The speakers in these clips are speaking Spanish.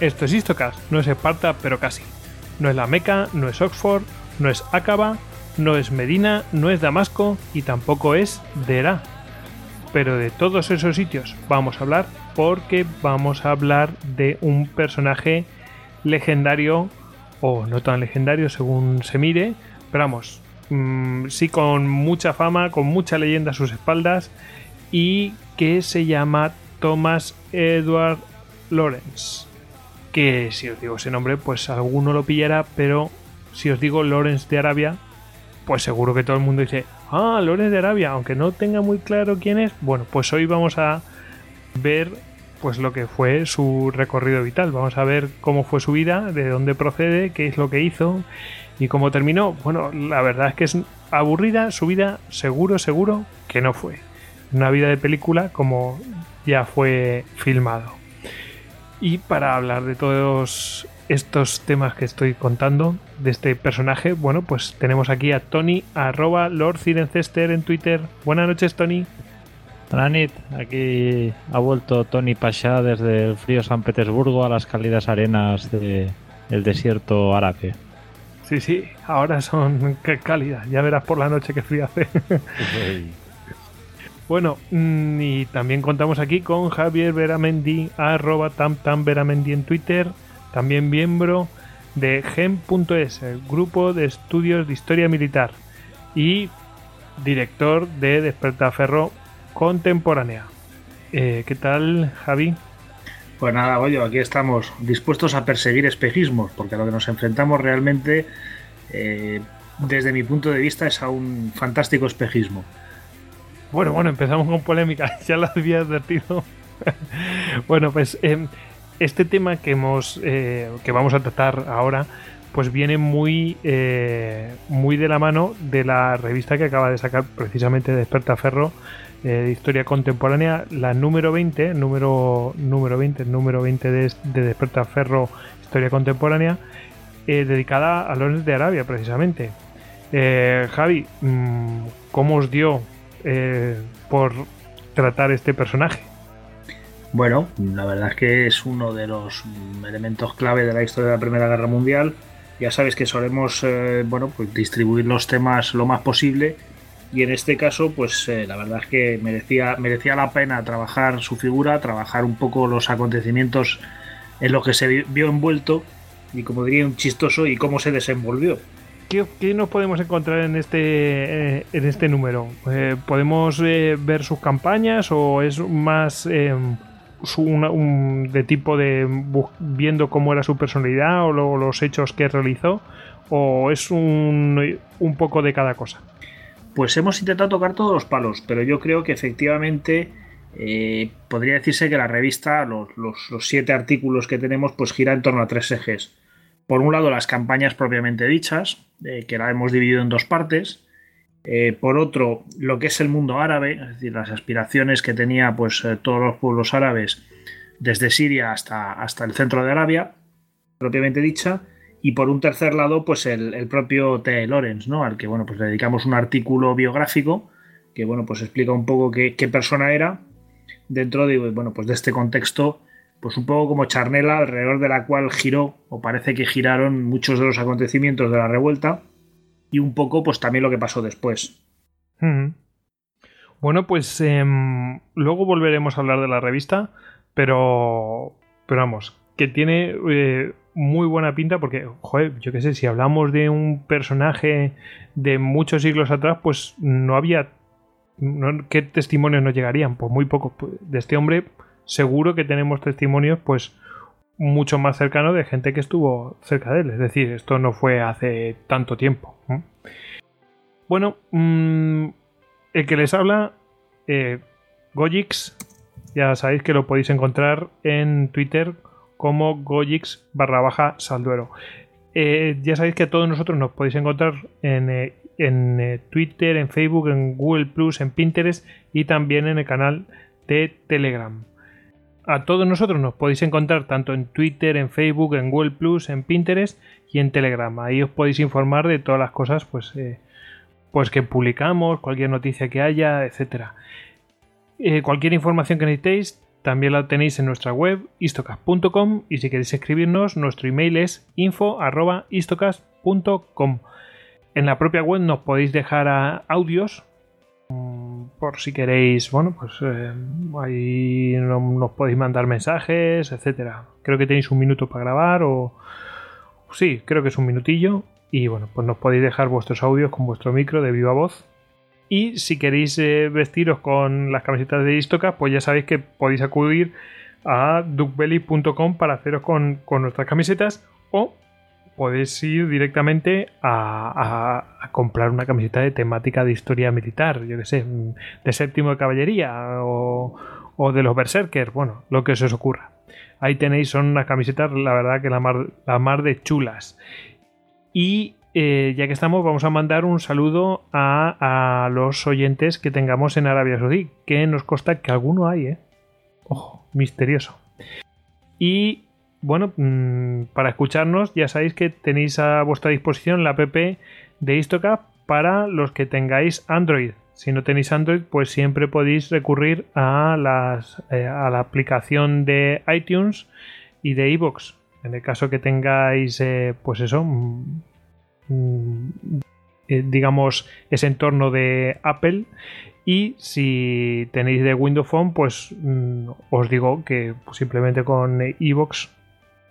Esto es Istocast, no es Esparta, pero casi. No es la Meca, no es Oxford, no es Acaba, no es Medina, no es Damasco y tampoco es Dera. Pero de todos esos sitios vamos a hablar porque vamos a hablar de un personaje legendario o no tan legendario según se mire, pero vamos, mm, sí con mucha fama, con mucha leyenda a sus espaldas y que se llama Thomas Edward Lawrence. Que si os digo ese nombre, pues alguno lo pillará, pero si os digo Lawrence de Arabia, pues seguro que todo el mundo dice, ah, Lawrence de Arabia, aunque no tenga muy claro quién es. Bueno, pues hoy vamos a ver pues lo que fue su recorrido vital. Vamos a ver cómo fue su vida, de dónde procede, qué es lo que hizo y cómo terminó. Bueno, la verdad es que es aburrida su vida, seguro, seguro que no fue. Una vida de película como ya fue filmado. Y para hablar de todos estos temas que estoy contando de este personaje, bueno, pues tenemos aquí a Tony, arroba Lord Cirencester en Twitter. Buenas noches, Tony. Hola, Aquí ha vuelto Tony Pasha desde el frío San Petersburgo a las cálidas arenas del desierto árabe. Sí, sí, ahora son cálidas. Ya verás por la noche qué frío hace. Bueno, mm, y también contamos aquí con Javier Veramendi, arroba tam, tam Veramendi en Twitter, también miembro de GEM.es, grupo de estudios de historia militar, y director de Despertaferro contemporánea. Eh, ¿Qué tal, Javi? Pues nada, oye, aquí estamos dispuestos a perseguir espejismos, porque a lo que nos enfrentamos realmente, eh, desde mi punto de vista, es a un fantástico espejismo. Bueno, bueno, empezamos con polémica, ya lo había advertido. bueno, pues em, este tema que hemos eh, que vamos a tratar ahora, pues viene muy, muy de la mano de la revista que acaba de sacar precisamente Despertaferro, eh, de historia contemporánea, la número 20, número, número 20, número 20 de, de Ferro Historia Contemporánea, eh, dedicada a los de Arabia, precisamente. Eh, Javi, mm, ¿cómo os dio por tratar este personaje? Bueno, la verdad es que es uno de los elementos clave de la historia de la Primera Guerra Mundial. Ya sabes que solemos bueno, pues distribuir los temas lo más posible y en este caso pues eh, la verdad es que merecía, merecía la pena trabajar su figura, trabajar un poco los acontecimientos en los que se vio envuelto y como diría un chistoso y cómo se desenvolvió. ¿Qué, nos podemos encontrar en este, eh, en este número? Eh, ¿Podemos ver sus campañas o es más un, de tipo de viendo cómo era su personalidad o los hechos que realizó? ¿O es un, un poco de cada cosa? Pues hemos intentado tocar todos los palos, pero yo creo que efectivamente eh, podría decirse que la revista, los, siete artículos que tenemos, pues gira en torno a tres ejes. Por un lado, las campañas propiamente dichas, eh, que la hemos dividido en dos partes. Eh, por otro, lo que es el mundo árabe, es decir, las aspiraciones que tenía pues, todos los pueblos árabes, desde Siria hasta, hasta el centro de Arabia, propiamente dicha y por un tercer lado, pues el, propio T. Lawrence, ¿no? Al que, bueno, pues le dedicamos un artículo biográfico que, bueno, pues explica un poco qué, persona era dentro de, bueno, pues de este contexto, pues un poco como charnela alrededor de la cual giró, o parece que giraron muchos de los acontecimientos de la revuelta, y un poco, pues también lo que pasó después. Bueno, pues em, luego volveremos a hablar de la revista, pero, pero vamos, que tiene eh, muy buena pinta porque, joder, yo qué sé, si hablamos de un personaje de muchos siglos atrás, pues no había... ¿Qué testimonios nos llegarían? Pues muy pocos. Pues, de este hombre seguro que tenemos testimonios pues mucho más cercanos de gente que estuvo cerca de él. Es decir, esto no fue hace tanto tiempo. Bueno, mm, el que les habla, eh, ya sabéis que lo podéis encontrar en Twitter como Gojix barra baja Salduero. Eh, ya sabéis que todos nosotros nos podéis encontrar en, eh, eh, Twitter, en Facebook, en Google Plus, en Pinterest y también en el canal de Telegram. A todos nosotros nos podéis encontrar tanto en Twitter, en Facebook, en Google Plus, en Pinterest y en Telegram. Ahí os podéis informar de todas las cosas pues, pues que publicamos, cualquier noticia que haya, etc. cualquier información que necesitéis También la tenéis en nuestra web istocast.com y si queréis escribirnos, nuestro email es info.istocast.com. En la propia web nos podéis dejar audios por si queréis, bueno, pues eh, ahí nos podéis mandar mensajes, etcétera. Creo que tenéis un minuto para grabar o sí, creo que es un minutillo y bueno, pues nos podéis dejar vuestros audios con vuestro micro de viva voz y si queréis eh, vestiros con las camisetas de Istoka, pues ya sabéis que podéis acudir a duckbelly.com para haceros con, nuestras camisetas o podéis ir directamente a, comprar una camiseta de temática de historia militar, yo que sé, de séptimo de caballería o, o de los berserkers, bueno, lo que se os ocurra. Ahí tenéis, son unas camisetas, la verdad que la mar, la mar de chulas. Y eh, ya que estamos, vamos a mandar un saludo a, los oyentes que tengamos en Arabia Saudí, que nos consta que alguno hay, ¿eh? Ojo, misterioso. Y bueno, mm, para escucharnos, ya sabéis que tenéis a vuestra disposición la app de Istocap para los que tengáis Android. Si no tenéis Android, pues siempre podéis recurrir a, las, eh, a la aplicación de iTunes y de iVoox. En el caso que tengáis, eh, pues eso, mm, Mm, eh, digamos, ese entorno de Apple. Y si tenéis de Windows Phone, pues os digo que simplemente con iVoox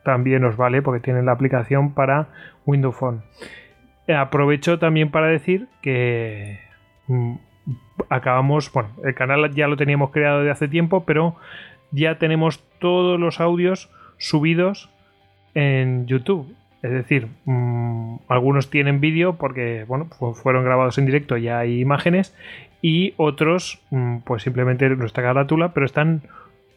también os vale porque tienen la aplicación para Windows Phone. Aprovecho también para decir que mm, acabamos, bueno, el canal ya lo teníamos creado de hace tiempo, pero ya tenemos todos los audios subidos en YouTube. Es decir, mm, algunos tienen vídeo porque bueno, fueron grabados en directo y hay imágenes y otros mm, pues simplemente nuestra carátula, pero están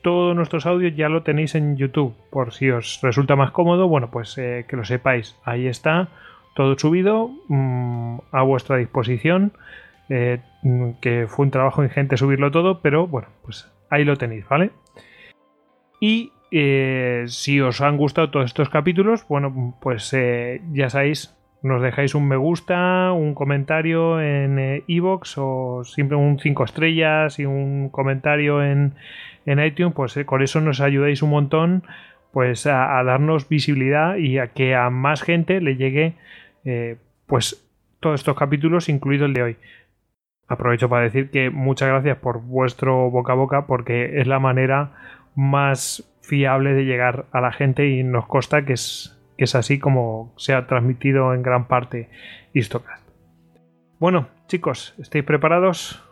todos nuestros audios ya lo tenéis en YouTube. Por si os resulta más cómodo, bueno, pues eh, que lo sepáis. Ahí está todo subido mm, a vuestra disposición. Eh, que fue un trabajo ingente subirlo todo, pero bueno, pues ahí lo tenéis, ¿vale? Y eh, si os han gustado todos estos capítulos, bueno, pues ya sabéis, nos dejáis un me gusta, un comentario en Evox o siempre un 5 estrellas y un comentario en, en iTunes, pues eh, con eso nos ayudáis un montón pues a, darnos visibilidad y a que a más gente le llegue pues todos estos capítulos, incluido el de hoy. Aprovecho para decir que muchas gracias por vuestro boca a boca porque es la manera más fiable de llegar a la gente y nos consta que es, que es así como se ha transmitido en gran parte Istocast. Bueno, chicos, ¿estáis preparados?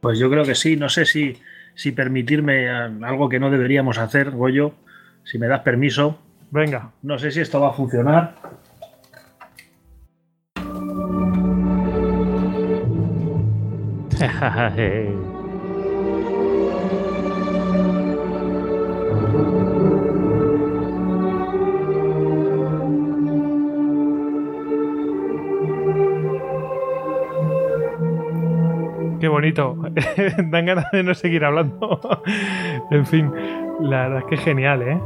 Pues yo creo que sí, no sé si, si permitirme eh, algo que no deberíamos hacer, Goyo, si me das permiso. Venga. No sé si esto va a funcionar. Qué bonito. Dan ganas de no seguir hablando. en fin, la verdad es que genial, ¿eh?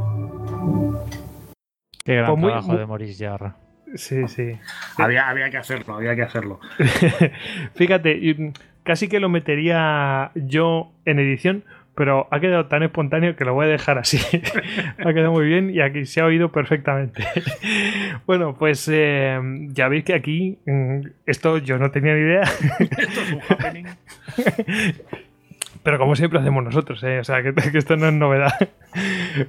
Qué gran pues trabajo de Maurice Jarra. Sí, sí. Había, había que hacerlo, había que hacerlo. Fíjate, casi que lo metería yo en edición, pero ha quedado tan espontáneo que lo voy a dejar así. ha quedado muy bien y aquí se ha oído perfectamente. bueno, pues eh, ya veis que aquí mm, esto yo no tenía ni idea. esto es un happening. pero como siempre hacemos nosotros, ¿eh? o sea que, que esto no es novedad.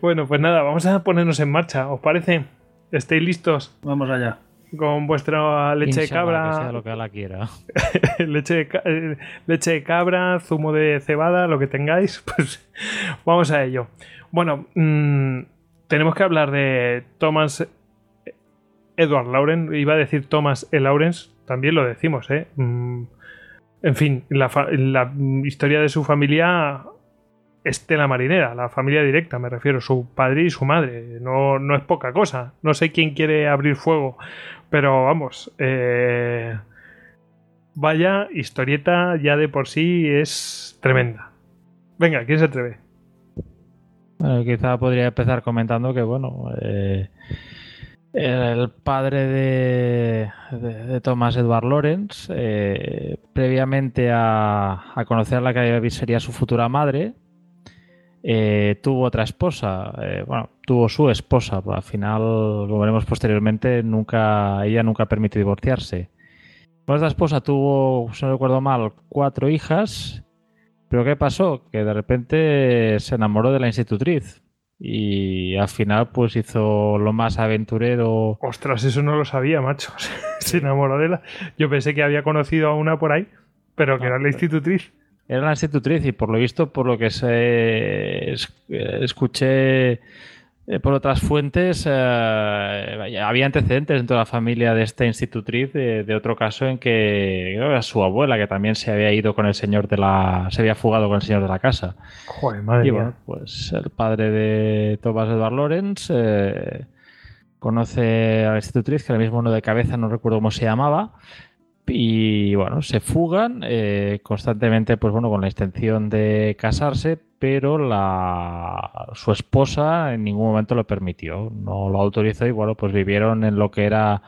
bueno, pues nada, vamos a ponernos en marcha, ¿os parece? ¿Estáis listos? Vamos allá con vuestra leche de cabra. sea lo que la quiera. leche, de, eh, leche de cabra, zumo de cebada, lo que tengáis, pues vamos a ello. Bueno, mm, tenemos que hablar de Thomas Edward Lawrence. Iba a decir Thomas E. Lawrence, también lo decimos, ¿eh? Mm, en fin, la, la historia de su familia Estela Marinera, la familia directa, me refiero, su padre y su madre. No, no es poca cosa. No sé quién quiere abrir fuego, pero vamos. Eh, vaya, historieta ya de por sí es tremenda. Venga, ¿quién se atreve? quizá podría empezar comentando que, bueno, eh, el padre de, de, Thomas Edward Lawrence, eh, previamente a, a conocer la que sería su futura madre, eh, tuvo otra esposa, eh, bueno, tuvo su esposa, al final, lo veremos posteriormente, nunca, ella nunca permitió divorciarse. Con esta esposa tuvo, si no recuerdo mal, cuatro hijas, pero ¿qué pasó? Que de repente se enamoró de la institutriz y al final pues hizo lo más aventurero. Ostras, eso no lo sabía, macho. se enamoró de la... Yo pensé que había conocido a una por ahí, pero que era la institutriz. Era la institutriz y por lo visto, por lo que se escuché eh, por otras fuentes, eh, había antecedentes dentro de la familia de esta institutriz de, otro caso en que era su abuela, que también se había ido con el señor de la. se había fugado con el señor de la casa. Joder, madre y bueno, pues el padre de Thomas Edward Lawrence eh, conoce a la institutriz, que ahora mismo no de cabeza no recuerdo cómo se llamaba y bueno, se fugan eh, constantemente, pues bueno, con la intención de casarse, pero la, su esposa en ningún momento lo permitió, no lo autorizó y bueno, pues vivieron en lo que era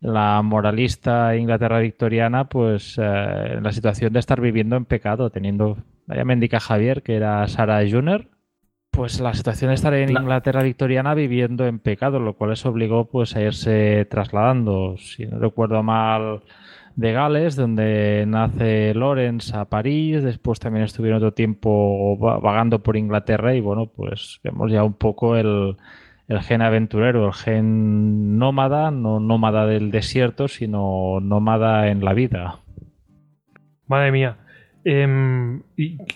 la moralista Inglaterra victoriana, pues eh, en la situación de estar viviendo en pecado, teniendo, ya me indica Javier, que era Sarah Junior, pues la situación de estar en Inglaterra victoriana viviendo en pecado, lo cual les obligó pues a irse trasladando, si no recuerdo mal, de Gales, donde nace Lorenz a París, después también estuvieron otro tiempo vagando por Inglaterra y bueno, pues vemos ya un poco el, gen aventurero, el gen nómada, no nómada del desierto, sino nómada en la vida. Madre mía. Em,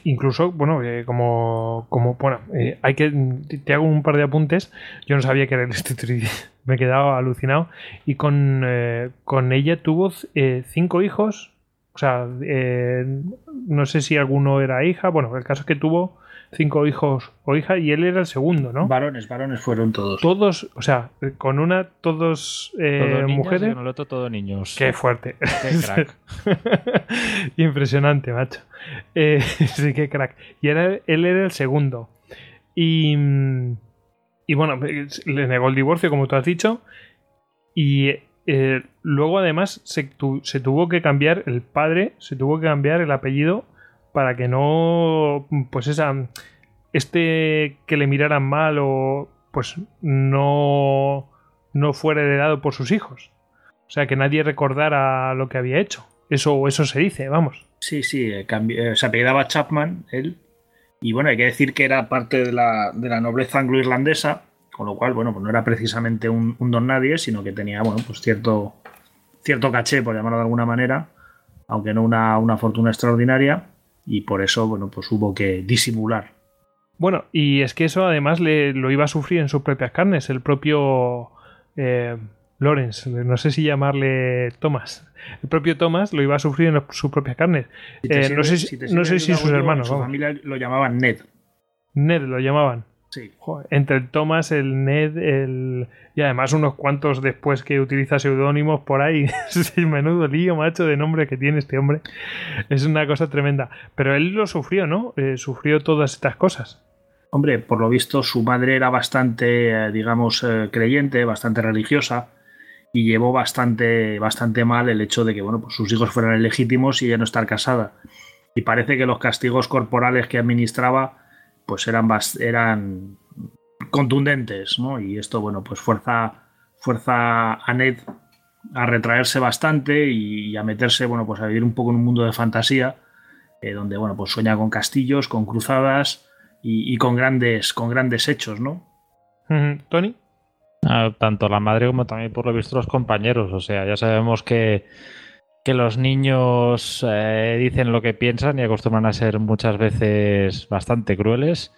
incluso, bueno, eh, como, como, bueno, eh, hay que, te hago un par de apuntes. Yo no sabía que era el me he quedado alucinado. Y con, eh, con ella tuvo cinco hijos. O sea, no sé si alguno era hija. Bueno, el caso es que tuvo cinco hijos o hija y él era el segundo, ¿no? Varones, varones fueron todos. Todos, o sea, con una, todos mujeres. Y con el otro, todos niños. Qué fuerte. Qué crack. Impresionante, macho. sí, qué crack. Y era, él era el segundo. Y. Mm, y bueno, le negó el divorcio, como tú has dicho. Y eh, luego además se, tuvo que cambiar el padre, se tuvo que cambiar el apellido para que no, pues esa, este que le miraran mal o pues no, no fuera heredado por sus hijos. O sea, que nadie recordara lo que había hecho. Eso, eso se dice, vamos. Sí, sí, eh, eh, se apellidaba Chapman, él, y bueno, hay que decir que era parte de la, de la nobleza anglo-irlandesa, con lo cual, bueno, pues no era precisamente un, don nadie, sino que tenía, bueno, pues cierto, cierto caché, por llamarlo de alguna manera, aunque no una, una fortuna extraordinaria, y por eso, bueno, pues hubo que disimular. Bueno, y es que eso además le, lo iba a sufrir en sus propias carnes, el propio eh, Lawrence, no sé si llamarle Thomas. El propio Thomas lo iba a sufrir en sus propias carnes. Eh, no sé si, no sé si sus hermanos. Su familia lo llamaban Ned. Ned lo llamaban. Sí. entre el Thomas, el Ned, el. Y además unos cuantos después que utiliza seudónimos por ahí. es el menudo lío, macho, de nombre que tiene este hombre. Es una cosa tremenda. Pero él lo sufrió, ¿no? Eh, sufrió todas estas cosas. Hombre, por lo visto su madre era bastante, eh, digamos, creyente, bastante religiosa y llevó bastante, bastante mal el hecho de que bueno, pues sus hijos fueran ilegítimos y ella no estar casada. Y parece que los castigos corporales que administraba pues eran, eran contundentes, ¿no? Y esto, bueno, pues fuerza, fuerza a Ned a retraerse bastante y, a meterse, bueno, pues a vivir un poco en un mundo de fantasía, eh, donde, bueno, pues sueña con castillos, con cruzadas y, con grandes, con grandes hechos, ¿no? Tony. Ah, tanto la madre como también por lo visto los compañeros. O sea, ya sabemos que, que los niños eh, dicen lo que piensan y acostumbran a ser muchas veces bastante crueles.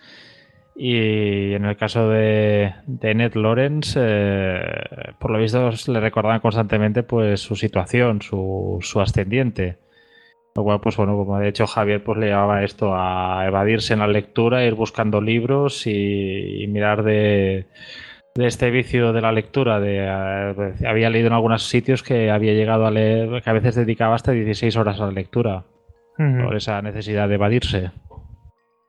Y en el caso de, de Ned Lawrence, eh, por lo visto le recordaban constantemente pues su situación, su, su ascendiente. Lo cual, pues bueno, como ha dicho Javier, pues le llevaba esto a evadirse en la lectura, ir buscando libros y mirar de, de este vicio de la lectura. De, eh, había leído en algunos sitios que había llegado a leer, que a veces dedicaba hasta 16 horas a la lectura. Por esa necesidad de evadirse.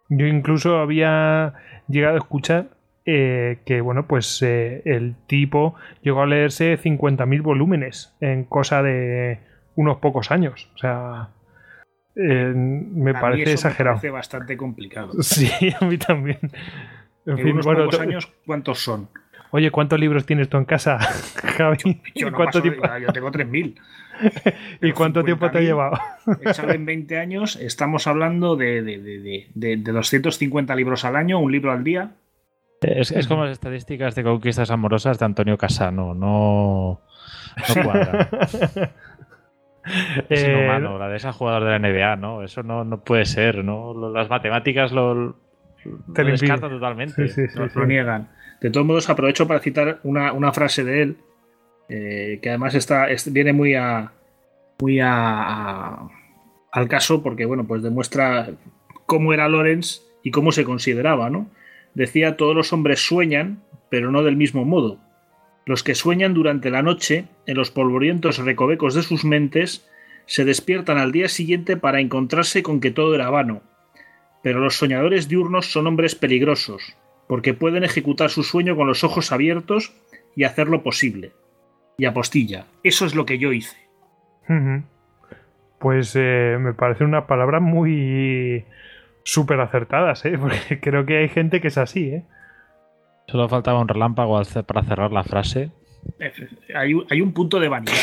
Yo incluso había llegado a escuchar eh, que, bueno, pues eh, el tipo llegó a leerse 50.000 volúmenes en cosa de unos pocos años. O sea, eh, me A mí parece eso exagerado. Me parece bastante complicado. Sí, a mí también. En En fin, unos bueno, pocos años, ¿cuántos son? Oye, ¿cuántos libros tienes tú en casa, Javi? Yo, ¿Y no cuánto paso de- tiempo, yo tengo 3.000. ¿y cuánto tiempo te ha 50.000. llevado? Echado en 20 años, estamos hablando de, de, de, de- de- de 250 libros al año, un libro al día. Es, es como las estadísticas de conquistas amorosas de Antonio Casano, no, no cuadra. Es Eh, inhumano, la de esa jugador de la NBA, ¿no? Eso no, no puede ser, ¿no? Las matemáticas lo, Te lo lo descartan totalmente. Sí, sí, sí, Nos sí. lo niegan. De todos modos, aprovecho para citar una, una frase de él, eh, que además está, es- viene muy a muy a, a- al caso, porque bueno, pues demuestra cómo era Lorenz y cómo se consideraba, ¿no? Decía, todos los hombres sueñan, pero no del mismo modo. Los que sueñan durante la noche, en los polvorientos recovecos de sus mentes, se despiertan al día siguiente para encontrarse con que todo era vano. Pero los soñadores diurnos son hombres peligrosos, porque pueden ejecutar su sueño con los ojos abiertos y hacerlo posible. Y apostilla, eso es lo que yo hice. Pues eh, me parece una palabra muy súper acertadas, ¿eh? Porque creo que hay gente que es así, ¿eh? Solo faltaba un relámpago para cerrar la frase. Hay, un- hay un punto de vanidad.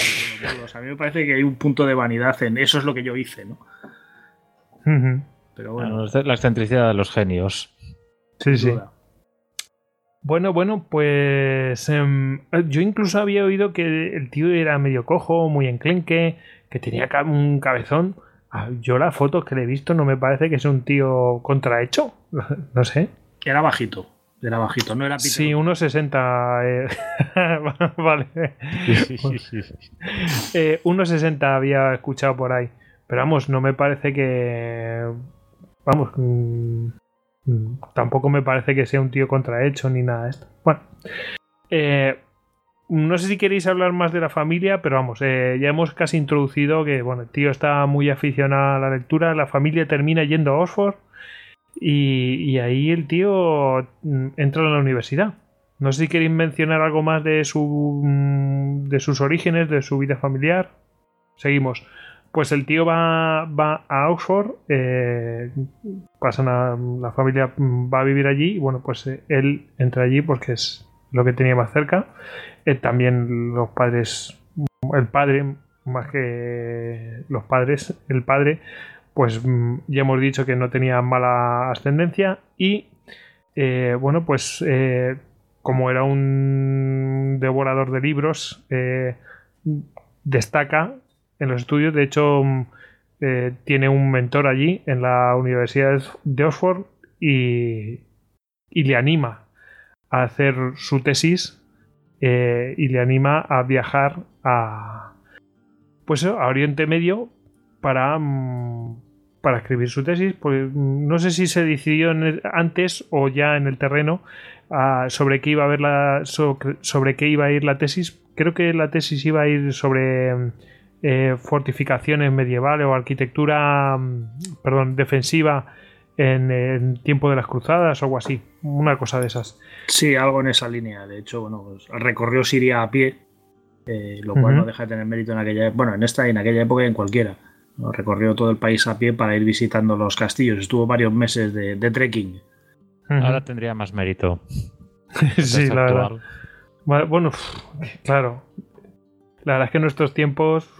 los- A mí me parece que hay un punto de vanidad en eso es lo que yo hice, ¿no? Pero bueno, la excentricidad de los genios. Sí, sí. duda. Bueno, bueno, pues em, yo incluso había oído que el tío era medio cojo, muy enclenque, que tenía un cabezón. Ah, Yo las fotos que le he visto no me parece que sea un tío contrahecho. No sé. Era bajito. Era bajito, no era Peter. Sí, unos 60. eh, vale. Eh, unos 60 había escuchado por ahí. Pero vamos, no me parece que. Vamos. Mm, tampoco me parece que sea un tío contrahecho ni nada de esto. Bueno. Eh, no sé si queréis hablar más de la familia, pero vamos, eh, ya hemos casi introducido que, bueno, el tío está muy aficionado a la lectura, la familia termina yendo a Oxford y, ahí el tío mm, entra en la universidad. No sé si queréis mencionar algo más de, su, mm, de sus orígenes, de su vida familiar. Seguimos. Pues el tío va, va a Oxford, eh, pasan a, la familia va a vivir allí y bueno, pues eh, él entra allí porque es lo que tenía más cerca. Eh, también los padres, el padre, más que los padres, el padre, pues mm, ya hemos dicho que no tenía mala ascendencia y bueno, pues como era un devorador de libros, destaca en los estudios. De hecho, mm, eh, tiene un mentor allí en la Universidad de Oxford y, y le anima a hacer su tesis eh, y le anima a viajar a pues a Oriente Medio para mm, para escribir su tesis pues no sé si se decidió antes o ya en el terreno ah, sobre qué iba a ver la sobre qué iba a ir la tesis creo que la tesis iba a ir sobre eh, fortificaciones medievales o arquitectura mm, perdón defensiva en, en tiempo de las cruzadas o algo así una cosa de esas Sí, algo en esa línea. De hecho, bueno, pues, recorrió Siria a pie, eh, lo cual no deja de tener mérito en aquella Bueno, en esta y en aquella época y en cualquiera. ¿no? Recorrió todo el país a pie para ir visitando los castillos. Estuvo varios meses de, de trekking. Ahora tendría más mérito. sí, la verdad. actual. Bueno, claro. La verdad es que en nuestros tiempos,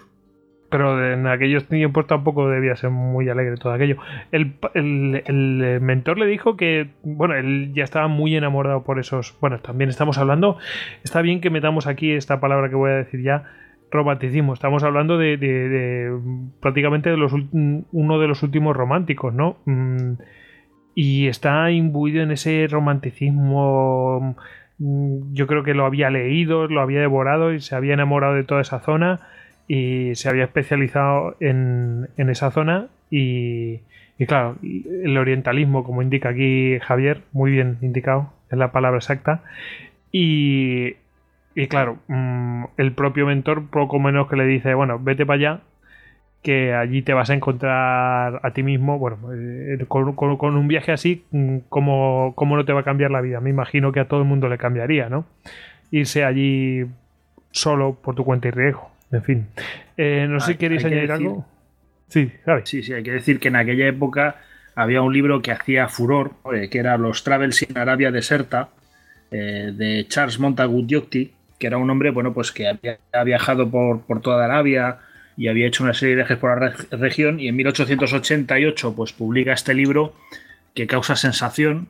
pero en aquellos tiempos tampoco debía ser muy alegre todo aquello. El, el- el mentor le dijo que, bueno, él ya estaba muy enamorado por esos. Bueno, también estamos hablando, está bien que metamos aquí esta palabra que voy a decir ya, romanticismo. Estamos hablando de, de- de, prácticamente de los, uno de los últimos románticos, ¿no? Mm, y está imbuido en ese romanticismo. mm, Yo creo que lo había leído, lo había devorado y se había enamorado de toda esa zona y se había especializado en, en esa zona y, y claro, el orientalismo, como indica aquí Javier, muy bien indicado, es la palabra exacta. Y, y claro, mm, el propio mentor poco menos que le dice, bueno, vete para allá, que allí te vas a encontrar a ti mismo, bueno, eh, con, un viaje así, mm, ¿cómo, ¿cómo no te va a cambiar la vida? Me imagino que a todo el mundo le cambiaría, ¿no? Irse allí solo por tu cuenta y riesgo, en fin. Eh, no sé si queréis que añadir decir- algo. Sí, ¿sabes? Sí, sí, hay que decir que en aquella época había un libro que hacía furor, eh, que era Los Travels in Arabia Deserta, eh, de Charles Montagu Diocti, que era un hombre, bueno, pues que había, viajado por, por, toda Arabia y había hecho una serie de viajes por la región y en 1888 pues publica este libro que causa sensación.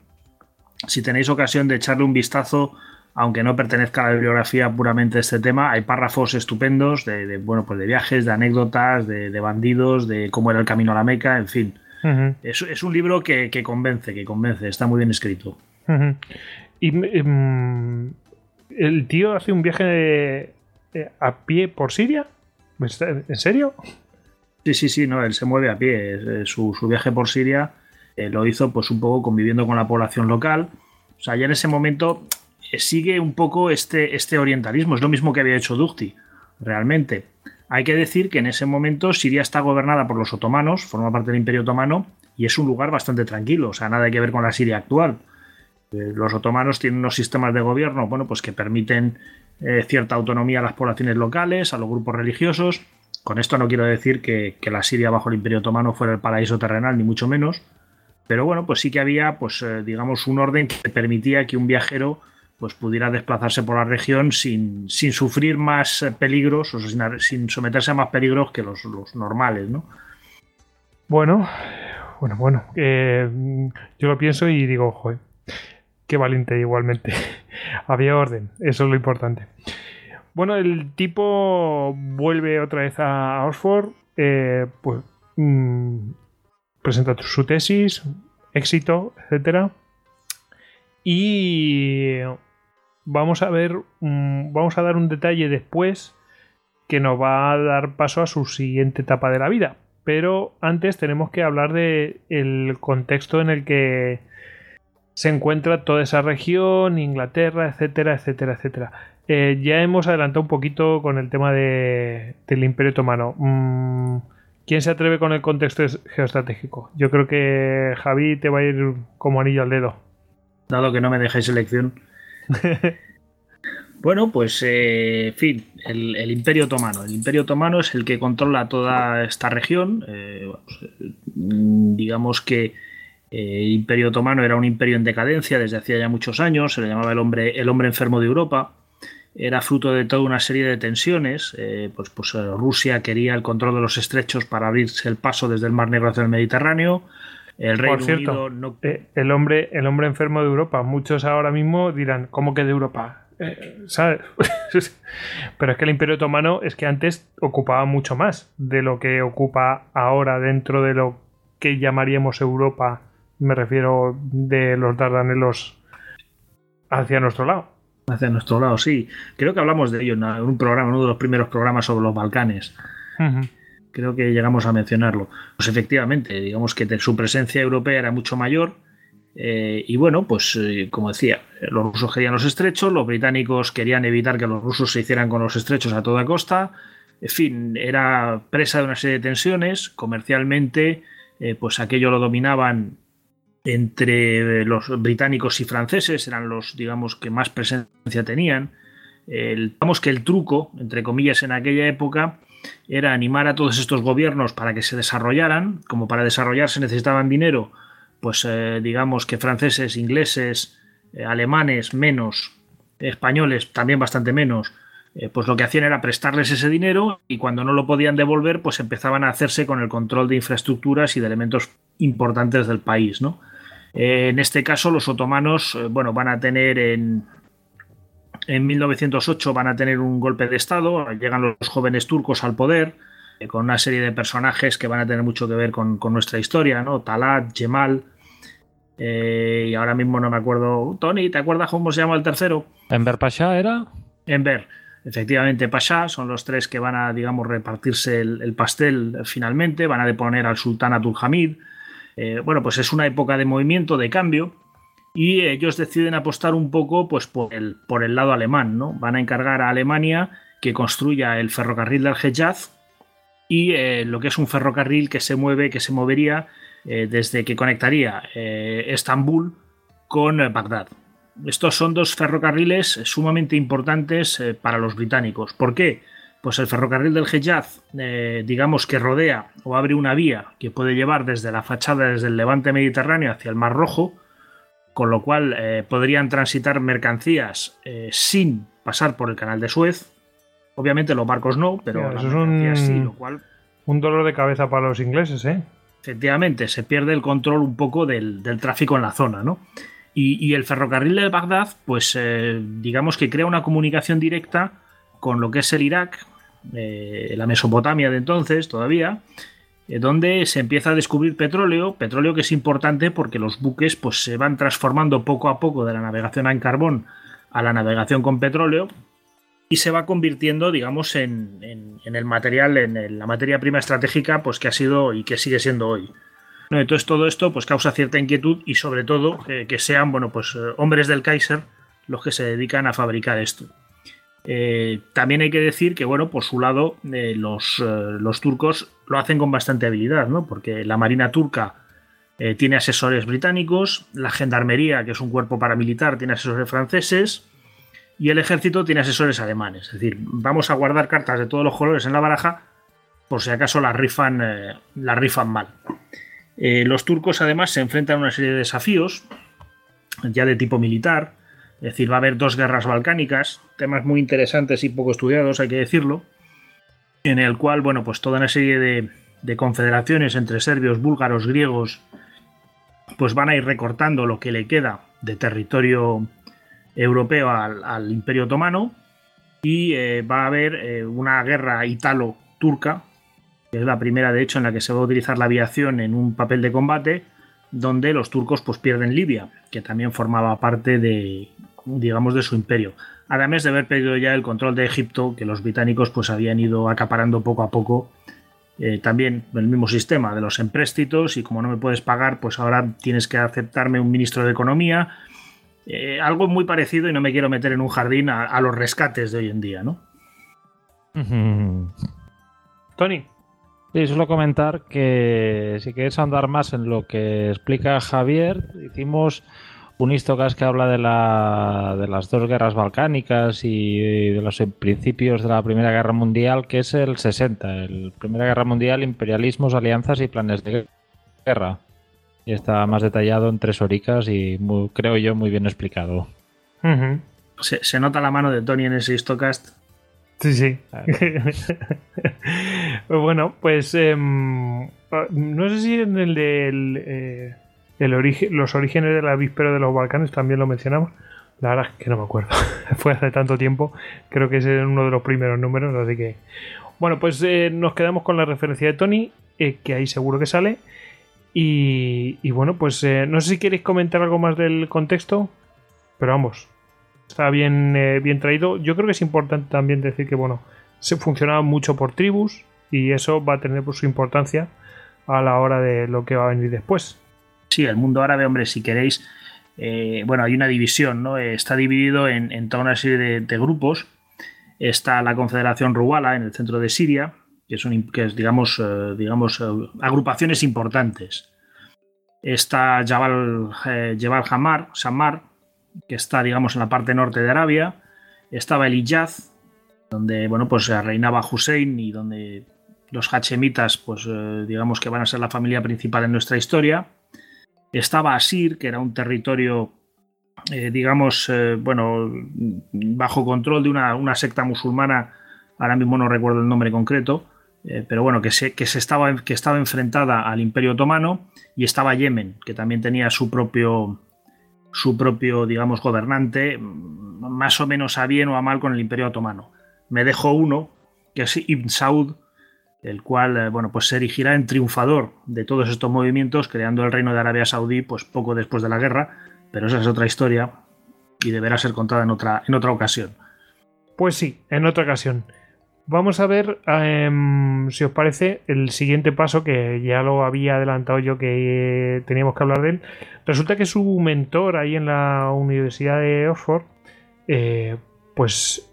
Si tenéis ocasión de echarle un vistazo, aunque no pertenezca a la bibliografía puramente de este tema, hay párrafos estupendos de, bueno, pues de viajes, de anécdotas, de, bandidos, de cómo era el camino a la Meca, en fin. es, un libro que, convence, que convence, está muy bien escrito. Y em, el tío hace un viaje a pie por Siria. ¿En serio? Sí, sí, sí, no, él se mueve a pie. Su, viaje por Siria eh, lo hizo pues un poco conviviendo con la población local. O sea, ya en ese momento eh, sigue un poco este, este orientalismo. Es lo mismo que había hecho Dukti, realmente. Hay que decir que en ese momento Siria está gobernada por los otomanos, forma parte del Imperio Otomano, y es un lugar bastante tranquilo. O sea, nada que ver con la Siria actual. Eh, los otomanos tienen unos sistemas de gobierno, bueno, pues que permiten cierta autonomía a las poblaciones locales, a los grupos religiosos. Con esto no quiero decir que, que, la Siria bajo el Imperio Otomano fuera el paraíso terrenal, ni mucho menos. Pero bueno, pues sí que había, pues, digamos, un orden que permitía que un viajero pues pudiera desplazarse por la región sin, sufrir más eh, peligros o sin, someterse a más peligros que los, normales, ¿no? Bueno, bueno, bueno. yo lo pienso y digo, joder, qué valiente igualmente. Había orden, eso es lo importante. Bueno, el tipo vuelve otra vez a Oxford, eh, pues mm, presenta su tesis, éxito, etcétera. Y vamos a ver, vamos a dar un detalle después que nos va a dar paso a su siguiente etapa de la vida. Pero antes tenemos que hablar de el contexto en el que se encuentra toda esa región, Inglaterra, etcétera, etcétera, etcétera. Eh, ya hemos adelantado un poquito con el tema de, del Imperio Otomano. Mm, ¿Quién se atreve con el contexto geoestratégico? Yo creo que Javi te va a ir como anillo al dedo. Dado que no me dejáis elección. bueno, pues, eh, en fin, el, Imperio Otomano. El Imperio Otomano es el que controla toda esta región. Eh, digamos que eh, el Imperio Otomano era un imperio en decadencia desde hacía ya muchos años. Se le llamaba el hombre, el hombre enfermo de Europa. Era fruto de toda una serie de tensiones. pues, pues Rusia quería el control de los estrechos para abrirse el paso desde el Mar Negro hacia el Mediterráneo. El Por cierto, eh, el, hombre, el hombre enfermo de Europa, muchos ahora mismo dirán, ¿cómo que de Europa? Eh, ¿Sabes? Pero es que el Imperio Otomano es que antes ocupaba mucho más de lo que ocupa ahora dentro de lo que llamaríamos Europa. Me refiero de los Dardanelos hacia nuestro lado. Hacia nuestro lado, sí. Creo que hablamos de ello en un programa, uno de los primeros programas sobre los Balcanes creo que llegamos a mencionarlo. Pues efectivamente, digamos que su presencia europea era mucho mayor. Eh, y bueno, pues eh, como decía, los rusos querían los estrechos, los británicos querían evitar que los rusos se hicieran con los estrechos a toda costa. En fin, era presa de una serie de tensiones. Comercialmente, eh, pues aquello lo dominaban entre los británicos y franceses, eran los, digamos, que más presencia tenían. digamos que el truco, entre comillas, en aquella época era animar a todos estos gobiernos para que se desarrollaran, como para desarrollarse necesitaban dinero, pues eh, digamos que franceses, ingleses, eh, alemanes menos, españoles también bastante menos, eh, pues lo que hacían era prestarles ese dinero y cuando no lo podían devolver, pues empezaban a hacerse con el control de infraestructuras y de elementos importantes del país, ¿no? en este caso, los otomanos, bueno, van a tener en, en 1908 van a tener un golpe de Estado, llegan los jóvenes turcos al poder, eh, con una serie de personajes que van a tener mucho que ver con, nuestra historia, ¿no? Talat, Jemal, eh, y ahora mismo no me acuerdo. Tony, ¿te acuerdas cómo se llama el tercero? Enver Pasha era. Enver, efectivamente Pasha, son los tres que van a, digamos, repartirse el, pastel finalmente, van a deponer al sultán Abdulhamid. Eh, bueno, pues es una época de movimiento, de cambio, y ellos deciden apostar un poco pues, por, el, por el lado alemán. ¿no? Van a encargar a Alemania que construya el ferrocarril del Hejaz y eh, lo que es un ferrocarril que se mueve, que se movería eh, desde que conectaría eh, Estambul con Bagdad. Estos son dos ferrocarriles sumamente importantes para los británicos. ¿Por qué? pues el ferrocarril del Hejaz, digamos que rodea o abre una vía que puede llevar desde la fachada desde el levante mediterráneo hacia el Mar Rojo, con lo cual eh, podrían transitar mercancías eh, sin pasar por el canal de Suez. Obviamente los barcos no, pero un, sí, lo cual... Un dolor de cabeza para los ingleses, ¿eh? Efectivamente, se pierde el control un poco del, tráfico en la zona, ¿no? Y, el ferrocarril de Bagdad, pues digamos que crea una comunicación directa con lo que es el Irak, eh, la Mesopotamia de entonces todavía, eh, donde se empieza a descubrir petróleo, petróleo que es importante porque los buques pues, se van transformando poco a poco de la navegación en carbón a la navegación con petróleo y se va convirtiendo, digamos, en, el material, en la materia prima estratégica pues, que ha sido y que sigue siendo hoy. Entonces todo esto pues, causa cierta inquietud y sobre todo eh, que sean bueno, pues, hombres del Kaiser los que se dedican a fabricar esto. Eh, también hay que decir que, bueno, por su lado, eh, los, eh, los, turcos lo hacen con bastante habilidad, ¿no? Porque la Marina turca tiene asesores británicos, la Gendarmería, que es un cuerpo paramilitar, tiene asesores franceses, y el ejército tiene asesores alemanes. Es decir, vamos a guardar cartas de todos los colores en la baraja por si acaso las rifan, la rifan mal. los turcos además se enfrentan a una serie de desafíos, ya de tipo militar, es decir, va a haber dos guerras balcánicas, temas muy interesantes y poco estudiados, hay que decirlo, en el cual, bueno, pues toda una serie de, confederaciones entre serbios, búlgaros, griegos, pues van a ir recortando lo que le queda de territorio europeo al, Imperio Otomano y eh, va a haber eh, una guerra italo-turca, que es la primera de hecho en la que se va a utilizar la aviación en un papel de combate, donde los turcos pues pierden Libia, que también formaba parte de, digamos, de su imperio. Además de haber perdido ya el control de Egipto, que los británicos pues habían ido acaparando poco a poco. Eh, también el mismo sistema de los empréstitos y como no me puedes pagar, pues ahora tienes que aceptarme un ministro de Economía. Eh, algo muy parecido y no me quiero meter en un jardín a, los rescates de hoy en día, ¿no? Tony. Sí, solo comentar que si quieres andar más en lo que explica Javier, hicimos un histocast que habla de, la, de las dos guerras balcánicas y de los principios de la Primera Guerra Mundial, que es el 60. El Primera Guerra Mundial, imperialismos, alianzas y planes de guerra. Y está más detallado en tres horicas y creo yo muy bien explicado. se, nota la mano de Tony en ese histocast. Sí, sí. bueno, pues em, no sé si en el del... Eh, los orígenes del avíspero de los Balcanes también lo mencionamos. La verdad es que no me acuerdo. Fue hace tanto tiempo. Creo que es uno de los primeros números. Así que. Bueno, pues eh, nos quedamos con la referencia de Tony. Eh, que ahí seguro que sale. Y, bueno, pues eh, no sé si queréis comentar algo más del contexto. Pero vamos. Está bien, bien traído. Yo creo que es importante también decir que, bueno, se funcionaba mucho por tribus. Y eso va a tener su importancia a la hora de lo que va a venir después. Sí, el mundo árabe, hombre, si queréis, eh, bueno, hay una división, ¿no? Está dividido en, toda una serie de, grupos. Está la Confederación Ruwala en el centro de Siria, que, son, que es, digamos, eh, digamos eh, agrupaciones importantes. Está Jabal, Jebal Hamar, Samar, que está, digamos, en la parte norte de Arabia. Estaba el Iyaz, donde, bueno, pues reinaba Hussein y donde los hachemitas, pues digamos que van a ser la familia principal en nuestra historia. Estaba Asir, que era un territorio, eh, digamos, eh, bueno, bajo control de una, secta musulmana, ahora mismo no recuerdo el nombre concreto, eh, pero bueno, que, se, que, se estaba, que estaba enfrentada al Imperio Otomano, y estaba Yemen, que también tenía su propio, su propio, digamos, gobernante, más o menos a bien o a mal con el Imperio Otomano. Me dejo uno, que es Ibn Saud, el cual eh, bueno, pues se erigirá en triunfador de todos estos movimientos, creando el reino de Arabia Saudí pues poco después de la guerra, pero esa es otra historia y deberá ser contada en otra, en otra ocasión. Pues sí, en otra ocasión. Vamos a ver, em, si os parece, el siguiente paso, que ya lo había adelantado yo que teníamos que hablar de él. Resulta que su mentor ahí en la Universidad de Oxford, eh, pues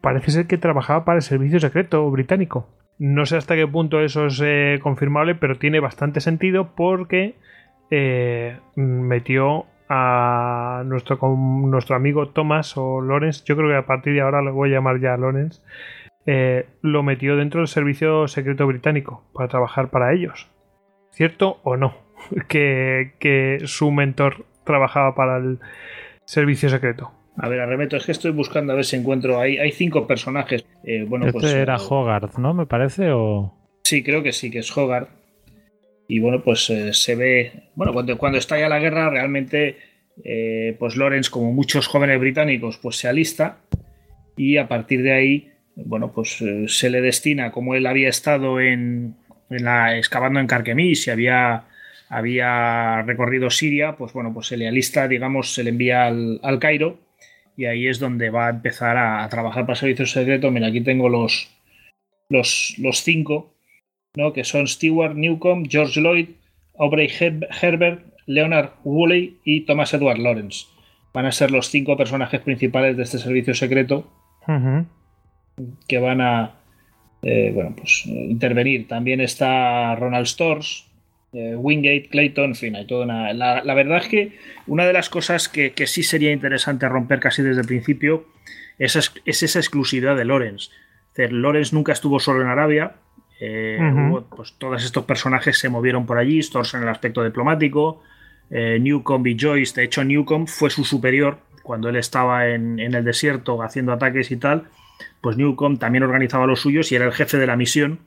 parece ser que trabajaba para el servicio secreto británico. No sé hasta qué punto eso es eh, confirmable, pero tiene bastante sentido porque eh, metió a nuestro, nuestro amigo Thomas o Lorenz, yo creo que a partir de ahora lo voy a llamar ya Lorenz, eh, lo metió dentro del servicio secreto británico para trabajar para ellos. ¿Cierto o no? que, que su mentor trabajaba para el servicio secreto. A ver, arremeto, es que estoy buscando a ver si encuentro. Hay, hay cinco personajes. Eh, bueno, este pues, era eh, Hogarth, ¿no? Me parece, o. Sí, creo que sí, que es Hogarth. Y bueno, pues eh, se ve. Bueno, cuando, cuando estalla la guerra, realmente, eh, pues Lawrence, como muchos jóvenes británicos, pues se alista. Y a partir de ahí, bueno, pues se le destina, como él había estado en, en la, excavando en Carquemis y había, había recorrido Siria, pues bueno, pues se le alista, digamos, se le envía al, al Cairo y ahí es donde va a empezar a, trabajar para servicios secretos. Mira, aquí tengo los, los, los cinco, ¿no? que son Stewart Newcomb, George Lloyd, Aubrey Her- Herbert, Leonard Woolley y Thomas Edward Lawrence. Van a ser los cinco personajes principales de este servicio secreto que van a eh, bueno, pues, eh, intervenir. También está Ronald Stores, eh, Wingate, Clayton, en fin, hay toda una. La, la verdad es que una de las cosas que, que sí sería interesante romper casi desde el principio es, es- es esa exclusividad de Lawrence. Es decir, Lawrence nunca estuvo solo en Arabia. eh, hubo, pues, todos estos personajes se movieron por allí, Stores en el aspecto diplomático, eh, Newcomb y Joyce. De hecho, Newcomb fue su superior cuando él estaba en, en el desierto haciendo ataques y tal pues Newcomb también organizaba los suyos y era el jefe de la misión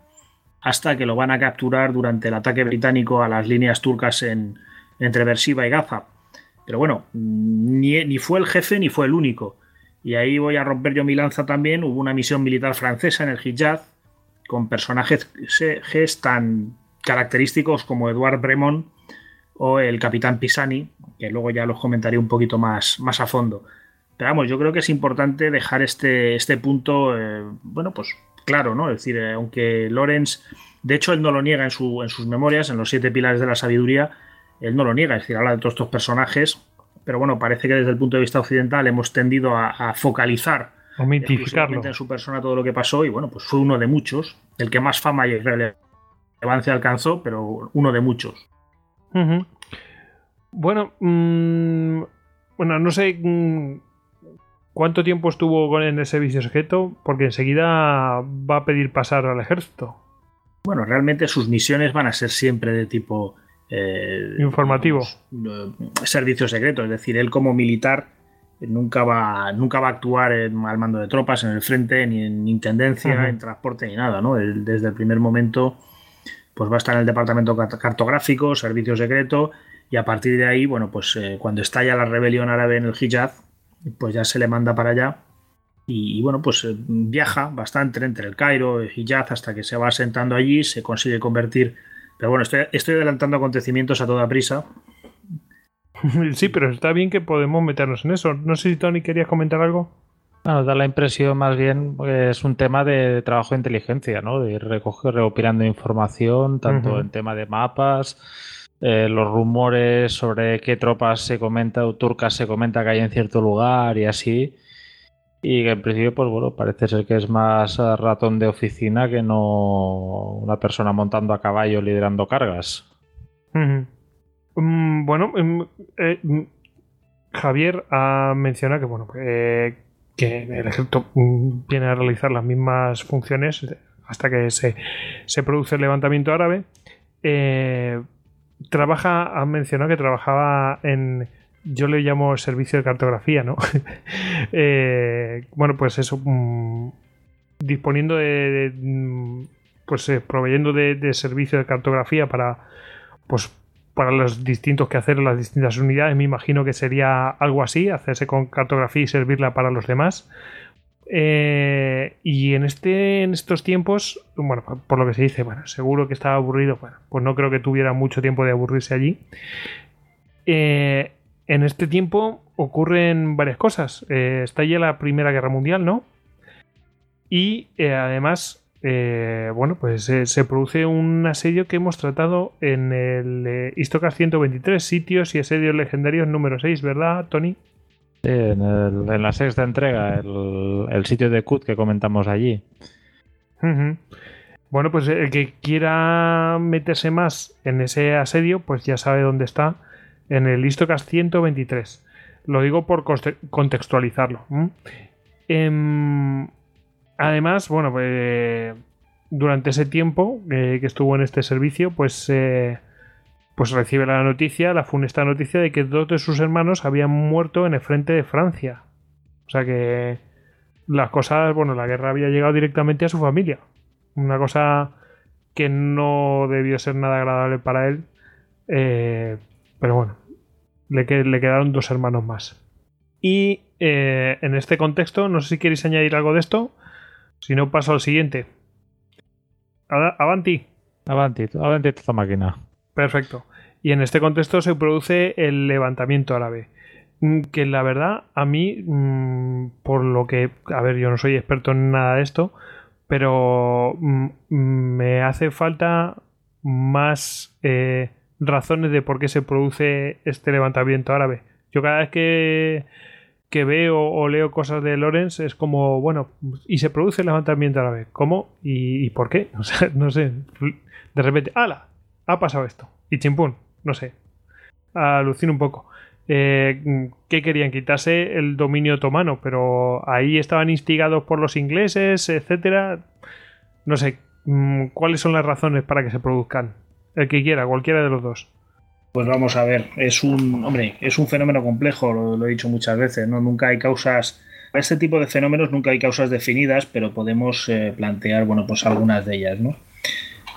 hasta que lo van a capturar durante el ataque británico a las líneas turcas en, entre Beersheba y Gaza. Pero bueno, ni, fue el jefe ni fue el único. Y ahí voy a romper yo mi lanza también. Hubo una misión militar francesa en el Hijaz con personajes tan característicos como Edouard Bremont o el capitán Pisani, que luego ya los comentaré un poquito más, más a fondo. Pero vamos, yo creo que es importante dejar este, este punto, eh, bueno, pues claro, ¿no? Es decir, eh, aunque Lawrence, de hecho, él no lo niega en, su, en sus memorias, en los siete pilares de la sabiduría, él no lo niega, es decir, habla de todos estos personajes, pero bueno, parece que desde el punto de vista occidental hemos tendido a, a focalizar en su persona todo lo que pasó y bueno, pues fue uno de muchos, el que más fama y relevancia alcanzó, pero uno de muchos. Bueno, mm, bueno, no sé mm, cuánto tiempo estuvo con- en el servicio secreto, porque enseguida va a pedir pasar al ejército. Bueno, realmente sus misiones van a ser siempre de tipo eh, Informativo. eh, servicio secreto, es decir, él como militar nunca va, nunca va a actuar en- al mando de tropas, en el frente, ni en intendencia, Ujú. en transporte, ni nada, ¿no? Él, desde el primer momento pues va a estar en el departamento cart- cartográfico, servicio secreto, y a partir de ahí, bueno, pues eh, cuando estalla la rebelión árabe en el Hijaz, pues ya se le manda para allá y, y, bueno, pues eh, viaja bastante entre el Cairo y Hijaz hasta que se va asentando allí, se consigue convertir. Pero bueno, estoy, estoy adelantando acontecimientos a toda prisa. sí, pero está bien que podemos meternos en eso. No sé si Tony querías comentar algo. Bueno, da la impresión más bien que es un tema de trabajo de inteligencia, ¿no? De ir recoger, recopilando información, tanto en tema de mapas, eh, los rumores sobre qué tropas se comenta o turcas se comenta que hay en cierto lugar y así. Y que en principio, pues bueno, parece ser que es más eh, ratón de oficina que no una persona montando a caballo liderando cargas. Mm, bueno, mm, eh, mm, Javier ha mencionado que bueno, eh, que el ejército viene a realizar las mismas funciones hasta que se, se produce el levantamiento árabe. Eh, trabaja, ha mencionado que trabajaba en, yo le llamo servicio de cartografía, ¿no? Eh, bueno, pues eso, mm, disponiendo de, mm, pues eh, proveyendo de, de servicio de cartografía para, pues para los distintos quehaceres, las distintas unidades, me imagino que sería algo así, hacerse con cartografía y servirla para los demás. Eh, y en este en estos tiempos, bueno, por lo que se dice, bueno, seguro que estaba aburrido, bueno, pues no creo que tuviera mucho tiempo de aburrirse allí. Eh, en este tiempo ocurren varias cosas. Eh, está ya la Primera Guerra Mundial, ¿no? Y además, bueno, pues se produce un asedio que hemos tratado en el Istocas 123, sitios y asedios legendarios número 6, ¿verdad, Tony? En, la sexta entrega, el, sitio de Kut que comentamos allí. Bueno, pues el que quiera meterse más en ese asedio, pues ya sabe dónde está, en el Istocas 123. Lo digo por conte- contextualizarlo. Em, además, bueno, pues durante ese tiempo que estuvo en este servicio, pues, pues recibe la noticia, la funesta noticia de que dos de sus hermanos habían muerto en el frente de Francia. O sea que las cosas, bueno, la guerra había llegado directamente a su familia. Una cosa que no debió ser nada agradable para él. Eh, pero bueno, le, quedaron dos hermanos más. Y eh, en este contexto, no sé si queréis añadir algo de esto. Si no, paso al siguiente. Avanti. Avanti, avanti esta máquina. Perfecto. Y en este contexto se produce el levantamiento árabe. Mm, que la verdad, a mí, mm, por lo que, a ver, yo no soy experto en nada de esto, pero mm, me hace falta más eh, razones de por qué se produce este levantamiento árabe. Yo cada vez que, que veo o leo cosas de Lorenz es como, bueno, y se produce el levantamiento árabe. ¿Cómo? ¿Y, por qué? No sé. De repente, ¡ala! Ha pasado esto. Y chimpún, no sé. Alucino un poco. Eh, que querían quitarse el dominio otomano, pero ahí estaban instigados por los ingleses, etcétera. No sé, mm, ¿cuáles son las razones para que se produzcan? El que quiera, cualquiera de los dos. Pues vamos a ver, es un, hombre, es un fenómeno complejo, lo, he dicho muchas veces, ¿no? Nunca hay causas, para este tipo de fenómenos nunca hay causas definidas, pero podemos eh, plantear, bueno, pues algunas de ellas, ¿no?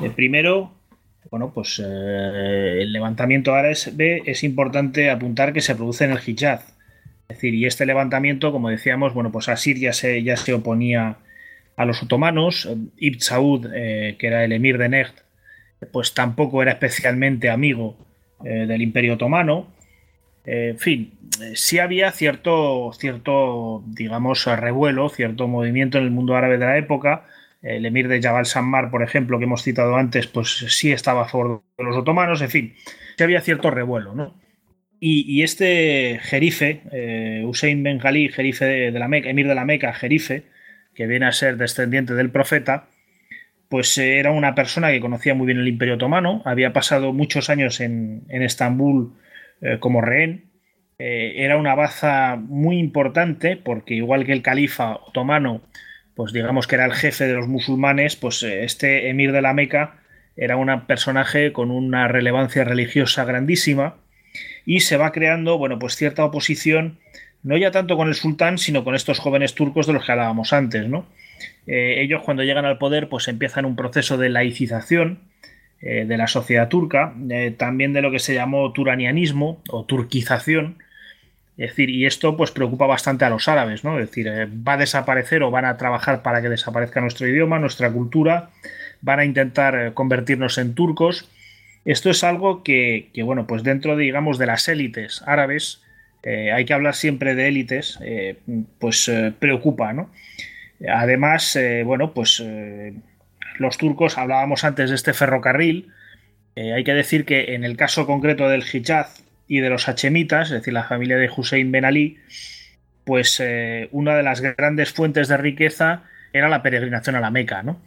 Eh, primero, bueno, pues eh, el levantamiento árabe es importante apuntar que se produce en el Hijaz. Es decir, y este levantamiento, como decíamos, bueno, pues Asiria se, ya se oponía a los otomanos. Ibn Saud, eh, que era el emir de Nejd, pues tampoco era especialmente amigo eh, del imperio otomano. en fin, sí había cierto, cierto, digamos, revuelo, cierto movimiento en el mundo árabe de la época, el emir de Jabal Sammar, por ejemplo, que hemos citado antes, pues sí estaba a favor de los otomanos, en fin, sí había cierto revuelo, ¿no? Y, este jerife, eh, Hussein Ben Ali, jerife de, la Meca, emir de la Meca, jerife, que viene a ser descendiente del profeta, pues eh, era una persona que conocía muy bien el imperio otomano, había pasado muchos años en, Estambul eh, como rehén, era una baza muy importante porque igual que el califa otomano pues digamos que era el jefe de los musulmanes, pues eh, este emir de la Meca era un personaje con una relevancia religiosa grandísima y se va creando, bueno, pues cierta oposición, no ya tanto con el sultán, sino con estos jóvenes turcos de los que hablábamos antes, ¿no? Eh, ellos cuando llegan al poder, pues empiezan un proceso de laicización eh, de la sociedad turca, también de lo que se llamó turanianismo o turquización, es decir, y esto pues preocupa bastante a los árabes, ¿no? Es decir, eh, va a desaparecer o van a trabajar para que desaparezca nuestro idioma, nuestra cultura, van a intentar eh, convertirnos en turcos. Esto es algo que, bueno, pues dentro, digamos, de las élites árabes, eh, hay que hablar siempre de élites, pues preocupa, ¿no? Además, bueno, pues los turcos, hablábamos antes de este ferrocarril, hay que decir que en el caso concreto del Hijaz, y de los hachemitas, es decir, la familia de Hussein Ben Ali, pues eh, una de las grandes fuentes de riqueza era la peregrinación a la Meca, ¿no?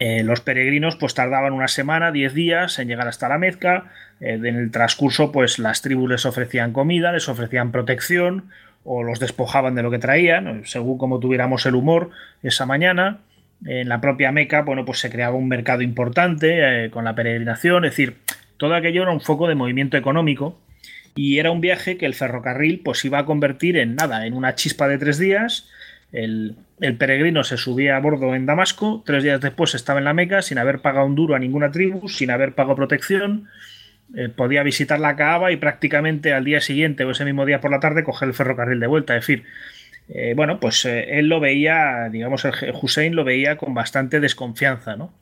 Eh, los peregrinos pues tardaban una semana, diez días en llegar hasta la Mezca. Eh, en el transcurso pues las tribus les ofrecían comida, les ofrecían protección o los despojaban de lo que traían, según como tuviéramos el humor esa mañana. En la propia Meca, bueno, pues se creaba un mercado importante con la peregrinación, es decir, todo aquello era un foco de movimiento económico y era un viaje que el ferrocarril pues iba a convertir en nada, en una chispa de tres días. El, peregrino se subía a bordo en Damasco, tres días después estaba en la Meca sin haber pagado un duro a ninguna tribu, sin haber pagado protección, eh, podía visitar la Kaaba y prácticamente al día siguiente o ese mismo día por la tarde coger el ferrocarril de vuelta. Es decir, eh, bueno, pues eh, él lo veía, digamos, el Hussein lo veía con bastante desconfianza, ¿no?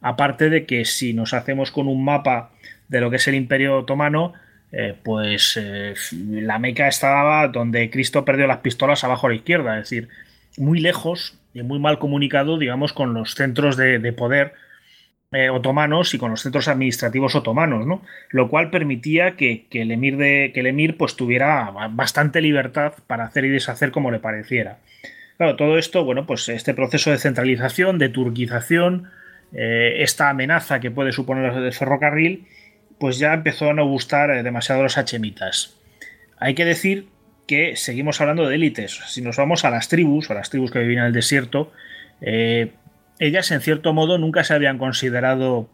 Aparte de que si nos hacemos con un mapa de lo que es el Imperio Otomano, eh, pues eh, la Meca estaba donde Cristo perdió las pistolas abajo a la izquierda, es decir, muy lejos y muy mal comunicado, digamos, con los centros de, poder eh, otomanos y con los centros administrativos otomanos, ¿no? Lo cual permitía que, el emir de, que el emir pues tuviera bastante libertad para hacer y deshacer como le pareciera. Claro, todo esto, bueno, pues este proceso de centralización, de turquización, esta amenaza que puede suponer el ferrocarril, pues ya empezó a no gustar eh, demasiado los hachemitas. Hay que decir que seguimos hablando de élites. Si nos vamos a las tribus, a las tribus que vivían en el desierto, eh, ellas en cierto modo nunca se habían considerado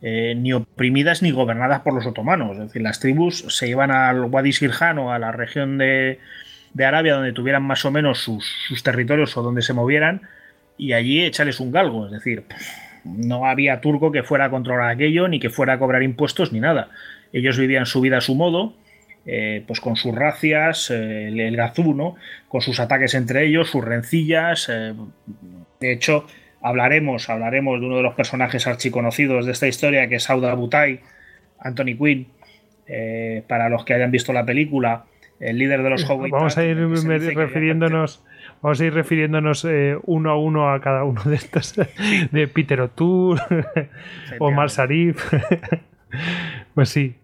eh, ni oprimidas ni gobernadas por los otomanos. Es decir, las tribus se iban al Wadi Sirhan o a la región de, Arabia donde tuvieran más o menos sus, sus, territorios o donde se movieran y allí echarles un galgo. Es decir, no había turco que fuera a controlar aquello ni que fuera a cobrar impuestos ni nada. Ellos vivían su vida a su modo eh, pues con sus racias, eh, el, gazú, ¿no? Con sus ataques entre ellos, sus rencillas. Eh, de hecho, hablaremos, hablaremos de uno de los personajes archiconocidos de esta historia, que es Sauda Butai, Anthony Quinn. para los que hayan visto la película, el líder de los Hobbits. Vamos a ir refiriéndonos. Vamos a ir refiriéndonos uno a uno a cada uno de estos. De Peter O'Toole, Omar Sarif. pues sí,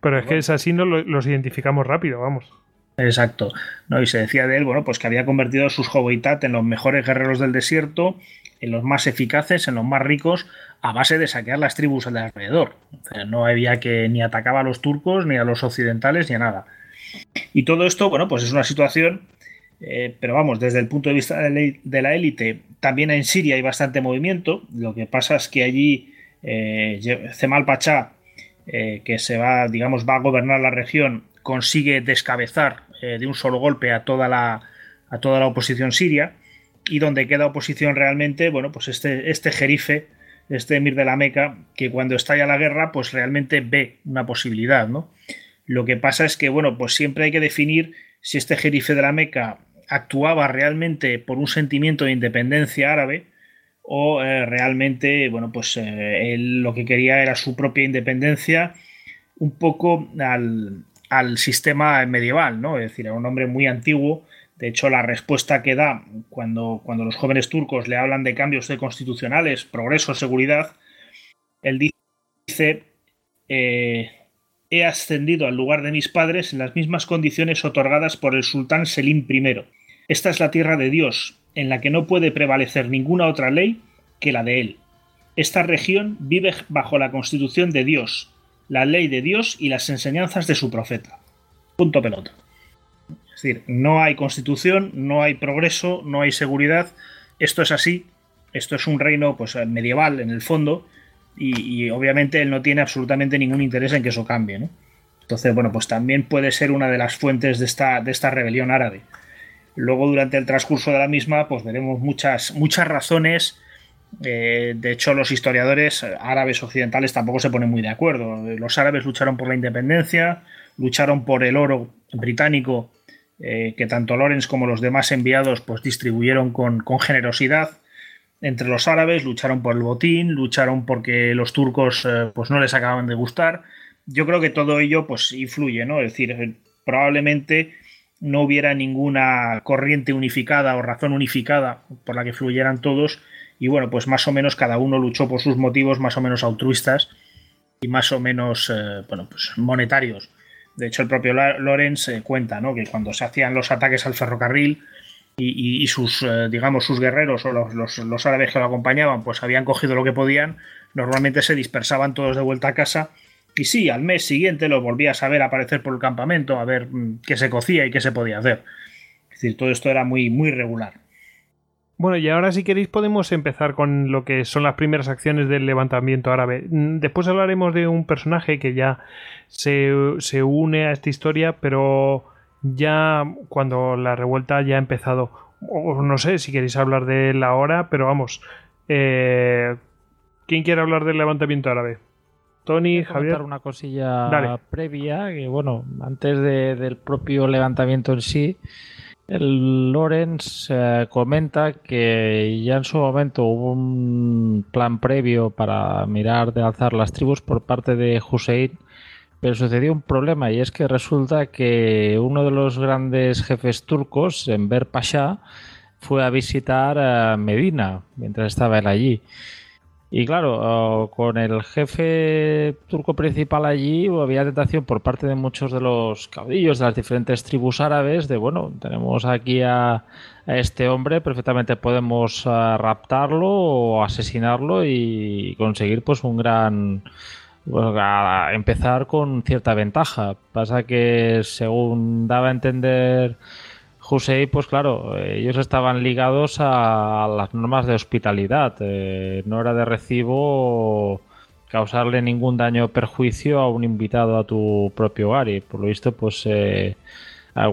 pero es que es así, no los identificamos rápido, vamos. Exacto. ¿no? Y se decía de él, bueno, pues que había convertido a sus Hobbit en los mejores guerreros del desierto, en los más eficaces, en los más ricos, a base de saquear las tribus de alrededor. no había que ni atacaba a los turcos, ni a los occidentales, ni a nada. Y todo esto, bueno, pues es una situación, eh, pero vamos, desde el punto de vista de la élite, también en Siria hay bastante movimiento. Lo que pasa es que allí eh, Cemal Pachá eh, que se va, digamos, va a gobernar la región, consigue descabezar eh, de un solo golpe a toda la, a toda la oposición siria y donde queda oposición realmente, bueno, pues este, este jerife, este emir de la Meca, que cuando estalla la guerra, pues realmente ve una posibilidad, ¿no? Lo que pasa es que, bueno, pues siempre hay que definir si este jerife de la Meca actuaba realmente por un sentimiento de independencia árabe o eh, realmente, bueno, pues eh, él lo que quería era su propia independencia, un poco al, sistema medieval, ¿no? Es decir, era un hombre muy antiguo. De hecho, la respuesta que da cuando, cuando los jóvenes turcos le hablan de cambios constitucionales, progreso, seguridad, él dice, eh, he ascendido al lugar de mis padres en las mismas condiciones otorgadas por el sultán Selim I. Esta es la tierra de Dios, en la que no puede prevalecer ninguna otra ley que la de él. Esta región vive bajo la constitución de Dios, la ley de Dios y las enseñanzas de su profeta. Punto pelota. Es decir, no hay constitución, no hay progreso, no hay seguridad. Esto es así. Esto es un reino pues, medieval en el fondo. Y, obviamente él no tiene absolutamente ningún interés en que eso cambie. Entonces, bueno, pues también puede ser una de las fuentes de esta, de esta rebelión árabe. Luego, durante el transcurso de la misma, pues veremos muchas, muchas razones. Eh, de hecho, los historiadores árabes occidentales tampoco se ponen muy de acuerdo. Los árabes lucharon por la independencia, lucharon por el oro británico eh, que tanto Lorenz como los demás enviados pues, distribuyeron con, generosidad entre los árabes, lucharon por el botín, lucharon porque los turcos eh, pues, no les acababan de gustar. Yo creo que todo ello pues, influye, ¿no? Es decir, probablemente no hubiera ninguna corriente unificada o razón unificada por la que fluyeran todos y bueno, pues más o menos cada uno luchó por sus motivos más o menos altruistas y más o menos eh, bueno, pues monetarios. De hecho, el propio Lorenz eh, cuenta ¿no? que cuando se hacían los ataques al ferrocarril y, sus, eh, digamos, sus guerreros o los, los, los árabes que lo acompañaban, pues habían cogido lo que podían, normalmente se dispersaban todos de vuelta a casa y sí, al mes siguiente lo volvías a ver aparecer por el campamento, a ver mm, qué se cocía y qué se podía hacer. Es decir, todo esto era muy, muy regular. Bueno, y ahora si queréis podemos empezar con lo que son las primeras acciones del levantamiento árabe. Mm, después hablaremos de un personaje que ya se, une a esta historia, pero ya cuando la revuelta ya ha empezado. O no sé si queréis hablar de él ahora, pero vamos. Eh, ¿Quién quiere hablar del levantamiento árabe? Tony, Javier. una cosilla previa, que bueno, antes del propio levantamiento en sí, el Lorenz eh, comenta que ya en su momento hubo un plan previo para mirar de alzar las tribus por parte de Hussein, pero sucedió un problema y es que resulta que uno de los grandes jefes turcos, Enver Pasha, fue a visitar a Medina mientras estaba él allí. Y claro, con el jefe turco principal allí había tentación por parte de muchos de los caudillos de las diferentes tribus árabes de, bueno, tenemos aquí a, este hombre, perfectamente podemos ah, raptarlo o asesinarlo y conseguir pues un gran... Pues, empezar con cierta ventaja. Pasa que según daba a entender Hussein, pues claro, ellos estaban ligados a las normas de hospitalidad. Eh, no era de recibo causarle ningún daño o perjuicio a un invitado a tu propio hogar. Y por lo visto, pues eh,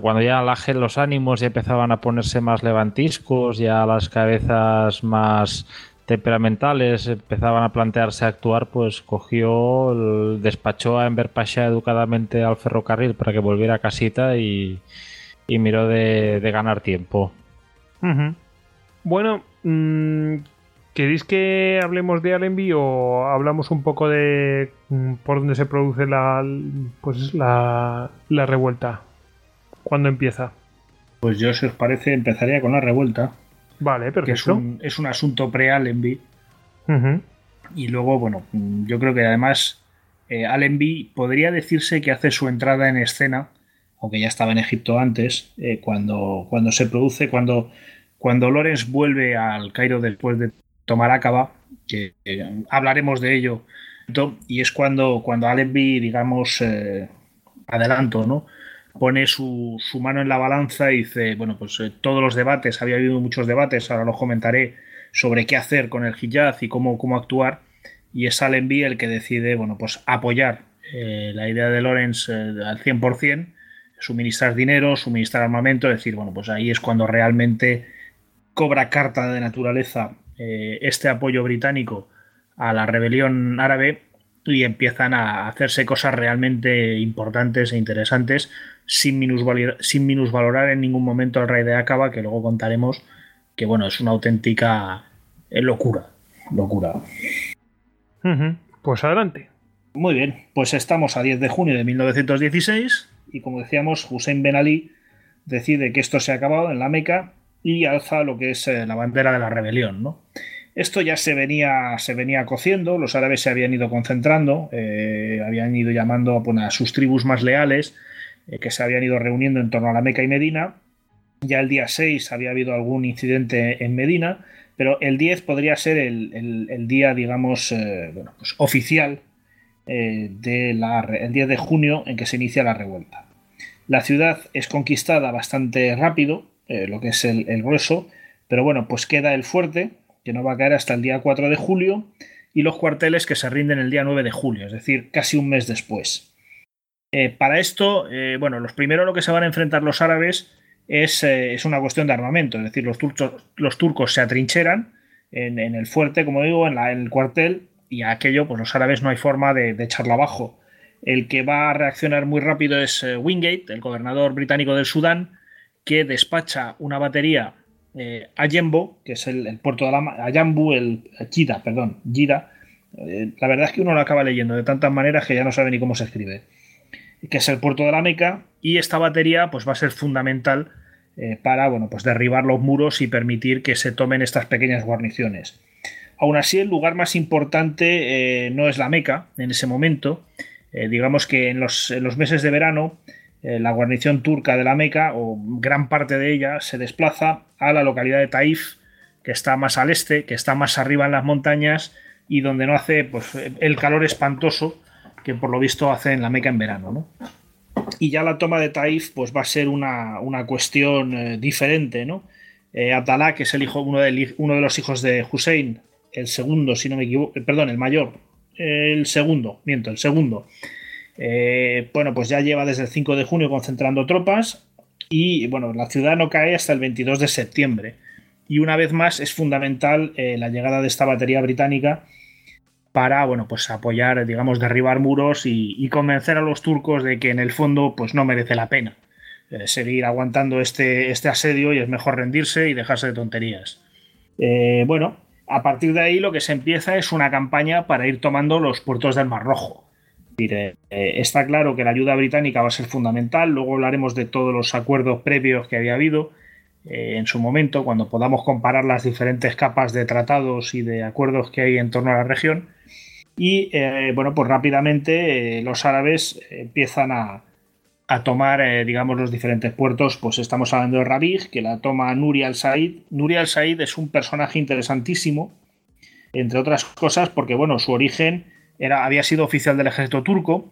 cuando ya la, los ánimos ya empezaban a ponerse más levantiscos, ya las cabezas más temperamentales empezaban a plantearse actuar, pues cogió, despachó a Enver Pasha educadamente al ferrocarril para que volviera a casita y, y miró de, ganar tiempo. Bueno, mm, ¿queréis que hablemos de Allenby o hablamos un poco de mm, por dónde se produce la, pues la, la revuelta? ¿Cuándo empieza? Pues yo, si os parece, empezaría con la revuelta. Vale, perfecto. Que es un, es un asunto pre-Allenby. Y luego, bueno, yo creo que además eh, Allenby podría decirse que hace su entrada en escena aunque ya estaba en Egipto antes, eh, cuando, cuando se produce, cuando, cuando Lorenz vuelve al Cairo después de tomar Acaba, eh, hablaremos de ello, y es cuando, cuando Allenby, digamos, eh, adelanto, ¿no? pone su, mano en la balanza y dice, bueno, pues todos los debates, había habido muchos debates, ahora los comentaré, sobre qué hacer con el hijaz y cómo, cómo actuar, y es Allenby el que decide, bueno, pues apoyar la idea de Lorenz al 100%, suministrar dinero, suministrar armamento, es decir, bueno, pues ahí es cuando realmente cobra carta de naturaleza eh, este apoyo británico a la rebelión árabe y empiezan a hacerse cosas realmente importantes e interesantes sin, minusvalorar, sin minusvalorar en ningún momento al rey de Acaba, que luego contaremos que bueno, es una auténtica eh, locura. Locura. Pues adelante. Muy bien, pues estamos a 10 de junio de 1916 y como decíamos, Hussein Ben Ali decide que esto se ha acabado en la Meca y alza lo que es eh, la bandera de la rebelión. ¿no? Esto ya se venía, se venía cociendo, los árabes se habían ido concentrando, eh, habían ido llamando a sus tribus más leales, eh, que se habían ido reuniendo en torno a la Meca y Medina. Ya el día 6 había habido algún incidente en Medina, pero el 10 podría ser el, día, digamos, pues oficial eh, el 10 de junio en que se inicia la revuelta. La ciudad es conquistada bastante rápido, eh, lo que es el, grueso, pero bueno, pues queda el fuerte, que no va a caer hasta el día 4 de julio, y los cuarteles que se rinden el día 9 de julio, es decir, casi un mes después. Eh, para esto, bueno, los primeros lo que se van a enfrentar los árabes es, una cuestión de armamento, es decir, los, turcos, los turcos se atrincheran en, el fuerte, como digo, en el cuartel, y a aquello, pues los árabes no hay forma de, echarlo abajo. El que va a reaccionar muy rápido es eh, Wingate, el gobernador británico del Sudán, que despacha una batería eh, a Yembo, que es el, puerto de la a Yambu, el Gida, perdón, Gida. Eh, la verdad es que uno lo acaba leyendo de tantas maneras que ya no sabe ni cómo se escribe. Que es el puerto de la Meca, y esta batería pues, va a ser fundamental para bueno, pues derribar los muros y permitir que se tomen estas pequeñas guarniciones. Aún así, el lugar más importante eh, no es la Meca en ese momento. Eh, digamos que en los, meses de verano, eh, la guarnición turca de la Meca, o gran parte de ella, se desplaza a la localidad de Taif, que está más al este, que está más arriba en las montañas y donde no hace pues, el calor espantoso que por lo visto hace en la Meca en verano. Y ya la toma de Taif pues, va a ser una, cuestión diferente. ¿no? Abdallah, que es el hijo, de, uno de los hijos de Hussein, el segundo, si no me equivoco, eh, perdón, el mayor, el segundo, miento, el segundo. Eh, bueno, pues ya lleva desde el 5 de junio concentrando tropas y bueno, la ciudad no cae hasta el 22 de septiembre. Y una vez más es fundamental eh, la llegada de esta batería británica para, bueno, pues apoyar, digamos, derribar muros y, convencer a los turcos de que en el fondo, pues no merece la pena seguir aguantando este, este asedio y es mejor rendirse y dejarse de tonterías. bueno, a partir de ahí lo que se empieza es una campaña para ir tomando los puertos del Mar Rojo. Eh, está claro que la ayuda británica va a ser fundamental, luego hablaremos de todos los acuerdos previos que había habido eh, en su momento, cuando podamos comparar las diferentes capas de tratados y de acuerdos que hay en torno a la región. Y eh, bueno, pues rápidamente los árabes empiezan a, a tomar, eh, digamos, los diferentes puertos, pues estamos hablando de Rabig, que la toma Nuri al-Said. Nuri al-Said es un personaje interesantísimo, entre otras cosas, porque, bueno, su origen era, había sido oficial del ejército turco,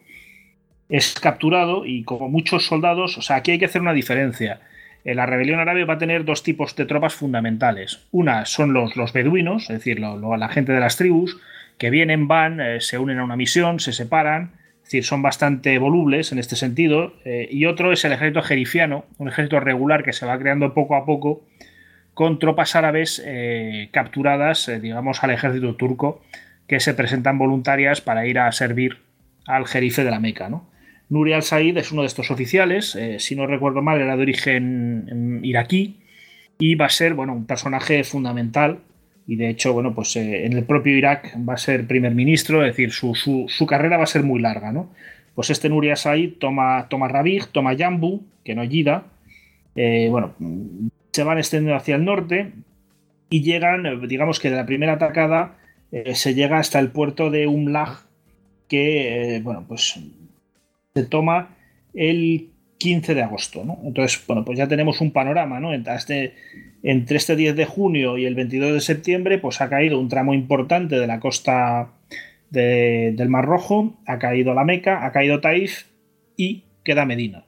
es capturado y como muchos soldados, o sea, aquí hay que hacer una diferencia. la rebelión árabe va a tener dos tipos de tropas fundamentales. Una son los, los beduinos, es decir, la gente de las tribus, que vienen, van, eh, se unen a una misión, se separan, es decir, son bastante volubles en este sentido. Eh, y otro es el ejército jerifiano, un ejército regular que se va creando poco a poco con tropas árabes eh, capturadas, digamos, al ejército turco, que se presentan voluntarias para ir a servir al jerife de la Meca, ¿no? Nuri al-Said es uno de estos oficiales, eh, si no recuerdo mal, era de origen iraquí y va a ser bueno, un personaje fundamental. Y de hecho, bueno, pues eh, en el propio Irak va a ser primer ministro, es decir, su, carrera va a ser muy larga, ¿no? Pues este Nuri al-Said toma, toma Rabig, toma Yambu, que no Yida, eh, bueno, se van extendiendo hacia el norte y llegan, digamos que de la primera atacada se llega hasta el puerto de Umlag, que, bueno, pues se toma el 15 de agosto. Entonces, bueno, pues ya tenemos un panorama, ¿no? Entre este, entre este 10 de junio y el 22 de septiembre, pues ha caído un tramo importante de la costa del Mar Rojo, ha caído la Meca, ha caído Taif y queda Medina.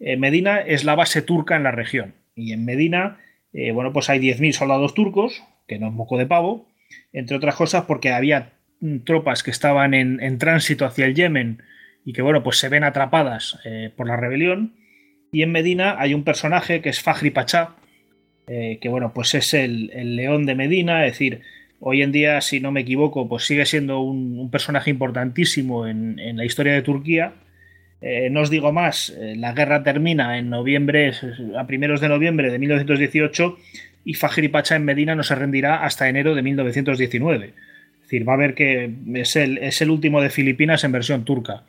Eh, Medina es la base turca en la región. Y en Medina, eh, bueno, pues hay 10.000 soldados turcos, que no es moco de pavo, entre otras cosas porque había mm, tropas que estaban en, en tránsito hacia el Yemen y que bueno, pues se ven atrapadas eh, por la rebelión. Y en Medina hay un personaje que es Fajri Pachá, eh, que bueno, pues es el, león de Medina, es decir, hoy en día, si no me equivoco, pues sigue siendo un, personaje importantísimo en, la historia de Turquía. Eh, no os digo más, la guerra termina en noviembre, a primeros de noviembre de 1918, y Fajri Pachá en Medina no se rendirá hasta enero de 1919. Es decir, va a ver que es el, es el último de Filipinas en versión turca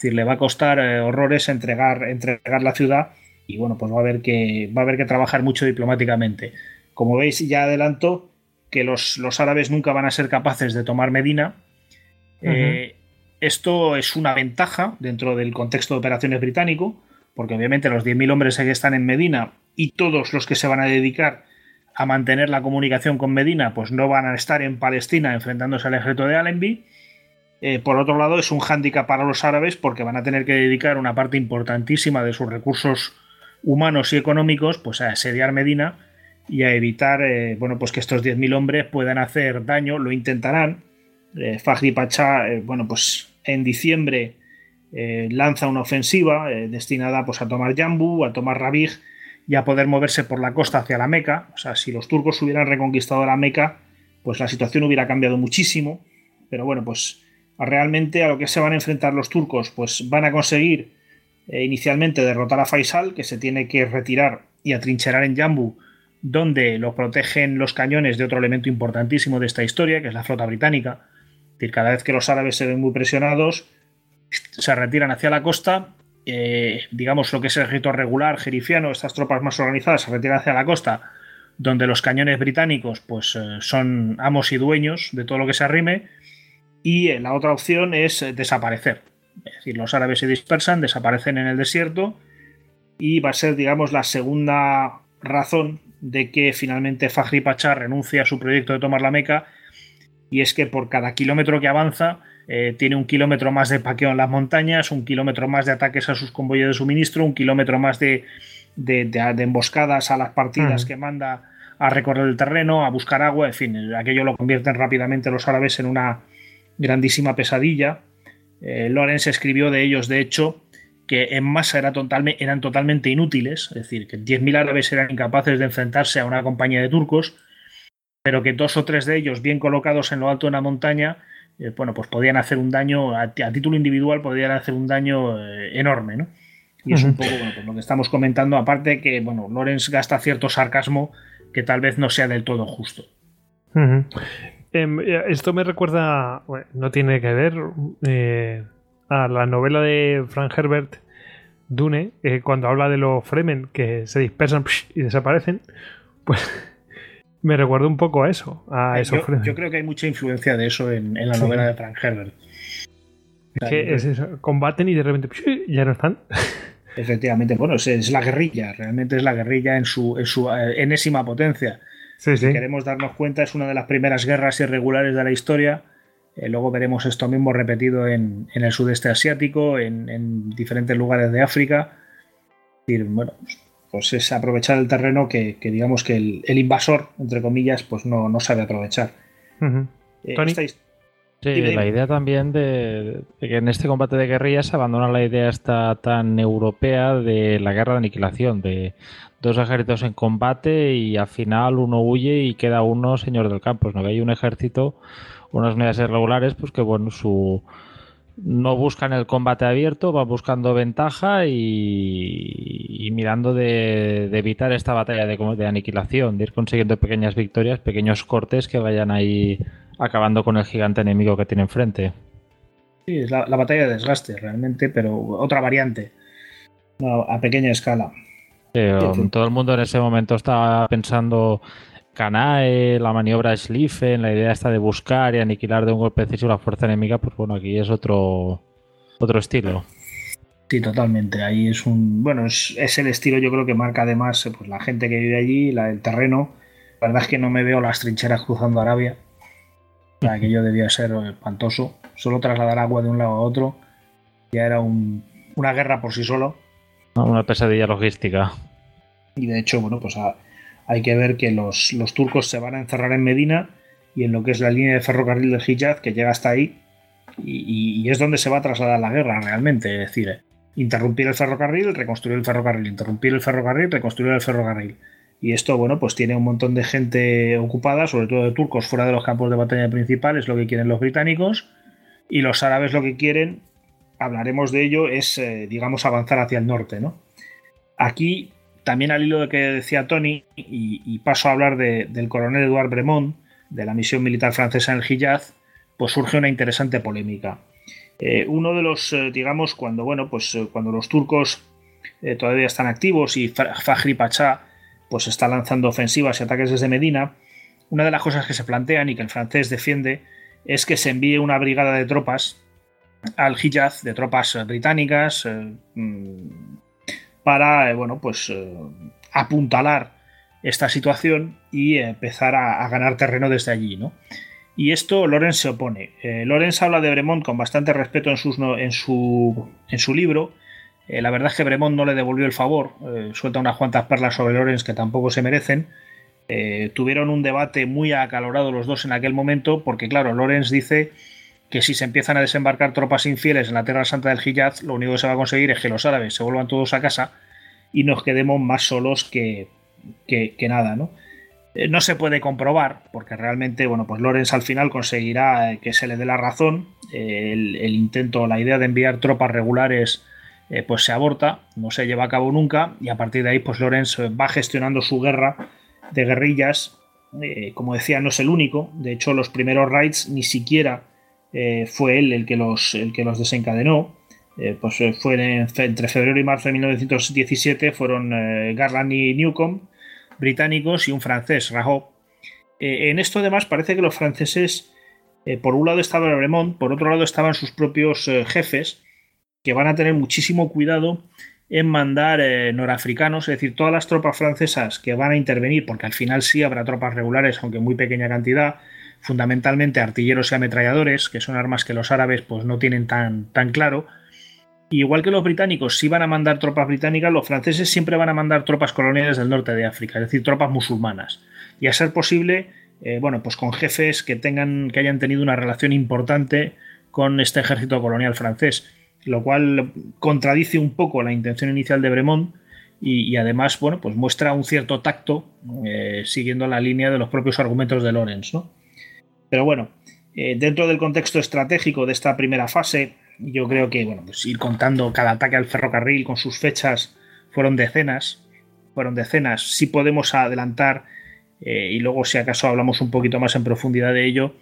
decir, le va a costar eh, horrores entregar, entregar la ciudad y bueno, pues va a haber que, va a haber que trabajar mucho diplomáticamente. Como veis, ya adelanto que los, árabes nunca van a ser capaces de tomar Medina. Eh, esto es una ventaja dentro del contexto de operaciones británico, porque obviamente los 10.000 hombres que están en Medina y todos los que se van a dedicar a mantener la comunicación con Medina, pues no van a estar en Palestina enfrentándose al ejército de Allenby eh, por otro lado, es un hándicap para los árabes porque van a tener que dedicar una parte importantísima de sus recursos humanos y económicos pues, a asediar Medina y a evitar eh, bueno, pues que estos 10.000 hombres puedan hacer daño, lo intentarán. Eh, Fajri Pacha, bueno, pues en diciembre lanza una ofensiva destinada pues, a tomar Yambu, a tomar Rabig y a poder moverse por la costa hacia la Meca. O sea, si los turcos hubieran reconquistado la Meca, pues la situación hubiera cambiado muchísimo. Pero bueno, pues realmente a lo que se van a enfrentar los turcos, pues van a conseguir eh, inicialmente derrotar a Faisal, que se tiene que retirar y atrincherar en Jambu, donde lo protegen los cañones de otro elemento importantísimo de esta historia, que es la flota británica. Decir, cada vez que los árabes se ven muy presionados, se retiran hacia la costa. Eh, digamos lo que es el ejército regular jerifiano, estas tropas más organizadas se retiran hacia la costa, donde los cañones británicos pues, eh, son amos y dueños de todo lo que se arrime y la otra opción es eh, desaparecer. Es decir, los árabes se dispersan, desaparecen en el desierto y va a ser, digamos, la segunda razón de que finalmente Fajri Pachá renuncie a su proyecto de tomar la Meca y es que por cada kilómetro que avanza eh, tiene un kilómetro más de paqueo en las montañas, un kilómetro más de ataques a sus convoyes de suministro, un kilómetro más de, emboscadas a las partidas que manda a recorrer el terreno, a buscar agua, en fin, aquello lo convierten rápidamente los árabes en una, grandísima pesadilla. Eh, Lorenz escribió de ellos, de hecho, que en masa eran totalmente inútiles, es decir, que 10.000 árabes eran incapaces de enfrentarse a una compañía de turcos, pero que dos o tres de ellos, bien colocados en lo alto de una montaña, eh, bueno, pues podían hacer un daño, a, título individual, podían hacer un daño eh, enorme, ¿no? Y es un poco pues lo que estamos comentando, aparte que, bueno, Lorenz gasta cierto sarcasmo que tal vez no sea del todo justo. Eh, esto me recuerda, no tiene que ver, eh, a la novela de Frank Herbert, Dune, eh, cuando habla de los Fremen que se dispersan y desaparecen, pues me recuerda un poco a eso, a esos yo, Yo creo que hay mucha influencia de eso en, la novela de Frank Herbert. Es que es eso, combaten y de repente ya no están. Efectivamente, bueno, es, la guerrilla, realmente es la guerrilla en su, en su enésima potencia si queremos darnos cuenta, es una de las primeras guerras irregulares de la historia. Eh, luego veremos esto mismo repetido en, en el sudeste asiático, en, diferentes lugares de África. bueno, pues es aprovechar el terreno que, digamos que el, invasor, entre comillas, pues no, no sabe aprovechar. Eh, sí, la idea también de, que en este combate de guerrillas se abandona la idea esta tan europea de la guerra de aniquilación, de dos ejércitos en combate y al final uno huye y queda uno señor del campo. ¿no? Hay un ejército, unas unidades irregulares, pues que bueno, su no buscan el combate abierto, van buscando ventaja y, mirando de, evitar esta batalla de, de, aniquilación, de ir consiguiendo pequeñas victorias, pequeños cortes que vayan ahí acabando con el gigante enemigo que tiene enfrente. Sí, es la, batalla de desgaste realmente, pero otra variante, a pequeña escala. todo el mundo en ese momento estaba pensando Kanae, la maniobra Schlieffen, la idea esta de buscar y aniquilar de un golpe decisivo la fuerza enemiga, pues bueno, aquí es otro, otro estilo. Sí, totalmente. Ahí es un. Bueno, es, el estilo, yo creo que marca además pues, la gente que vive allí, la, el terreno. La verdad es que no me veo las trincheras cruzando Arabia. Que aquello debía ser espantoso. Solo trasladar agua de un lado a otro ya era una guerra por sí solo. Una pesadilla logística. Y de hecho, bueno, pues a, hay que ver que los, turcos se van a encerrar en Medina y en lo que es la línea de ferrocarril del Hijaz, que llega hasta ahí, y, es donde se va a trasladar la guerra realmente. Es decir, interrumpir el ferrocarril, reconstruir el ferrocarril, interrumpir el ferrocarril, reconstruir el ferrocarril. Y esto, bueno, pues tiene un montón de gente ocupada, sobre todo de turcos fuera de los campos de batalla principales, lo que quieren los británicos. Y los árabes lo que quieren, hablaremos de ello, es, eh, digamos, avanzar hacia el norte, ¿no? Aquí también al hilo de que decía Tony, y, paso a hablar del coronel Eduard Bremont, de la misión militar francesa en el Hijaz, pues surge una interesante polémica. Eh, uno de los, eh, digamos, cuando, bueno, pues, cuando los turcos todavía están activos y Fajri Pachá pues, está lanzando ofensivas y ataques desde Medina, una de las cosas que se plantean y que el francés defiende es que se envíe una brigada de tropas al Hijaz, de tropas británicas, mm, para, eh, bueno, pues eh, apuntalar esta situación y empezar a, ganar terreno desde allí, ¿no? Y esto Lorenz se opone. Eh, Lorenz habla de Bremont con bastante respeto en, en, su, en su libro. La verdad es que Bremont no le devolvió el favor, suelta unas cuantas perlas sobre Lorenz que tampoco se merecen. tuvieron un debate muy acalorado los dos en aquel momento, porque claro, Lorenz dice que si se empiezan a desembarcar tropas infieles en la Tierra Santa del Hijaz, lo único que se va a conseguir es que los árabes se vuelvan todos a casa y nos quedemos más solos que, que, nada, ¿no? Eh, no se puede comprobar, porque realmente, bueno, pues Lorenz al final conseguirá eh, que se le dé la razón. el, intento, la idea de enviar tropas regulares, eh, pues se aborta, no se lleva a cabo nunca, y a partir de ahí, pues Lorenz va gestionando su guerra de guerrillas. como decía, no es el único. De hecho, los primeros raids ni siquiera eh, fue él el que los, el que los desencadenó. Eh, pues eh, fue entre febrero y marzo de 1917 fueron Garland y Newcomb, británicos, y un francés, Raho. en esto además parece que los franceses, por un lado estaba Bremont, por otro lado estaban sus propios jefes, que van a tener muchísimo cuidado en mandar norafricanos, es decir, todas las tropas francesas que van a intervenir, porque al final sí habrá tropas regulares, aunque muy pequeña cantidad, fundamentalmente artilleros y ametralladores, que son armas que los árabes pues, no tienen tan, tan claro. igual que los británicos sí van a mandar tropas británicas, los franceses siempre van a mandar tropas coloniales del norte de África, es decir, tropas musulmanas. Y a ser posible, eh, bueno, pues con jefes que tengan, que hayan tenido una relación importante con este ejército colonial francés, lo cual contradice un poco la intención inicial de Bremont y, además, bueno, pues muestra un cierto tacto eh, siguiendo la línea de los propios argumentos de Lorenz, ¿no? Pero bueno, eh, dentro del contexto estratégico de esta primera fase, yo creo que bueno, pues ir contando cada ataque al ferrocarril con sus fechas fueron decenas, fueron decenas. Si podemos adelantar eh, y luego si acaso hablamos un poquito más en profundidad de ello,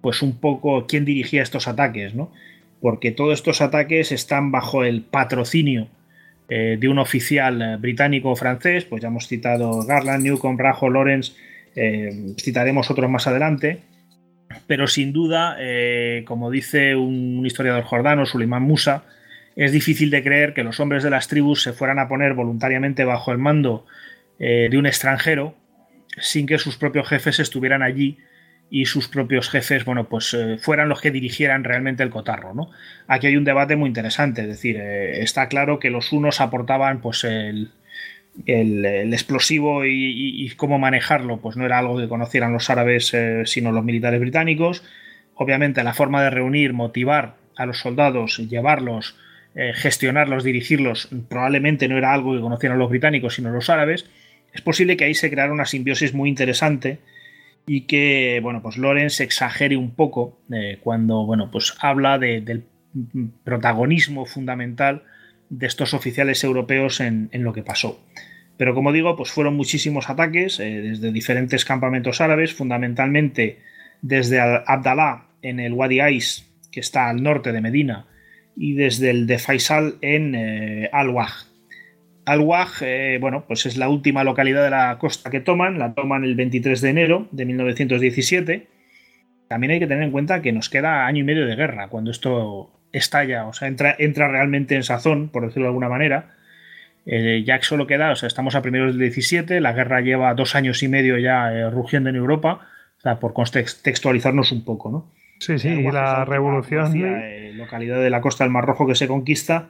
pues un poco quién dirigía estos ataques, ¿no? Porque todos estos ataques están bajo el patrocinio eh, de un oficial británico o francés, pues ya hemos citado Garland, Newcomb, Rajo, Lawrence, citaremos otros más adelante pero sin duda, eh, como dice un, historiador jordano, Suleiman Musa, es difícil de creer que los hombres de las tribus se fueran a poner voluntariamente bajo el mando eh, de un extranjero sin que sus propios jefes estuvieran allí y sus propios jefes, bueno, pues eh, fueran los que dirigieran realmente el cotarro, ¿no? Aquí hay un debate muy interesante, es decir, está claro que los unos aportaban, pues, el, el, explosivo y, cómo manejarlo, pues no era algo que conocieran los árabes, eh, sino los militares británicos. Obviamente la forma de reunir, motivar a los soldados, llevarlos, eh, gestionarlos, dirigirlos, probablemente no era algo que conocieran los británicos, sino los árabes. Es posible que ahí se creara una simbiosis muy interesante y que, bueno, pues Lorenz exagere un poco eh, cuando, bueno, pues habla del protagonismo fundamental de estos oficiales europeos en, lo que pasó. Pero como digo, pues fueron muchísimos ataques eh, desde diferentes campamentos árabes, fundamentalmente desde Abdalá en el Wadi Ais, que está al norte de Medina, y desde el de Faisal en eh, Al-Waj. Al-Waj, eh, bueno, pues es la última localidad de la costa que toman, la toman el 23 de enero de 1917. También hay que tener en cuenta que nos queda año y medio de guerra cuando esto estalla, o sea, entra, entra realmente en sazón, por decirlo de alguna manera. Eh, ya que solo queda, o sea, estamos a primeros del 17, la guerra lleva dos años y medio ya eh, rugiendo en Europa, o sea, por contextualizarnos un poco, ¿no? Sí, sí, y la revolución. Eh, localidad de la costa del Mar Rojo que se conquista,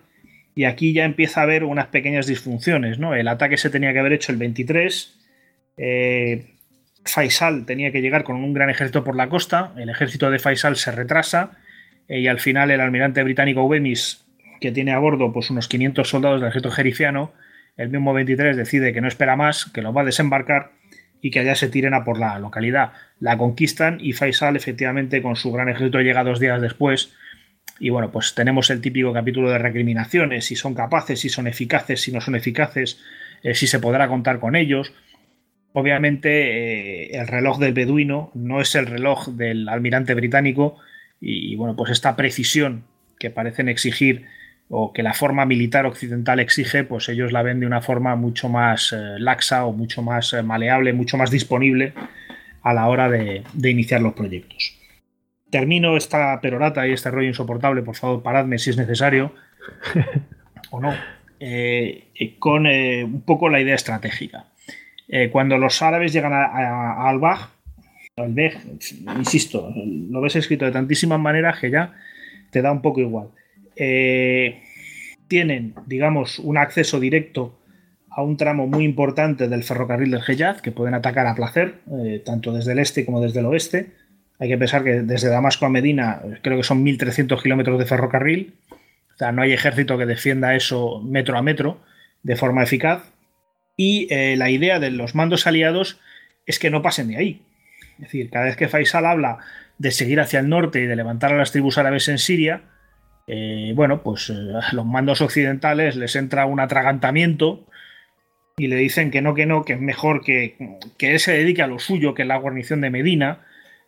y aquí ya empieza a haber unas pequeñas disfunciones, ¿no? El ataque se tenía que haber hecho el 23. Faisal tenía que llegar con un gran ejército por la costa, el ejército de Faisal se retrasa y al final el almirante británico Ubemis, que tiene a bordo pues, unos 500 soldados del ejército jerifiano, el mismo 23 decide que no espera más, que los va a desembarcar y que allá se tiren a por la localidad. La conquistan y Faisal efectivamente con su gran ejército llega dos días después y bueno, pues tenemos el típico capítulo de recriminaciones, si son capaces, si son eficaces, si no son eficaces, eh, si se podrá contar con ellos. Obviamente eh, el reloj del beduino no es el reloj del almirante británico, y, bueno, pues esta precisión que parecen exigir o que la forma militar occidental exige, pues ellos la ven de una forma mucho más eh, laxa o mucho más maleable, mucho más disponible a la hora de, iniciar los proyectos. Termino esta perorata y este rollo insoportable, por favor, paradme si es necesario o no, eh, con un poco la idea estratégica. cuando los árabes llegan a, Al-Baj, insisto, lo ves escrito de tantísimas maneras que ya te da un poco igual. Eh, tienen, digamos, un acceso directo a un tramo muy importante del ferrocarril del Hejaz, que pueden atacar a placer, eh, tanto desde el este como desde el oeste. Hay que pensar que desde Damasco a Medina creo que son 1.300 kilómetros de ferrocarril. O sea, no hay ejército que defienda eso metro a metro de forma eficaz. Y eh, la idea de los mandos aliados es que no pasen de ahí. Es decir, cada vez que Faisal habla de seguir hacia el norte y de levantar a las tribus árabes en Siria, eh, bueno, pues eh, a los mandos occidentales les entra un atragantamiento y le dicen que no, que no, que es mejor que, él se dedique a lo suyo, que es la guarnición de Medina,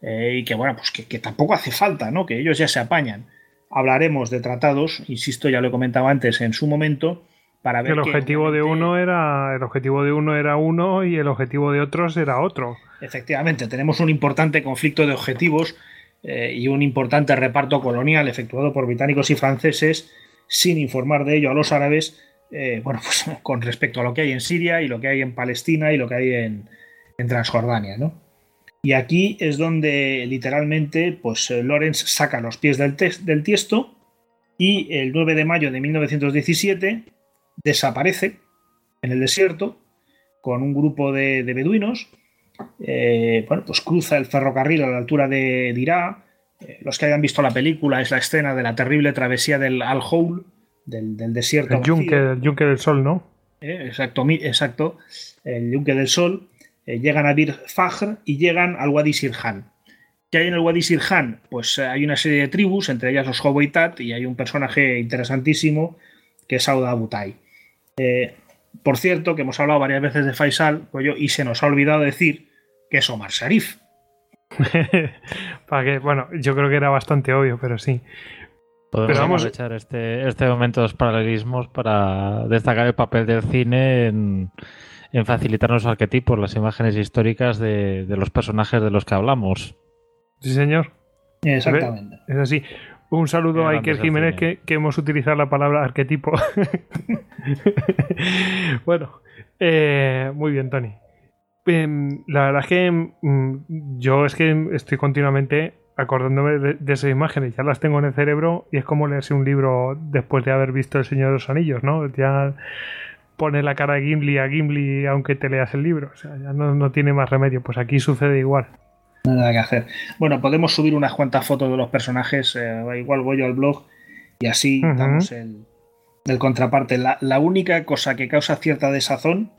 eh, y que bueno, pues que, tampoco hace falta, ¿no? Que ellos ya se apañan. Hablaremos de tratados, insisto, ya lo he comentado antes en su momento, para ver el objetivo de uno era el objetivo de uno era uno y el objetivo de otros era otro. Efectivamente, tenemos un importante conflicto de objetivos eh, y un importante reparto colonial efectuado por británicos y franceses sin informar de ello a los árabes, eh, bueno, pues con respecto a lo que hay en Siria y lo que hay en Palestina y lo que hay en, Transjordania, ¿no? Y aquí es donde literalmente, pues eh, Lorenz saca los pies del, del tiesto y el 9 de mayo de 1917 desaparece en el desierto con un grupo de, beduinos. Eh, bueno, pues cruza el ferrocarril a la altura de Dirá. Eh, los que hayan visto la película es la escena de la terrible travesía del Al-Houl, del, desierto. El yunque, del Sol, ¿no? Eh, exacto, exacto, el yunque del Sol. Llegan a Bir Fajr y llegan al Wadi Sirhan. ¿Qué hay en el Wadi Sirhan? Pues hay una serie de tribus, entre ellas los Hoboitat, y hay un personaje interesantísimo que es Sauda Abutai. Eh, por cierto, que hemos hablado varias veces de Faisal, pues y se nos ha olvidado decir que es Omar Sharif. para que, bueno, yo creo que era bastante obvio, pero sí. Podemos pero vamos... aprovechar este, este momento de los paralelismos para destacar el papel del cine en, facilitarnos arquetipos, las imágenes históricas de, de, los personajes de los que hablamos. Sí, señor. Exactamente. Es así. Un saludo a Iker Jiménez que, hemos utilizado la palabra arquetipo. bueno, eh, muy bien, Tony. Em, la verdad es que mm, yo es que estoy continuamente acordándome de, esas imágenes, ya las tengo en el cerebro y es como leerse un libro después de haber visto El Señor de los Anillos, ¿no? Ya pone la cara de Gimli a Gimli aunque te leas el libro. O sea, ya no, tiene más remedio. Pues aquí sucede igual. Nada que hacer. Bueno, podemos subir unas cuantas fotos de los personajes. Eh, igual voy yo al blog y así damos el, contraparte. La, única cosa que causa cierta desazón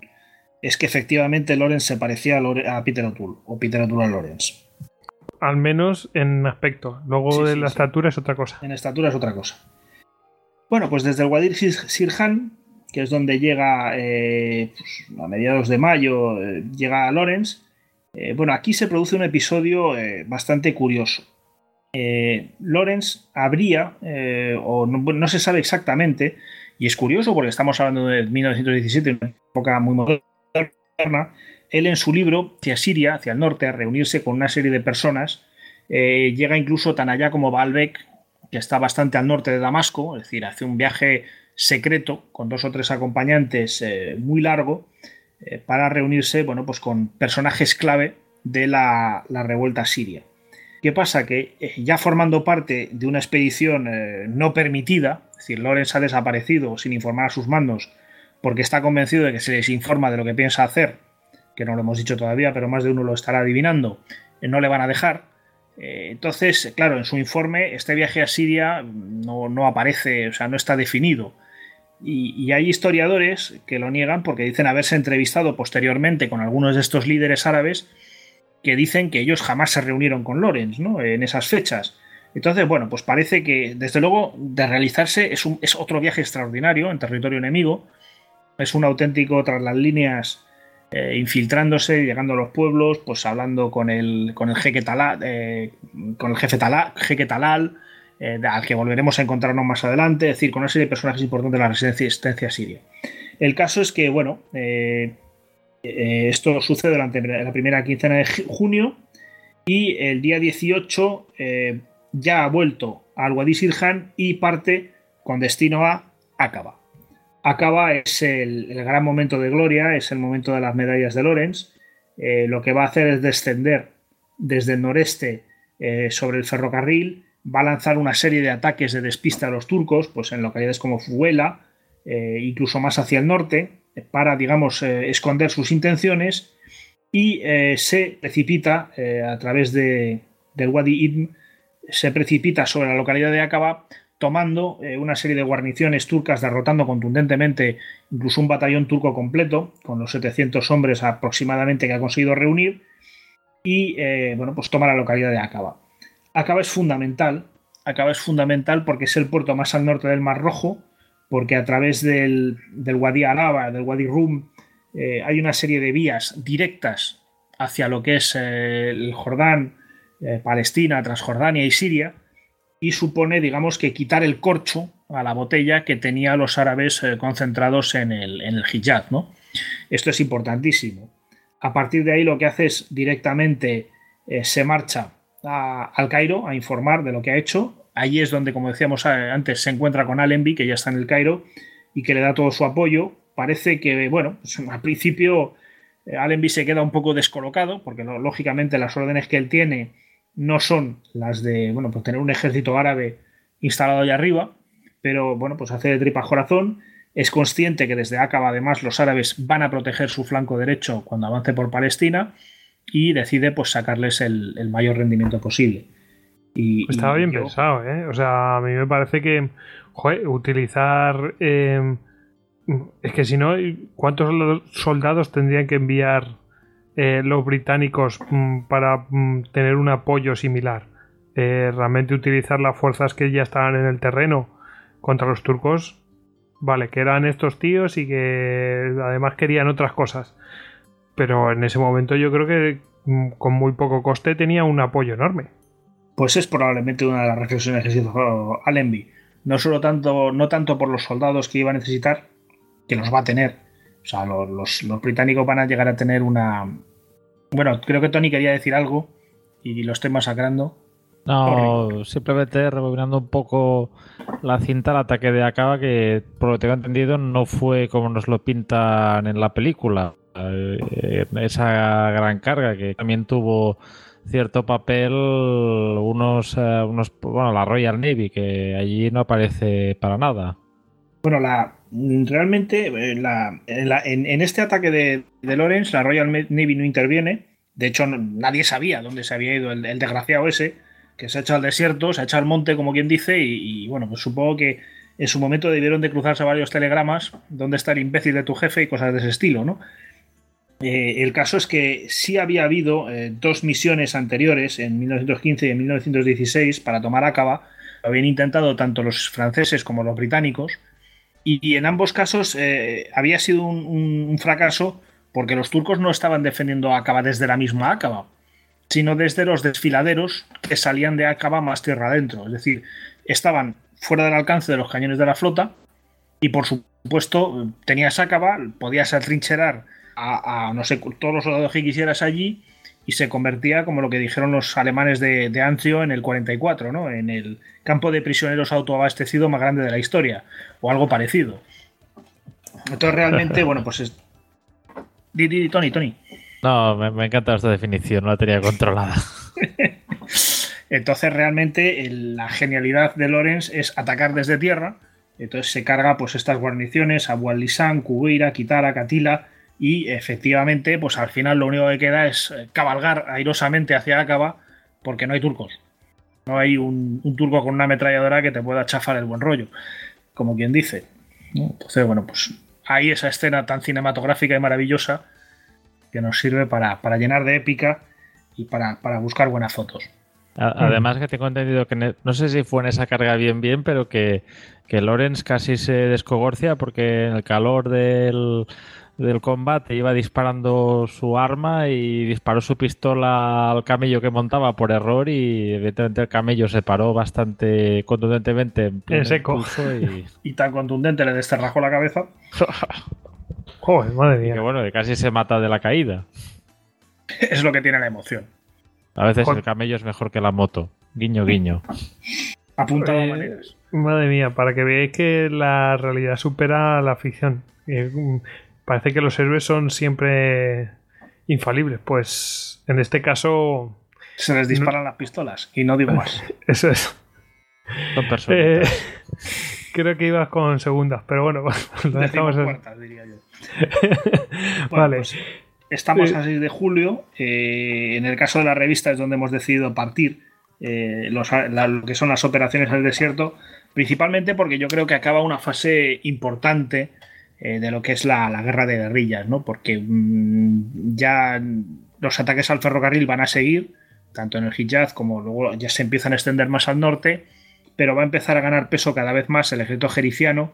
es que efectivamente Lorenz se parecía a, Peter O'Toole o Peter O'Toole a Lorenz. Al menos en aspecto. Luego de la estatura es otra cosa. En estatura es otra cosa. Bueno, pues desde el Wadir Sirhan, que es donde llega eh, a mediados de mayo, eh, llega a Lorenz. Eh, bueno, aquí se produce un episodio bastante curioso. Lorenz habría, o no, se sabe exactamente, y es curioso porque estamos hablando de 1917, una época muy moderna, él en su libro, hacia Siria, hacia el norte, a reunirse con una serie de personas, llega incluso tan allá como Baalbek, que está bastante al norte de Damasco, es decir, hace un viaje secreto con dos o tres acompañantes eh, muy largo eh, para reunirse bueno, pues con personajes clave de la, revuelta siria. ¿Qué pasa? Que eh, ya formando parte de una expedición no permitida, es decir, Lorenz ha desaparecido sin informar a sus mandos porque está convencido de que se les informa de lo que piensa hacer, que no lo hemos dicho todavía, pero más de uno lo estará adivinando, no le van a dejar. Entonces, claro, en su informe este viaje a Siria no, no aparece, o sea, no está definido. Y, hay historiadores que lo niegan porque dicen haberse entrevistado posteriormente con algunos de estos líderes árabes que dicen que ellos jamás se reunieron con Lorenz ¿no? en esas fechas. Entonces, bueno, pues parece que desde luego de realizarse es, un, es otro viaje extraordinario en territorio enemigo. Es un auténtico tras las líneas, eh, infiltrándose, llegando a los pueblos, pues hablando con el, con el jeque Talal, eh, con el jefe Talal, jeque Talal eh, al que volveremos a encontrarnos más adelante, es decir, con una serie de personajes importantes de la resistencia siria. El caso es que, bueno, eh, esto sucede durante la primera quincena de junio y el día 18 ya ha vuelto al Wadi Sirhan y parte con destino a Aqaba. Aqaba es el, gran momento de gloria, es el momento de las medallas de Lorenz. lo que va a hacer es descender desde el noreste sobre el ferrocarril va a lanzar una serie de ataques de despista a los turcos, pues en localidades como Fuela, eh, incluso más hacia el norte, para, digamos, eh, esconder sus intenciones y eh, se precipita a través de, del Wadi Ibn, se precipita sobre la localidad de Aqaba, tomando una serie de guarniciones turcas, derrotando contundentemente incluso un batallón turco completo, con los 700 hombres aproximadamente que ha conseguido reunir, y bueno, pues toma la localidad de Aqaba. Acaba es fundamental. Acaba es fundamental porque es el puerto más al norte del Mar Rojo, porque a través del, del Wadi Alaba, del Wadi Rum, eh, hay una serie de vías directas hacia lo que es eh, el Jordán, eh, Palestina, Transjordania y Siria, y supone, digamos, que quitar el corcho a la botella que tenían los árabes concentrados en el, en el. ¿no? Esto es importantísimo. A partir de ahí lo que hace es directamente se marcha al Cairo a informar de lo que ha hecho. Allí es donde, como decíamos antes, se encuentra con Allenby, que ya está en el Cairo y que le da todo su apoyo. Parece que, bueno, pues, al principio eh, Allenby se queda un poco descolocado, porque lógicamente las órdenes que él tiene no son las de, bueno, pues tener un ejército árabe instalado allá arriba, pero bueno, pues hace de tripa corazón. Es consciente que desde Aqaba, además, los árabes van a proteger su flanco derecho cuando avance por Palestina y decide pues sacarles el, mayor rendimiento posible. Y, Estaba bien pensado, ¿eh? O sea, a mí me parece que utilizar... Em, es que si no, ¿cuántos soldados tendrían que enviar eh, los británicos mm, para mm, tener un apoyo similar? Eh, realmente utilizar las fuerzas que ya estaban en el terreno contra los turcos, vale, que eran estos tíos y que además querían otras cosas pero en ese momento yo creo que mm, con muy poco coste tenía un apoyo enorme. Pues es probablemente una de las reflexiones que hizo Allenby. No solo tanto, no tanto por los soldados que iba a necesitar, que los va a tener. O sea, los, británicos van a llegar a tener una. Bueno, creo que Tony quería decir algo y lo estoy masacrando. No, simplemente rebobinando un poco la cinta, el ataque de Acaba, que por lo que tengo entendido no fue como nos lo pintan en la película. Eh, esa gran carga que también tuvo cierto papel unos, eh, unos bueno la Royal Navy que allí no aparece para nada bueno la, realmente en, este ataque de, de Lawrence, la Royal Navy no interviene. De hecho, nadie sabía dónde se había ido el, desgraciado ese, que se ha echado al desierto, se ha echado al monte, como quien dice, y, bueno, pues supongo que en su momento debieron de cruzarse varios telegramas, dónde está el imbécil de tu jefe y cosas de ese estilo, ¿no? Eh, el caso es que sí había habido eh, dos misiones anteriores, en 1915 y en 1916, para tomar Acaba. Habían intentado tanto los franceses como los británicos, y, en ambos casos eh, había sido un, fracaso porque los turcos no estaban defendiendo Acaba desde la misma Acaba, sino desde los desfiladeros que salían de Acaba más tierra adentro. Es decir, estaban fuera del alcance de los cañones de la flota y por supuesto tenías Acaba, podías atrincherar a, no sé, todos los soldados que quisieras allí y se convertía como lo que dijeron los alemanes de, de Anzio en el 44, ¿no? En el campo de prisioneros autoabastecido más grande de la historia, o algo parecido. Entonces realmente, bueno, pues es... Di, Tony, Tony. No, me, encanta esta definición, no la tenía controlada. Entonces realmente la genialidad de Lorenz es atacar desde tierra, entonces se carga pues estas guarniciones, a Lisan, Kubeira, Kitara, Katila, y efectivamente, pues al final lo único que queda es eh, cabalgar airosamente hacia Acaba porque no hay turcos. No hay un, turco con una ametralladora que te pueda chafar el buen rollo, como quien dice. Entonces, bueno, pues hay esa escena tan cinematográfica y maravillosa que nos sirve para, llenar de épica y para, buscar buenas fotos. Además que tengo entendido que no sé si fue en esa carga bien bien, pero que, que Lorenz casi se descogorcia porque en el calor del, del combate iba disparando su arma y disparó su pistola al camello que montaba por error y evidentemente el camello se paró bastante contundentemente en, seco. y... tan contundente le desterrajó la cabeza. Joder madre mía. Que bueno que casi se mata de la caída. Es lo que tiene la emoción. A veces el camello es mejor que la moto. Guiño guiño. Apuntado a maneras madre mía para que veáis que la realidad supera la ficción parece que los héroes son siempre infalibles. Pues en este caso. Se les disparan las pistolas y no digo más. Eso es. Son personas. Eh, creo que ibas con segundas, pero bueno, lo dejamos diría yo. vale. Pues, estamos a 6 de julio. Eh, en el caso de la revista es donde hemos decidido partir eh, lo que son las operaciones en el desierto, principalmente porque yo creo que acaba una fase importante eh, de lo que es la, guerra de guerrillas, ¿no? Porque mm, ya los ataques al ferrocarril van a seguir, tanto en el Hijaz como luego ya se empiezan a extender más al norte, pero va a empezar a ganar peso cada vez más el ejército jericiano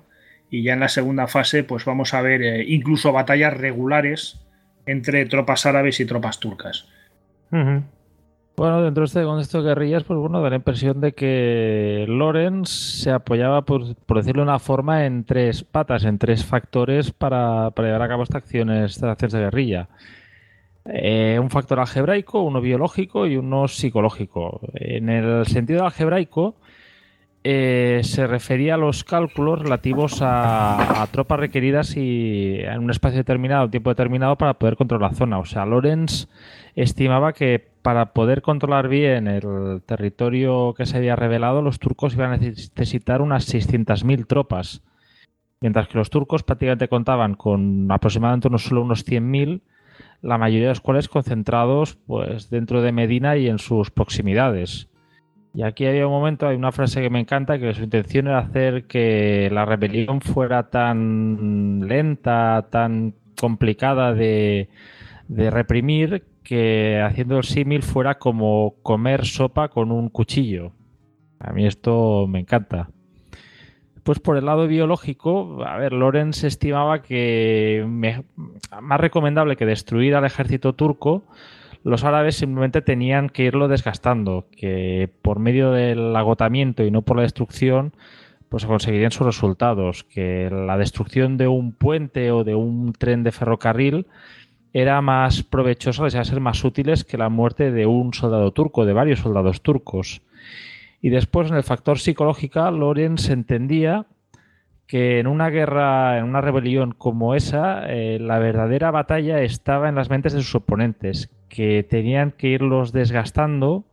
y ya en la segunda fase pues vamos a ver eh, incluso batallas regulares entre tropas árabes y tropas turcas. Bueno, dentro de este contexto de guerrillas, pues bueno, da la impresión de que Lorenz se apoyaba, por, decirlo de una forma, en tres patas, en tres factores para, llevar a cabo estas acciones, estas acciones de guerrilla. Eh, un factor algebraico, uno biológico y uno psicológico. En el sentido algebraico, eh, se refería a los cálculos relativos a, tropas requeridas y en un espacio determinado, un tiempo determinado para poder controlar la zona. O sea, Lorenz estimaba que para poder controlar bien el territorio que se había revelado, los turcos iban a necesitar unas 600.000 tropas, mientras que los turcos prácticamente contaban con aproximadamente unos, solo unos 100.000, la mayoría de los cuales concentrados pues, dentro de Medina y en sus proximidades. Y aquí había un momento, hay una frase que me encanta, que su intención era hacer que la rebelión fuera tan lenta, tan complicada de, de reprimir, que haciendo el símil fuera como comer sopa con un cuchillo. A mí esto me encanta. Pues por el lado biológico, a ver, Lorenz estimaba que más recomendable que destruir al ejército turco, los árabes simplemente tenían que irlo desgastando, que por medio del agotamiento y no por la destrucción, pues conseguirían sus resultados, que la destrucción de un puente o de un tren de ferrocarril era más provechoso, a ser más útiles que la muerte de un soldado turco, de varios soldados turcos. Y después, en el factor psicológico, Lorenz entendía que en una guerra, en una rebelión como esa, eh, la verdadera batalla estaba en las mentes de sus oponentes, que tenían que irlos desgastando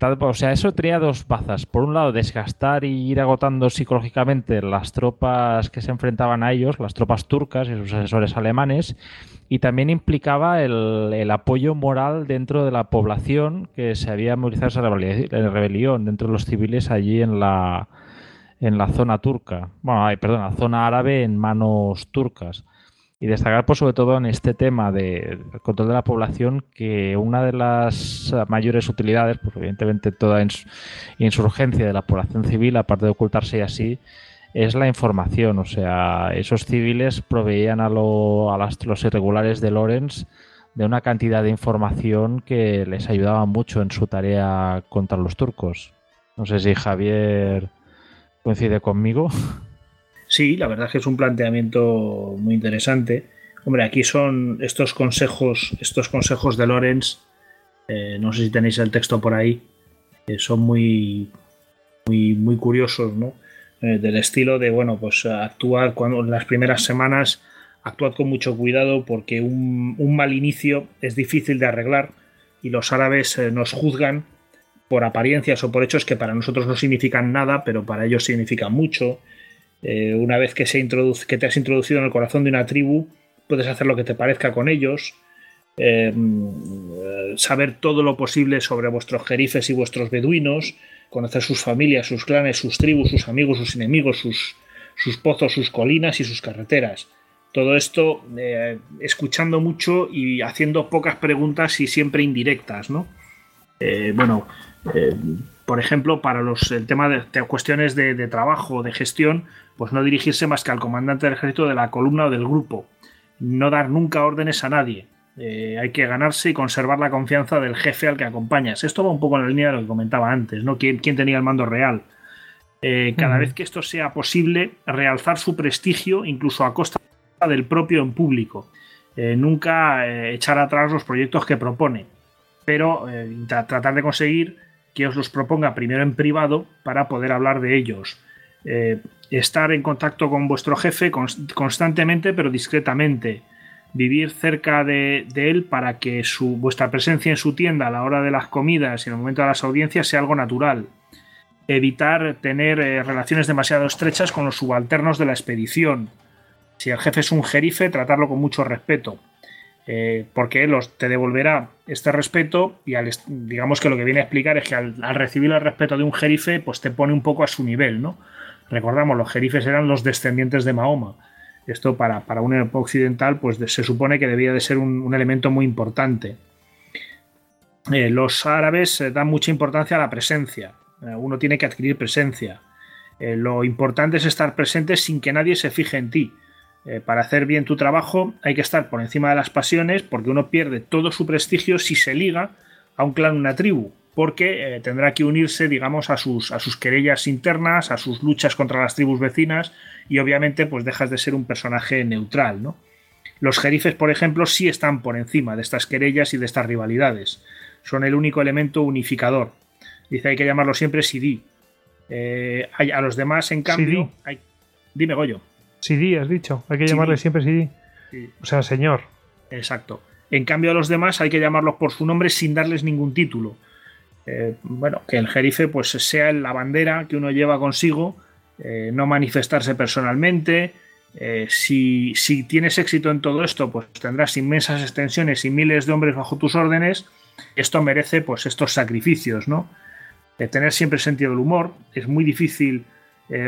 o sea, eso tenía dos bazas. Por un lado, desgastar y ir agotando psicológicamente las tropas que se enfrentaban a ellos, las tropas turcas y sus asesores alemanes, y también implicaba el, apoyo moral dentro de la población que se había movilizado esa rebelión, dentro de los civiles allí en la, en la zona turca. Bueno, perdón, la zona árabe en manos turcas. Y destacar, pues, sobre todo en este tema del control de la población, que una de las mayores utilidades, pues evidentemente toda insurgencia de la población civil, aparte de ocultarse y así, es la información. O sea, esos civiles proveían a, los irregulares de Lorenz de una cantidad de información que les ayudaba mucho en su tarea contra los turcos. No sé si Javier coincide conmigo. Sí, la verdad es que es un planteamiento muy interesante. Hombre, aquí son estos consejos, estos consejos de Lorenz, eh, no sé si tenéis el texto por ahí, son muy, muy, muy curiosos, ¿no? Eh, del estilo de, bueno, pues actuar cuando en las primeras semanas, actuad con mucho cuidado porque un, mal inicio es difícil de arreglar y los árabes eh, nos juzgan por apariencias o por hechos que para nosotros no significan nada, pero para ellos significan mucho. Eh, una vez que, se que te has introducido en el corazón de una tribu, puedes hacer lo que te parezca con ellos. Eh, saber todo lo posible sobre vuestros jerifes y vuestros beduinos, conocer sus familias, sus clanes, sus tribus, sus amigos, sus enemigos, sus, sus pozos, sus colinas y sus carreteras. Todo esto eh, escuchando mucho y haciendo pocas preguntas y siempre indirectas, ¿no? bueno, por ejemplo, para los, el tema de, cuestiones de, de, trabajo, de gestión, pues no dirigirse más que al comandante del ejército de la columna o del grupo. No dar nunca órdenes a nadie. Eh, hay que ganarse y conservar la confianza del jefe al que acompañas. Esto va un poco en la línea de lo que comentaba antes, ¿no? ¿Quién, quién tenía el mando real? Eh, cada vez que esto sea posible, realzar su prestigio, incluso a costa del propio en público. Eh, nunca echar atrás los proyectos que propone, pero tratar de conseguir que os los proponga primero en privado para poder hablar de ellos. Estar en contacto con vuestro jefe constantemente pero discretamente, vivir cerca de, él para que su, vuestra presencia en su tienda a la hora de las comidas y en el momento de las audiencias sea algo natural, evitar tener eh, relaciones demasiado estrechas con los subalternos de la expedición, si el jefe es un jerife, tratarlo con mucho respeto. Eh, porque te devolverá este respeto y digamos que lo que viene a explicar es que al, al, recibir el respeto de un jerife, pues te pone un poco a su nivel, ¿no? Recordamos, los jerifes eran los descendientes de Mahoma. Esto para, para un occidental pues se supone que debía de ser un, elemento muy importante. Eh, los árabes eh, dan mucha importancia a la presencia. Uno tiene que adquirir presencia. lo importante es estar presente sin que nadie se fije en ti. Para hacer bien tu trabajo hay que estar por encima de las pasiones porque uno pierde todo su prestigio si se liga a un clan, una tribu porque eh, tendrá que unirse, digamos, a sus, a sus querellas internas, a sus luchas contra las tribus vecinas y obviamente pues dejas de ser un personaje neutral, ¿no? Los jerifes, por ejemplo, sí están por encima de estas querellas y de estas rivalidades. Son el único elemento unificador. Dice hay que llamarlo siempre Sidi. Eh, a los demás, en cambio, hay... dime Goyo. Sidi, has dicho. Hay que llamarle siempre Sidi. O sea, señor. Exacto. En cambio, a los demás hay que llamarlos por su nombre sin darles ningún título. Eh, bueno, que el jerife pues sea la bandera que uno lleva consigo, eh, no manifestarse personalmente. Eh, si, tienes éxito en todo esto, pues tendrás inmensas extensiones y miles de hombres bajo tus órdenes. Esto merece pues estos sacrificios, ¿no? tener siempre sentido del humor. Es muy difícil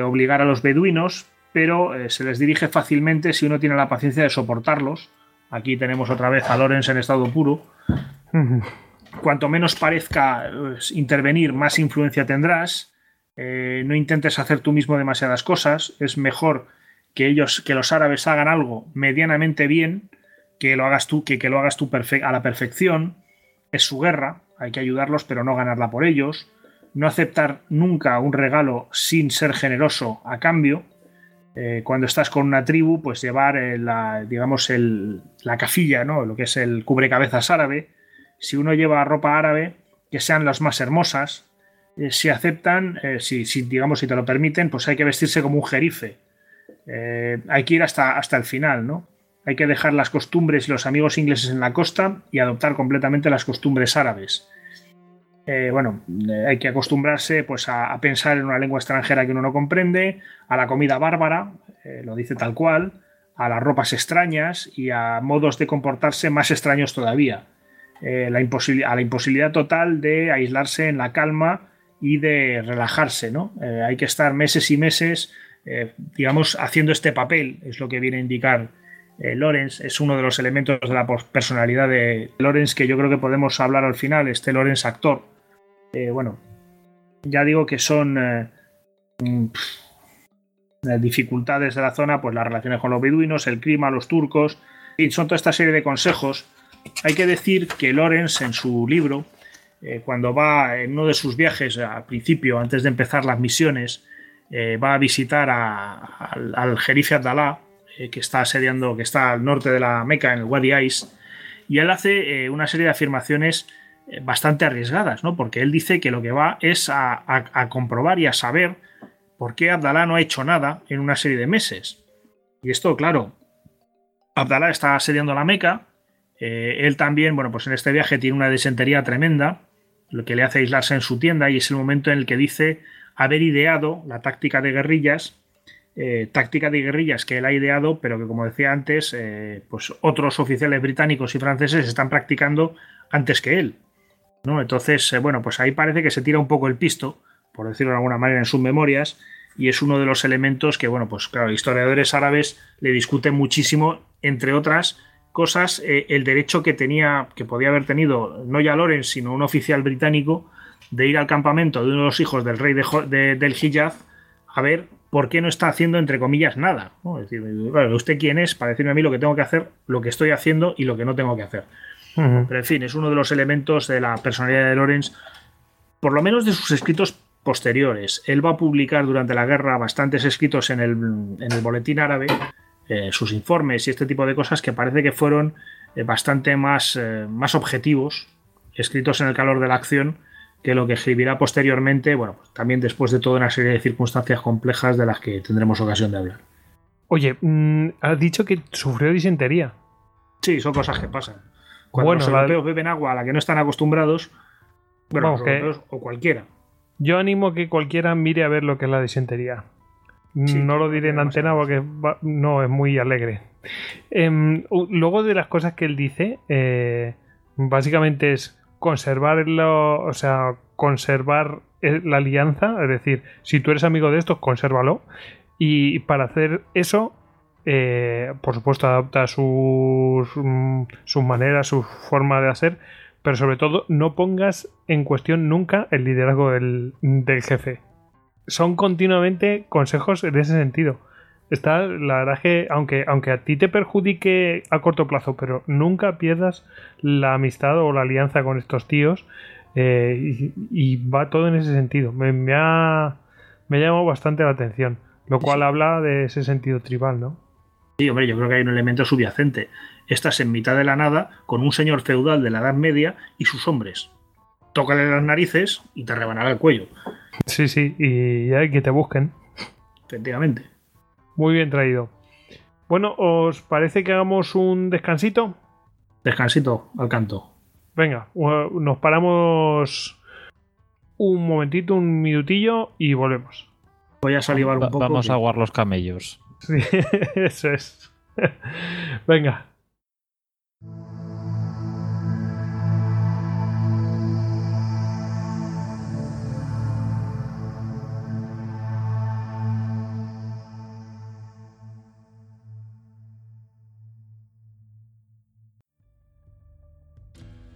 obligar a los beduinos, pero se les dirige fácilmente si uno tiene la paciencia de soportarlos. Aquí tenemos otra vez a Lorenz en estado puro cuanto menos parezca pues, intervenir, más influencia tendrás. Eh, no intentes hacer tú mismo demasiadas cosas. Es mejor que ellos, que los árabes hagan algo medianamente bien, que lo hagas tú, que, que lo hagas tú a la perfección. Es su guerra, hay que ayudarlos, pero no ganarla por ellos. No aceptar nunca un regalo sin ser generoso a cambio. Eh, cuando estás con una tribu, pues llevar eh, la, digamos, el, la cafilla, ¿no? lo que es el cubrecabezas árabe, si uno lleva ropa árabe, que sean las más hermosas. Eh, si aceptan, eh, si, digamos, si te lo permiten, pues hay que vestirse como un jerife. Hay que ir hasta, hasta el final, ¿no? Hay que dejar las costumbres y los amigos ingleses en la costa y adoptar completamente las costumbres árabes. Eh, bueno, eh, hay que acostumbrarse pues, a, pensar en una lengua extranjera que uno no comprende, a la comida bárbara, eh, lo dice tal cual, a las ropas extrañas y a modos de comportarse más extraños todavía. a la imposibilidad total de aislarse en la calma y de relajarse. ¿no? hay que estar meses y meses, digamos, haciendo este papel, es lo que viene a indicar eh, Lorenz es uno de los elementos de la personalidad de Lorenz que yo creo que podemos hablar al final, este Lorenz actor. Eh, bueno, ya digo que son eh, mm, dificultades de la zona, pues las relaciones con los beduinos, el clima, los turcos, y son toda esta serie de consejos. Hay que decir que Lorenz en su libro, cuando va en uno de sus viajes al principio, antes de empezar las misiones, va a visitar al, al Jerife Abdalá, eh, que está asediando, que está al norte de la Meca, en el Wadi Ais, y él hace eh, una serie de afirmaciones eh, bastante arriesgadas, ¿no? Porque él dice que lo que va es a, comprobar y a saber por qué Abdalá no ha hecho nada en una serie de meses. Y esto, claro, Abdalá está asediando la Meca, él también, bueno, pues en este viaje tiene una desentería tremenda, lo que le hace aislarse en su tienda y es el momento en el que dice haber ideado la táctica de guerrillas eh, táctica de guerrillas que él ha ideado, pero que como decía antes, eh, pues otros oficiales británicos y franceses están practicando antes que él. ¿no? Entonces, eh, bueno, pues ahí parece que se tira un poco el pisto, por decirlo de alguna manera, en sus memorias, y es uno de los elementos que, bueno, pues claro, historiadores árabes le discuten muchísimo, entre otras cosas, el derecho que tenía, que podía haber tenido no ya Lorenz, sino un oficial británico, de ir al campamento de uno de los hijos del rey de, del Hijaz a ver ¿por qué no está haciendo, entre comillas, nada? Es decir, ¿usted quién es para decirme a mí lo que tengo que hacer, lo que estoy haciendo y lo que no tengo que hacer? Pero en fin, es uno de los elementos de la personalidad de Lorenz, por lo menos de sus escritos posteriores. Él va a publicar durante la guerra bastantes escritos en el, en el boletín árabe, eh, sus informes y este tipo de cosas que parece que fueron eh, bastante más, eh, más objetivos, escritos en el calor de la acción, que lo que escribirá posteriormente, bueno, pues también después de toda una serie de circunstancias complejas de las que tendremos ocasión de hablar. Oye, mm, has dicho que sufrió disentería. Sí, son cosas que pasan. Cuando los europeos beben agua a la que no están acostumbrados, bueno, los europeos o cualquiera. Yo animo a que cualquiera mire a ver lo que es la disentería. no lo diré en antena porque no es muy alegre. Em, luego de las cosas que él dice, eh, básicamente es conservarlo, o sea, conservar la alianza, es decir, si tú eres amigo de estos, consérvalo. Y para hacer eso, eh, por supuesto, adapta sus, mm, sus maneras, su forma de hacer, pero sobre todo no pongas en cuestión nunca el liderazgo del, del jefe. Son continuamente consejos en ese sentido está, la verdad es que aunque, aunque a ti te perjudique a corto plazo, pero nunca pierdas la amistad o la alianza con estos tíos eh, y, va todo en ese sentido. Me, me, ha, me llamado bastante la atención, lo cual habla de ese sentido tribal, ¿no? Sí, hombre, yo creo que hay un elemento subyacente. Estás en mitad de la nada con un señor feudal de la Edad Media y sus hombres. Tócale las narices y te rebanará el cuello. Sí, sí, y hay que te busquen. Efectivamente. Muy bien traído. Bueno, ¿os parece que hagamos un descansito? Descansito al canto. Venga, nos paramos un momentito, un minutillo y volvemos. Voy a salivar un poco. Vamos a aguar los camellos. Sí, eso es. Venga.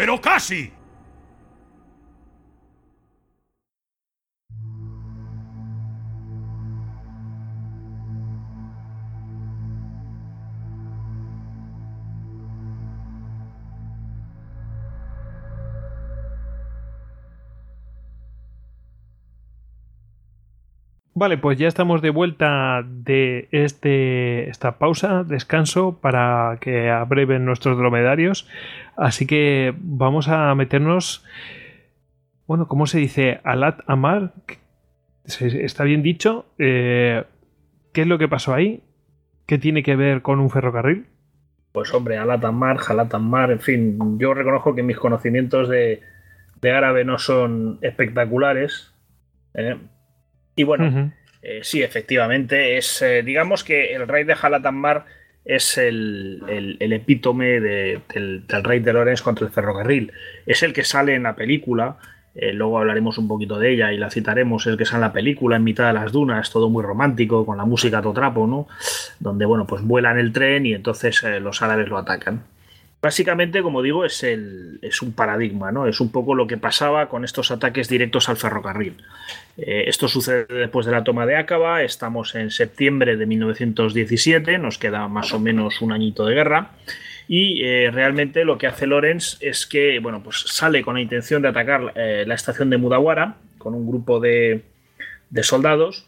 Pero casi. Vale, pues ya estamos de vuelta de este, esta pausa, descanso, para que abreven nuestros dromedarios. Así que vamos a meternos, bueno, ¿cómo se dice? Alat Amar. ¿Está bien dicho? Eh, ¿Qué es lo que pasó ahí? ¿Qué tiene que ver con un ferrocarril? Pues hombre, Alat Amar, Jalat Amar, en fin, yo reconozco que mis conocimientos de, árabe no son espectaculares. ¿eh? Y bueno, eh, sí, efectivamente, es eh, digamos que el rey de Halatammar es el, epítome del, rey de Lorenz contra el ferrocarril. Es el que sale en la película. Eh, luego hablaremos un poquito de ella y la citaremos. El que sale en la película en mitad de las dunas, todo muy romántico, con la música a todo trapo, ¿no? Donde, bueno, pues vuelan el tren y entonces los árabes lo atacan. Básicamente, como digo, es, el, es un paradigma, ¿no? Es un poco lo que pasaba con estos ataques directos al ferrocarril. Eh, esto sucede después de la toma de Acaba, estamos en septiembre de 1917, nos queda más o menos un añito de guerra. Y eh, realmente lo que hace Lorenz es que bueno, pues sale con la intención de atacar eh, la estación de Mudawara con un grupo de, de soldados.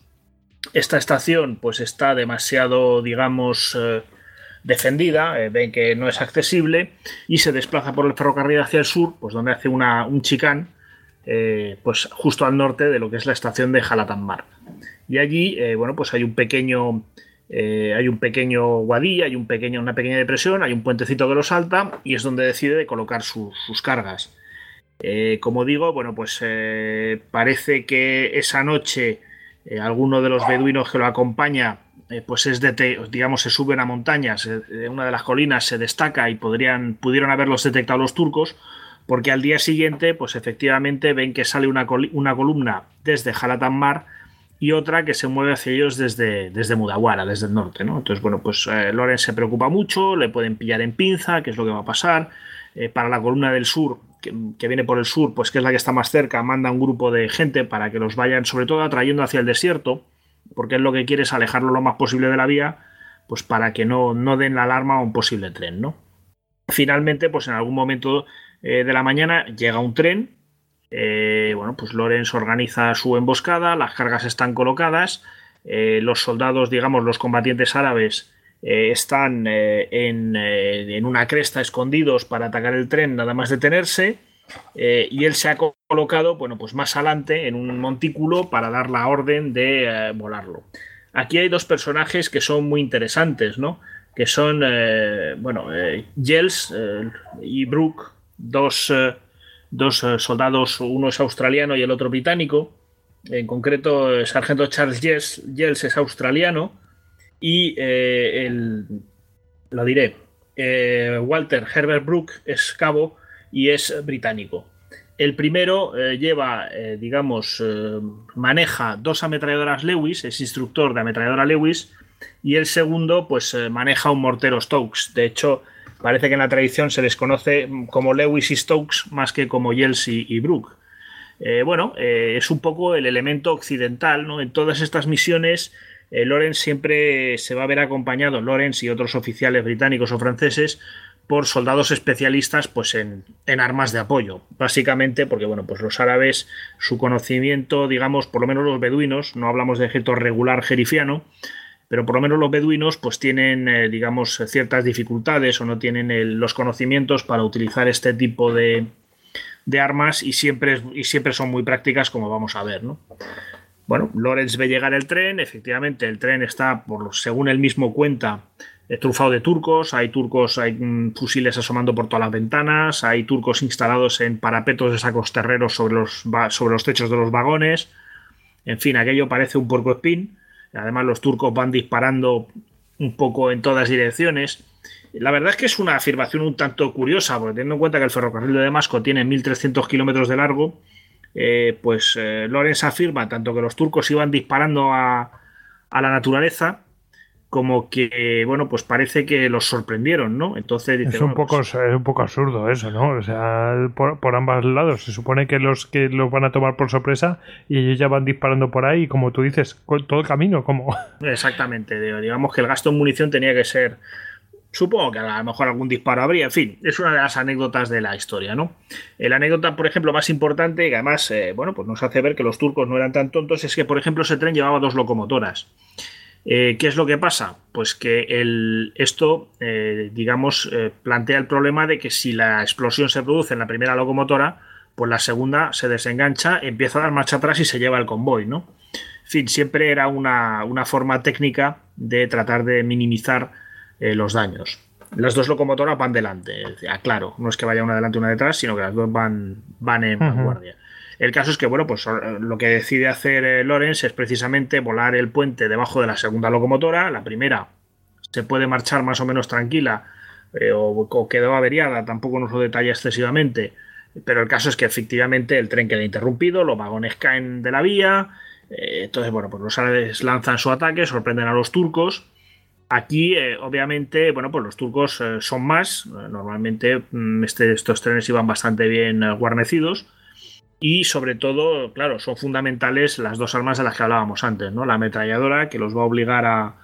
Esta estación pues está demasiado, digamos, defendida, eh, ven que no es accesible y se desplaza por el ferrocarril hacia el sur, pues donde hace una, un chicán, eh, pues justo al norte de lo que es la estación de Jalatanmar. Y allí, eh, bueno, pues hay un pequeño, hay un pequeño guadí, hay un pequeño, una pequeña depresión, hay un puentecito que lo salta y es donde decide colocar sus cargas. como digo, bueno, pues parece que esa noche alguno de los beduinos que lo acompaña eh, pues es de, digamos, se sube a montañas, eh, una de las colinas se destaca y podrían, pudieron haberlos detectado los turcos, porque al día siguiente, pues efectivamente ven que sale una, una columna desde Mar y otra que se mueve hacia ellos desde, desde Mudawara, desde el norte, ¿no? Entonces, bueno, pues eh, Loren se preocupa mucho, le pueden pillar en pinza, qué es lo que va a pasar. para la columna del sur, que, viene por el sur, pues que es la que está más cerca, manda un grupo de gente para que los vayan, sobre todo atrayendo hacia el desierto, porque es lo que quiere es alejarlo lo más posible de la vía, pues para que no, no den la alarma a un posible tren, ¿no? Finalmente, pues en algún momento eh, de la mañana llega un tren, eh, bueno, pues Lorenz organiza su emboscada, las cargas están colocadas, eh, los soldados, digamos, los combatientes árabes están en, en, una cresta escondidos para atacar el tren nada más detenerse eh, y él se ha colocado, bueno, pues más adelante en un montículo para dar la orden de eh, volarlo. Aquí hay dos personajes que son muy interesantes, ¿no? Que son, eh, bueno, Yels y Brooke, dos, dos soldados, uno es australiano y el otro británico. En concreto, el sargento Charles Yels, es australiano y el, lo diré, Walter Herbert Brooke es cabo y es británico. El primero eh, lleva, eh, digamos, eh, maneja dos ametralladoras Lewis, es instructor de ametralladora Lewis, y el segundo, pues maneja un mortero Stokes. De hecho, parece que en la tradición se les conoce como Lewis y Stokes más que como Yells y, Brooke. bueno, es un poco el elemento occidental, ¿no? En todas estas misiones, Lawrence siempre se va a ver acompañado, Lawrence y otros oficiales británicos o franceses, por soldados especialistas pues en, armas de apoyo. Básicamente porque bueno, pues los árabes, su conocimiento, digamos, por lo menos los beduinos, no hablamos de ejército regular jerifiano, pero por lo menos los beduinos pues tienen, eh, digamos, ciertas dificultades o no tienen los conocimientos para utilizar este tipo de, de armas y siempre, y siempre son muy prácticas como vamos a ver, ¿no? Bueno, Lorenz ve llegar el tren, efectivamente el tren está, por, según él mismo cuenta, trufado de turcos, hay turcos, hay mm, fusiles asomando por todas las ventanas, hay turcos instalados en parapetos de sacos terreros sobre los, sobre los techos de los vagones. En fin, aquello parece un porco espín. Además, los turcos van disparando un poco en todas direcciones. La verdad es que es una afirmación un tanto curiosa, porque teniendo en cuenta que el ferrocarril de Damasco tiene 1.300 kilómetros de largo, eh, pues eh, Lorenz afirma tanto que los turcos iban disparando a, a la naturaleza, como que, bueno, pues parece que los sorprendieron, ¿no? Entonces dice, es, un poco, pues es un poco absurdo eso, ¿no? O sea, por, ambos lados. Se supone que los que los van a tomar por sorpresa y ellos ya van disparando por ahí, y como tú dices, todo el camino, como. Exactamente. Digamos que el gasto en munición tenía que ser Supongo que a lo mejor algún disparo habría, en fin, es una de las anécdotas de la historia, ¿no? La anécdota, por ejemplo, más importante, que además, eh, bueno, pues nos hace ver que los turcos no eran tan tontos, es que, por ejemplo, ese tren llevaba dos locomotoras. Eh, ¿Qué es lo que pasa? Pues que el, esto, eh, digamos, plantea el problema de que si la explosión se produce en la primera locomotora, pues la segunda se desengancha, empieza a dar marcha atrás y se lleva el convoy, ¿no? En fin, siempre era una, una forma técnica de tratar de minimizar eh, los daños. Las dos locomotoras van delante, claro, no es que vaya una delante y una detrás, sino que las dos van, van en vanguardia. El caso es que, bueno, pues lo que decide hacer eh, Lorenz es precisamente volar el puente debajo de la segunda locomotora. La primera se puede marchar más o menos tranquila eh, o, quedó averiada, tampoco nos lo detalla excesivamente, pero el caso es que efectivamente el tren queda interrumpido, los vagones caen de la vía, entonces, bueno, pues los árabes lanzan su ataque, sorprenden a los turcos Aquí, eh, obviamente, bueno, pues los turcos eh, son más. Normalmente mm, este, estos trenes iban bastante bien eh, guarnecidos. Y sobre todo, claro, son fundamentales las dos armas de las que hablábamos antes, ¿no? La ametralladora, que los va a obligar a,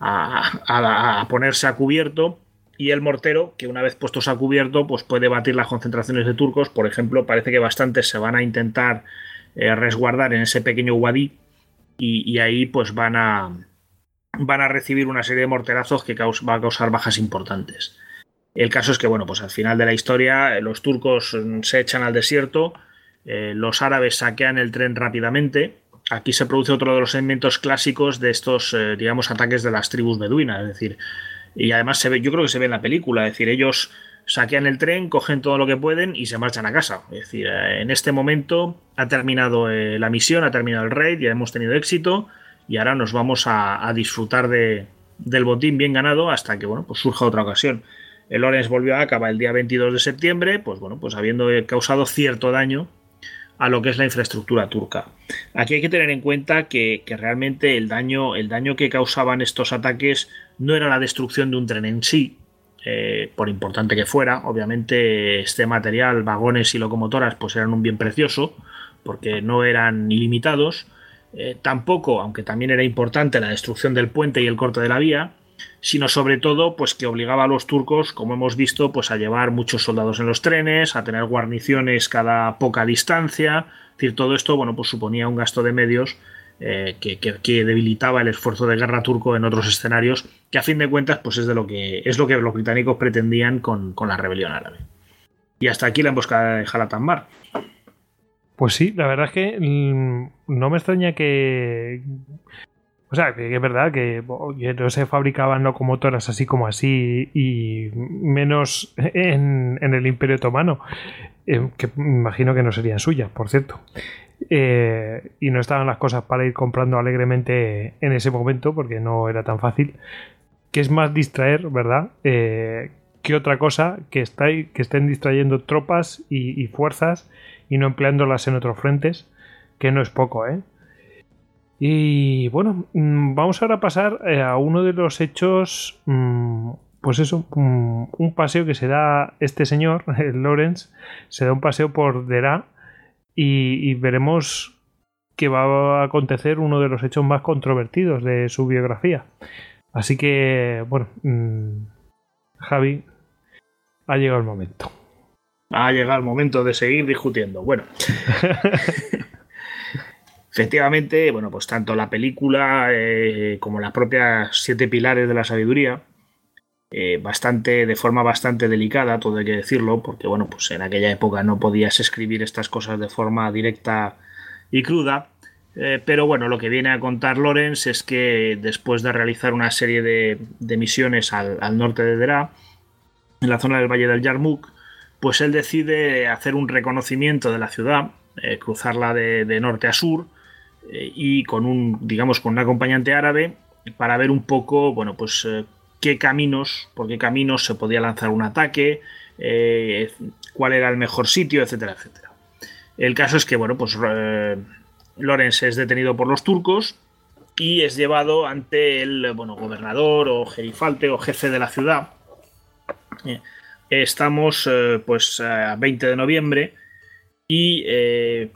a, ponerse a cubierto. Y el mortero, que una vez puestos a cubierto, pues puede batir las concentraciones de turcos. Por ejemplo, parece que bastantes se van a intentar resguardar en ese pequeño wadi. y ahí pues van a, van a recibir una serie de morterazos que va a causar bajas importantes. El caso es que, bueno, pues al final de la historia eh, los turcos mm, se echan al desierto, eh, los árabes saquean el tren rápidamente. Aquí se produce otro de los elementos clásicos de estos, eh, digamos, ataques de las tribus beduinas, es decir, y además se ve, yo creo que se ve en la película, es decir, ellos saquean el tren, cogen todo lo que pueden y se marchan a casa. Es decir, en este momento ha terminado la misión, ha terminado el raid, ya hemos tenido éxito y ahora nos vamos a, disfrutar de, del botín bien ganado hasta que bueno, pues surja otra ocasión. El Lorenz volvió a acabar el día 22 de septiembre, pues bueno, pues habiendo causado cierto daño a lo que es la infraestructura turca. Aquí hay que tener en cuenta que, realmente el daño, el daño que causaban estos ataques no era la destrucción de un tren en sí, eh, por importante que fuera. Obviamente este material, vagones y locomotoras, pues eran un bien precioso, porque no eran ilimitados, eh, tampoco, aunque también era importante la destrucción del puente y el corte de la vía, sino sobre todo pues que obligaba a los turcos, como hemos visto, pues a llevar muchos soldados en los trenes, a tener guarniciones cada poca distancia, es decir, todo esto bueno, pues suponía un gasto de medios eh, que, debilitaba el esfuerzo de guerra turco en otros escenarios, que a fin de cuentas pues es de lo que es lo que los británicos pretendían con, con la rebelión árabe. Y hasta aquí la emboscada de Jalatan pues sí, la verdad es que mm, no me extraña que. O sea, que, es verdad que no se fabricaban locomotoras así como así y menos en, el Imperio Otomano, eh, que imagino que no serían suyas, por cierto. Eh, y no estaban las cosas para ir comprando alegremente en ese momento porque no era tan fácil. Que es más distraer, ¿verdad? Eh, que otra cosa que, está, que estén distrayendo tropas y fuerzas y no empleándolas en otros frentes, que no es poco, ¿eh? Y bueno, mm, vamos ahora a pasar eh, a uno de los hechos, mm, pues eso, mm, un paseo que se da este señor, el Lawrence, se da un paseo por Derá y, veremos que va a acontecer uno de los hechos más controvertidos de su biografía. Así que, bueno, Javi, ha llegado el momento ha llegado el momento de seguir discutiendo. Bueno. Efectivamente, bueno, pues tanto la película eh, como las propias siete pilares de la sabiduría, eh, bastante, de forma bastante delicada, todo hay que decirlo, porque bueno, pues en aquella época no podías escribir estas cosas de forma directa y cruda. Eh, pero bueno, lo que viene a contar Lorenz es que después de realizar una serie de, misiones al, norte de Derá, en la zona del Valle del Yarmouk, pues él decide hacer un reconocimiento de la ciudad, cruzarla de, norte a sur eh, y con un, digamos, con un acompañante árabe para ver un poco, bueno, pues eh, qué caminos, por qué caminos se podía lanzar un ataque, cuál era el mejor sitio, etcétera, etcétera. El caso es que, bueno, pues Lorenz es detenido por los turcos y es llevado ante el, bueno, gobernador o gerifalte o jefe de la ciudad. Estamos eh, pues a 20 de noviembre y eh, eh,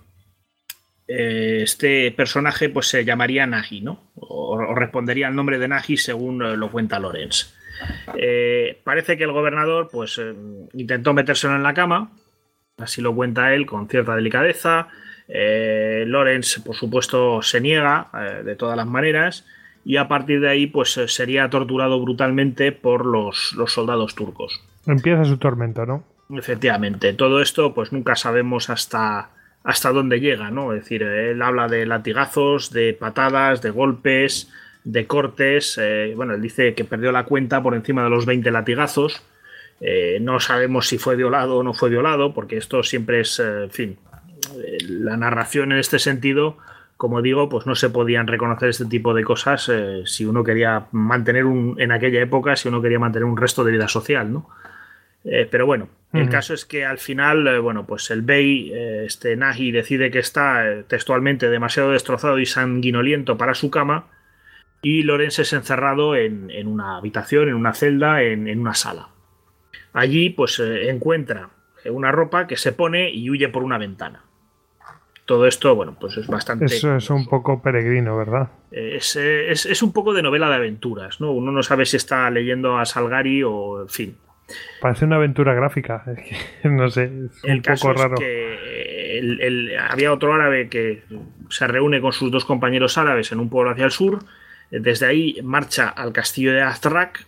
este personaje pues se llamaría Nagi, ¿no? O, respondería al nombre de Nagi según lo cuenta Lorenz. Eh, parece que el gobernador pues eh, intentó metérselo en la cama, así lo cuenta él con cierta delicadeza. Eh, Lorenz, por supuesto, se niega de todas las maneras y a partir de ahí pues sería torturado brutalmente por los, los soldados turcos. Empieza su tormento, ¿no? Efectivamente, todo esto pues nunca sabemos hasta, hasta dónde llega, ¿no? Es decir, él habla de latigazos, de patadas, de golpes, de cortes. Eh, bueno, él dice que perdió la cuenta por encima de los 20 latigazos. Eh, no sabemos si fue violado o no fue violado, porque esto siempre es, eh, en fin, la narración en este sentido, como digo, pues no se podían reconocer este tipo de cosas si uno quería mantener un, en aquella época, si uno quería mantener un resto de vida social, ¿no? pero bueno, el caso es que al final, eh, bueno, pues el Bey, eh, este Nahi, decide que está eh, textualmente demasiado destrozado y sanguinoliento para su cama y Lorenz es encerrado en, una habitación, en una celda, en, una sala. Allí, pues encuentra una ropa que se pone y huye por una ventana. Todo esto, bueno, pues es bastante. Eso es un poco peregrino, ¿verdad? Es, es, un poco de novela de aventuras, ¿no? Uno no sabe si está leyendo a Salgari o, en fin, Parece una aventura gráfica. no sé, es un poco raro. que había otro árabe que se reúne con sus dos compañeros árabes en un pueblo hacia el sur. Desde ahí marcha al castillo de Azrak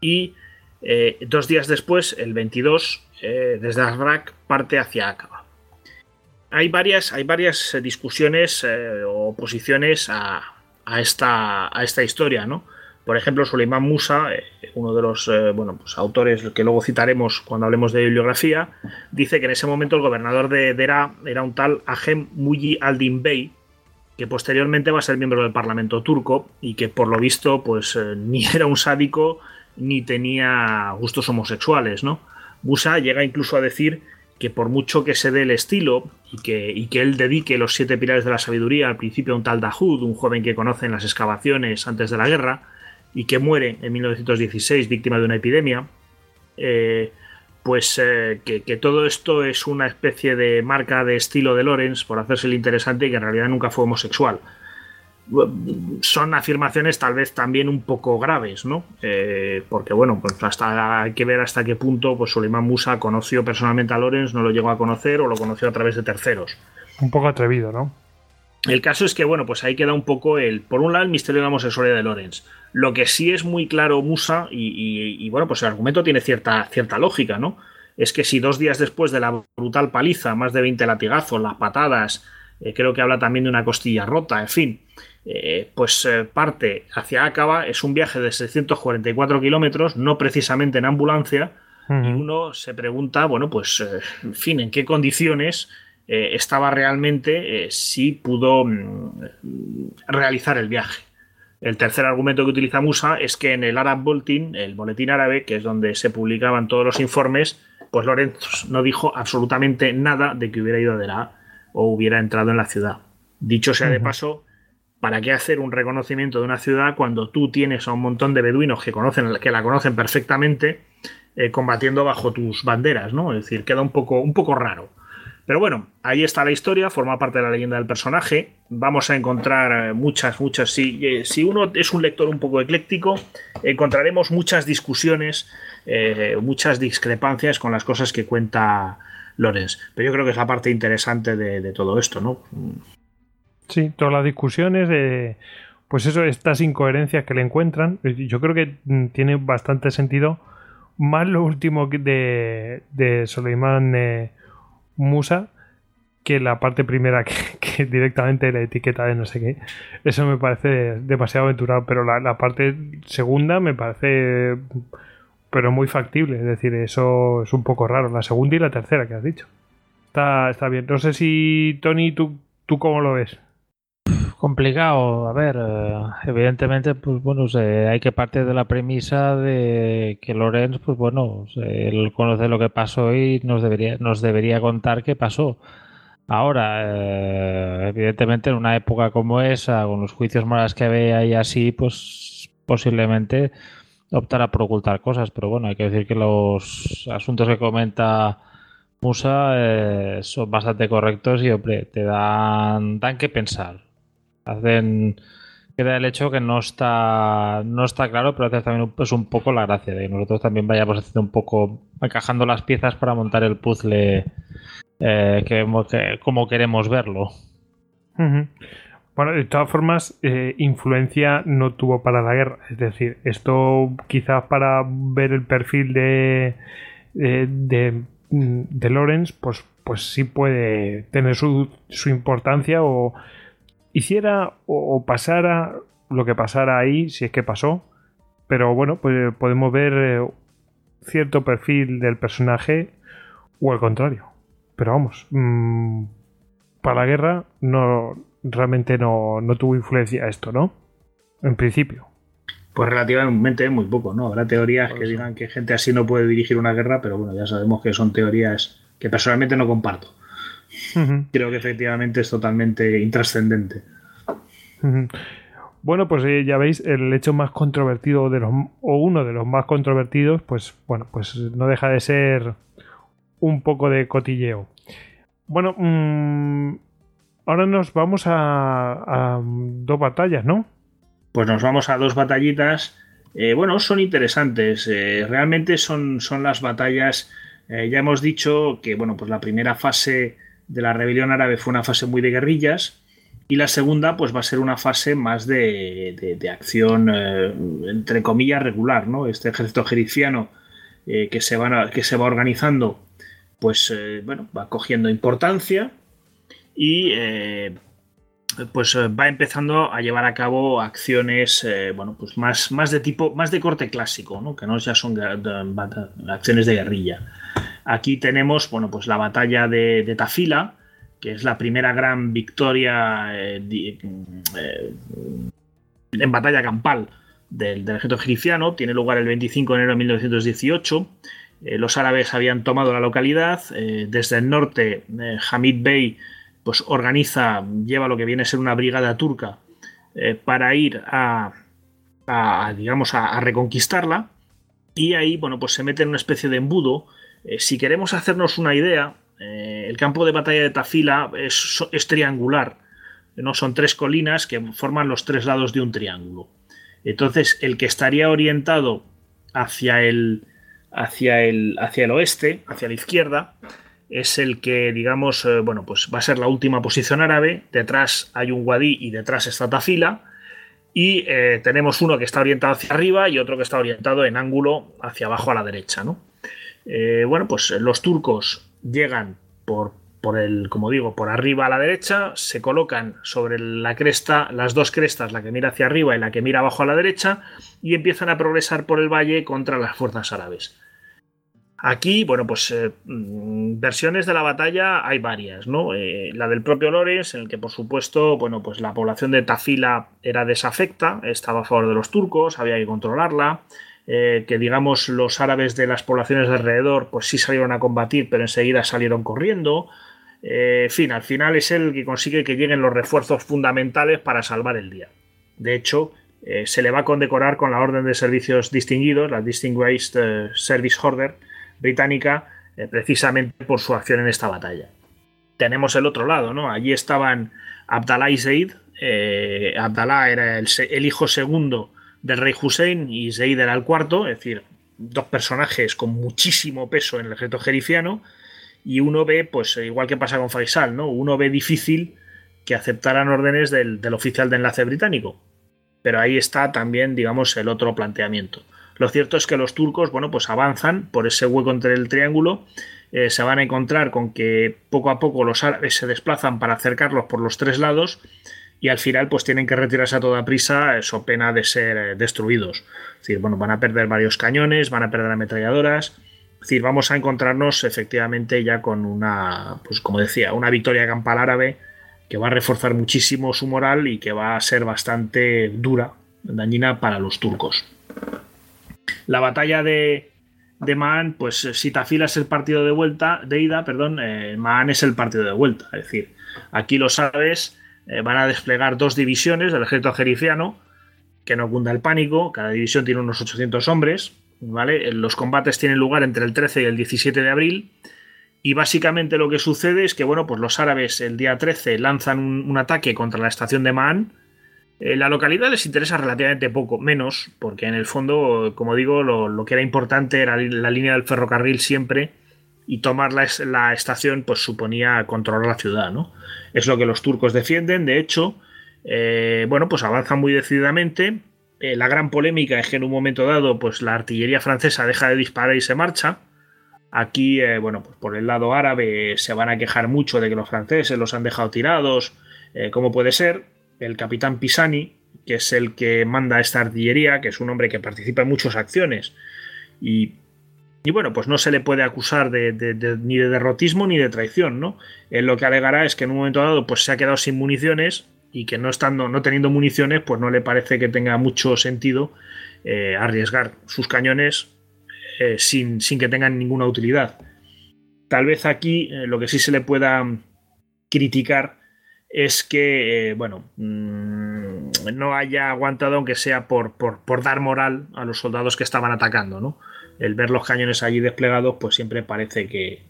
y eh, dos días después, el 22, eh, desde Azrak parte hacia Aqaba. Hay varias, hay varias discusiones eh, o posiciones a, a, esta, a esta historia, ¿no? Por ejemplo, Suleiman Musa, eh, uno de los eh, bueno, pues, autores que luego citaremos cuando hablemos de bibliografía, dice que en ese momento el gobernador de Dera era un tal Ahem Muyi Aldin Bey, que posteriormente va a ser miembro del Parlamento turco y que por lo visto pues eh, ni era un sádico ni tenía gustos homosexuales, ¿no? Musa llega incluso a decir que por mucho que se dé el estilo y que, y que él dedique los siete pilares de la sabiduría al principio a un tal Dahud, un joven que conoce en las excavaciones antes de la guerra, y que muere en 1916 víctima de una epidemia, eh, pues eh, que, todo esto es una especie de marca de estilo de Lorenz por hacerse el interesante y que en realidad nunca fue homosexual. Son afirmaciones tal vez también un poco graves, ¿no? Eh, porque bueno, pues hasta hay que ver hasta qué punto pues Suleiman Musa conoció personalmente a Lorenz, no lo llegó a conocer o lo conoció a través de terceros. Un poco atrevido, ¿no? El caso es que, bueno, pues ahí queda un poco el, por un lado, el misterio de la homosexualidad de Lorenz. Lo que sí es muy claro, Musa, y, bueno, pues el argumento tiene cierta, cierta lógica, ¿no? Es que si dos días después de la brutal paliza, más de 20 latigazos, las patadas, eh, creo que habla también de una costilla rota, en fin, eh, pues eh, parte hacia Acaba, es un viaje de 644 kilómetros, no precisamente en ambulancia, y uno se pregunta, bueno, pues, en fin, ¿en qué condiciones eh, estaba realmente eh, si pudo mm, realizar el viaje. El tercer argumento que utiliza Musa es que en el Arab Bulletin, el boletín árabe, que es donde se publicaban todos los informes, pues Lorenzo no dijo absolutamente nada de que hubiera ido a Derá o hubiera entrado en la ciudad. Dicho sea de paso, ¿para qué hacer un reconocimiento de una ciudad cuando tú tienes a un montón de beduinos que, conocen, que la conocen perfectamente eh, combatiendo bajo tus banderas? ¿no? Es decir, queda un poco, un poco raro. Pero bueno, ahí está la historia, forma parte de la leyenda del personaje. Vamos a encontrar eh, muchas, muchas. Si, eh, si uno es un lector un poco ecléctico, encontraremos muchas discusiones, eh, muchas discrepancias con las cosas que cuenta Lorenz. Pero yo creo que es la parte interesante de, todo esto, ¿no? Sí, todas las discusiones. Pues eso, estas incoherencias que le encuentran, yo creo que mm, tiene bastante sentido. Más lo último de, de Soleiman. Musa que la parte primera que, directamente la etiqueta de no sé qué. Eso me parece demasiado aventurado, pero la, parte segunda me parece pero muy factible. Es decir, eso es un poco raro. La segunda y la tercera que has dicho. Está, está bien. No sé si, Tony, ¿tú, tú cómo lo ves? Complicado. A ver, eh, evidentemente, pues bueno, hay que partir de la premisa de que Lorenz, pues bueno, él conoce lo que pasó y nos debería, nos debería contar qué pasó. Ahora, eh, evidentemente, en una época como esa, con los juicios morales que había y así, pues posiblemente optará por ocultar cosas. Pero bueno, hay que decir que los asuntos que comenta Musa eh, son bastante correctos y, te dan, dan que pensar hacen Queda el hecho que no está, no está claro, pero hace también es un poco la gracia de que nosotros también vayamos haciendo un poco, encajando las piezas para montar el puzzle eh, que, como queremos verlo. Bueno, de todas formas, eh, influencia no tuvo para la guerra. Es decir, esto quizás para ver el perfil de, de, de, de Lawrence, pues, pues sí puede tener su, su importancia o hiciera o pasara lo que pasara ahí, si es que pasó. Pero bueno, pues podemos ver eh, cierto perfil del personaje o al contrario. Pero vamos, mmm, para la guerra no realmente no, no, tuvo influencia esto, ¿no? En principio. Pues relativamente muy poco, ¿no? Habrá teorías que digan que gente así no puede dirigir una guerra, pero bueno, ya sabemos que son teorías que personalmente no comparto. Uh -huh. Creo que efectivamente es totalmente intrascendente. Uh -huh. Bueno, pues eh, ya veis, el hecho más controvertido de los, o uno de los más controvertidos, pues bueno, pues no deja de ser un poco de cotilleo. Bueno, mmm, ahora nos vamos a, a, dos batallas, ¿no? Pues nos vamos a dos batallitas. Eh, bueno, son interesantes. Eh, realmente son, son las batallas. Ya hemos dicho que, bueno, pues la primera fase de la rebelión árabe fue una fase muy de guerrillas. Y la segunda, pues va a ser una fase más de, de, de acción, entre comillas, regular, ¿no? Este ejército egipciano que, se va, que se va organizando pues eh, bueno, va cogiendo importancia y eh, pues eh, va empezando a llevar a cabo acciones eh, bueno, pues más, más de tipo, más de corte clásico, ¿no? que no ya son acciones de guerrilla. Aquí tenemos bueno, pues la batalla de, Tafila, que es la primera gran victoria eh, en batalla campal del, ejército egipciano, tiene lugar el 25 de enero de 1918 eh, los árabes habían tomado la localidad. Eh, desde el norte, eh, Hamid Bey pues, organiza, lleva lo que viene a ser una brigada turca eh, para ir a, a digamos, a, a, reconquistarla. Y ahí, bueno, pues se mete en una especie de embudo. Eh, si queremos hacernos una idea, el campo de batalla de Tafila es, triangular. ¿no? Son tres colinas que forman los tres lados de un triángulo. Entonces, el que estaría orientado hacia el, hacia el, hacia el oeste, hacia la izquierda, es el que, digamos, eh, bueno, pues va a ser la última posición árabe. Detrás hay un wadí y detrás está Tafila. Y eh, tenemos uno que está orientado hacia arriba y otro que está orientado en ángulo hacia abajo a la derecha, ¿no? Eh, bueno, pues los turcos llegan por, por el, como digo, por arriba a la derecha, se colocan sobre la cresta, las dos crestas, la que mira hacia arriba y la que mira abajo a la derecha, y empiezan a progresar por el valle contra las fuerzas árabes. Aquí, bueno, pues eh, versiones de la batalla hay varias, ¿no? Eh, la del propio Lores, en el que por supuesto, bueno, pues la población de Tafila era desafecta, estaba a favor de los turcos, había que controlarla, eh, que digamos los árabes de las poblaciones de alrededor, pues sí salieron a combatir, pero enseguida salieron corriendo. en fin, al final es el que consigue que lleguen los refuerzos fundamentales para salvar el día. De hecho, se le va a condecorar con la Orden de Servicios Distinguidos, la Distinguished Service Order, británica eh, precisamente por su acción en esta batalla. Tenemos el otro lado, ¿no? Allí estaban Abdallah y Zaid. Eh, Abdallah era el, hijo segundo del rey Hussein y Zaid era el cuarto, es decir, dos personajes con muchísimo peso en el ejército jerifiano. Y uno ve, pues igual que pasa con Faisal, ¿no? Uno ve difícil que aceptaran órdenes del, del oficial de enlace británico. Pero ahí está también, digamos, el otro planteamiento. Lo cierto es que los turcos, bueno, pues avanzan por ese hueco entre el triángulo, eh, se van a encontrar con que poco a poco los árabes se desplazan para acercarlos por los tres lados y al final pues tienen que retirarse a toda prisa, eso pena de ser eh, destruidos. Es decir, bueno, van a perder varios cañones, van a perder ametralladoras. Es decir, vamos a encontrarnos efectivamente ya con una, pues como decía, una victoria campal árabe que va a reforzar muchísimo su moral y que va a ser bastante dura, dañina para los turcos. La batalla de, de pues si Tafila es el partido de vuelta, de ida, perdón, eh, es el partido de vuelta. Es decir, aquí los árabes eh, van a desplegar dos divisiones del ejército jerifiano, que no cunda el pánico, cada división tiene unos 800 hombres, ¿vale? Los combates tienen lugar entre el 13 y el 17 de abril, y básicamente lo que sucede es que, bueno, pues los árabes el día 13 lanzan un, ataque contra la estación de Maan, Eh, la localidad les interesa relativamente poco, menos, porque en el fondo, como digo, lo, que era importante era la línea del ferrocarril siempre y tomar la, estación pues suponía controlar la ciudad, ¿no? Es lo que los turcos defienden, de hecho, eh, bueno, pues avanzan muy decididamente. Eh, la gran polémica es que en un momento dado, pues la artillería francesa deja de disparar y se marcha. Aquí, bueno, pues por el lado árabe se van a quejar mucho de que los franceses los han dejado tirados, ¿cómo puede ser? el capitán Pisani, que es el que manda esta artillería, que es un hombre que participa en muchas acciones y, bueno, pues no se le puede acusar de, ni de derrotismo ni de traición, ¿no? Él lo que alegará es que en un momento dado pues se ha quedado sin municiones y que no estando, no teniendo municiones, pues no le parece que tenga mucho sentido eh, arriesgar sus cañones eh, sin, que tengan ninguna utilidad. Tal vez aquí eh, lo que sí se le pueda criticar es que, bueno, mm, no haya aguantado, aunque sea por, por, dar moral a los soldados que estaban atacando, ¿no? El ver los cañones allí desplegados, pues siempre parece que,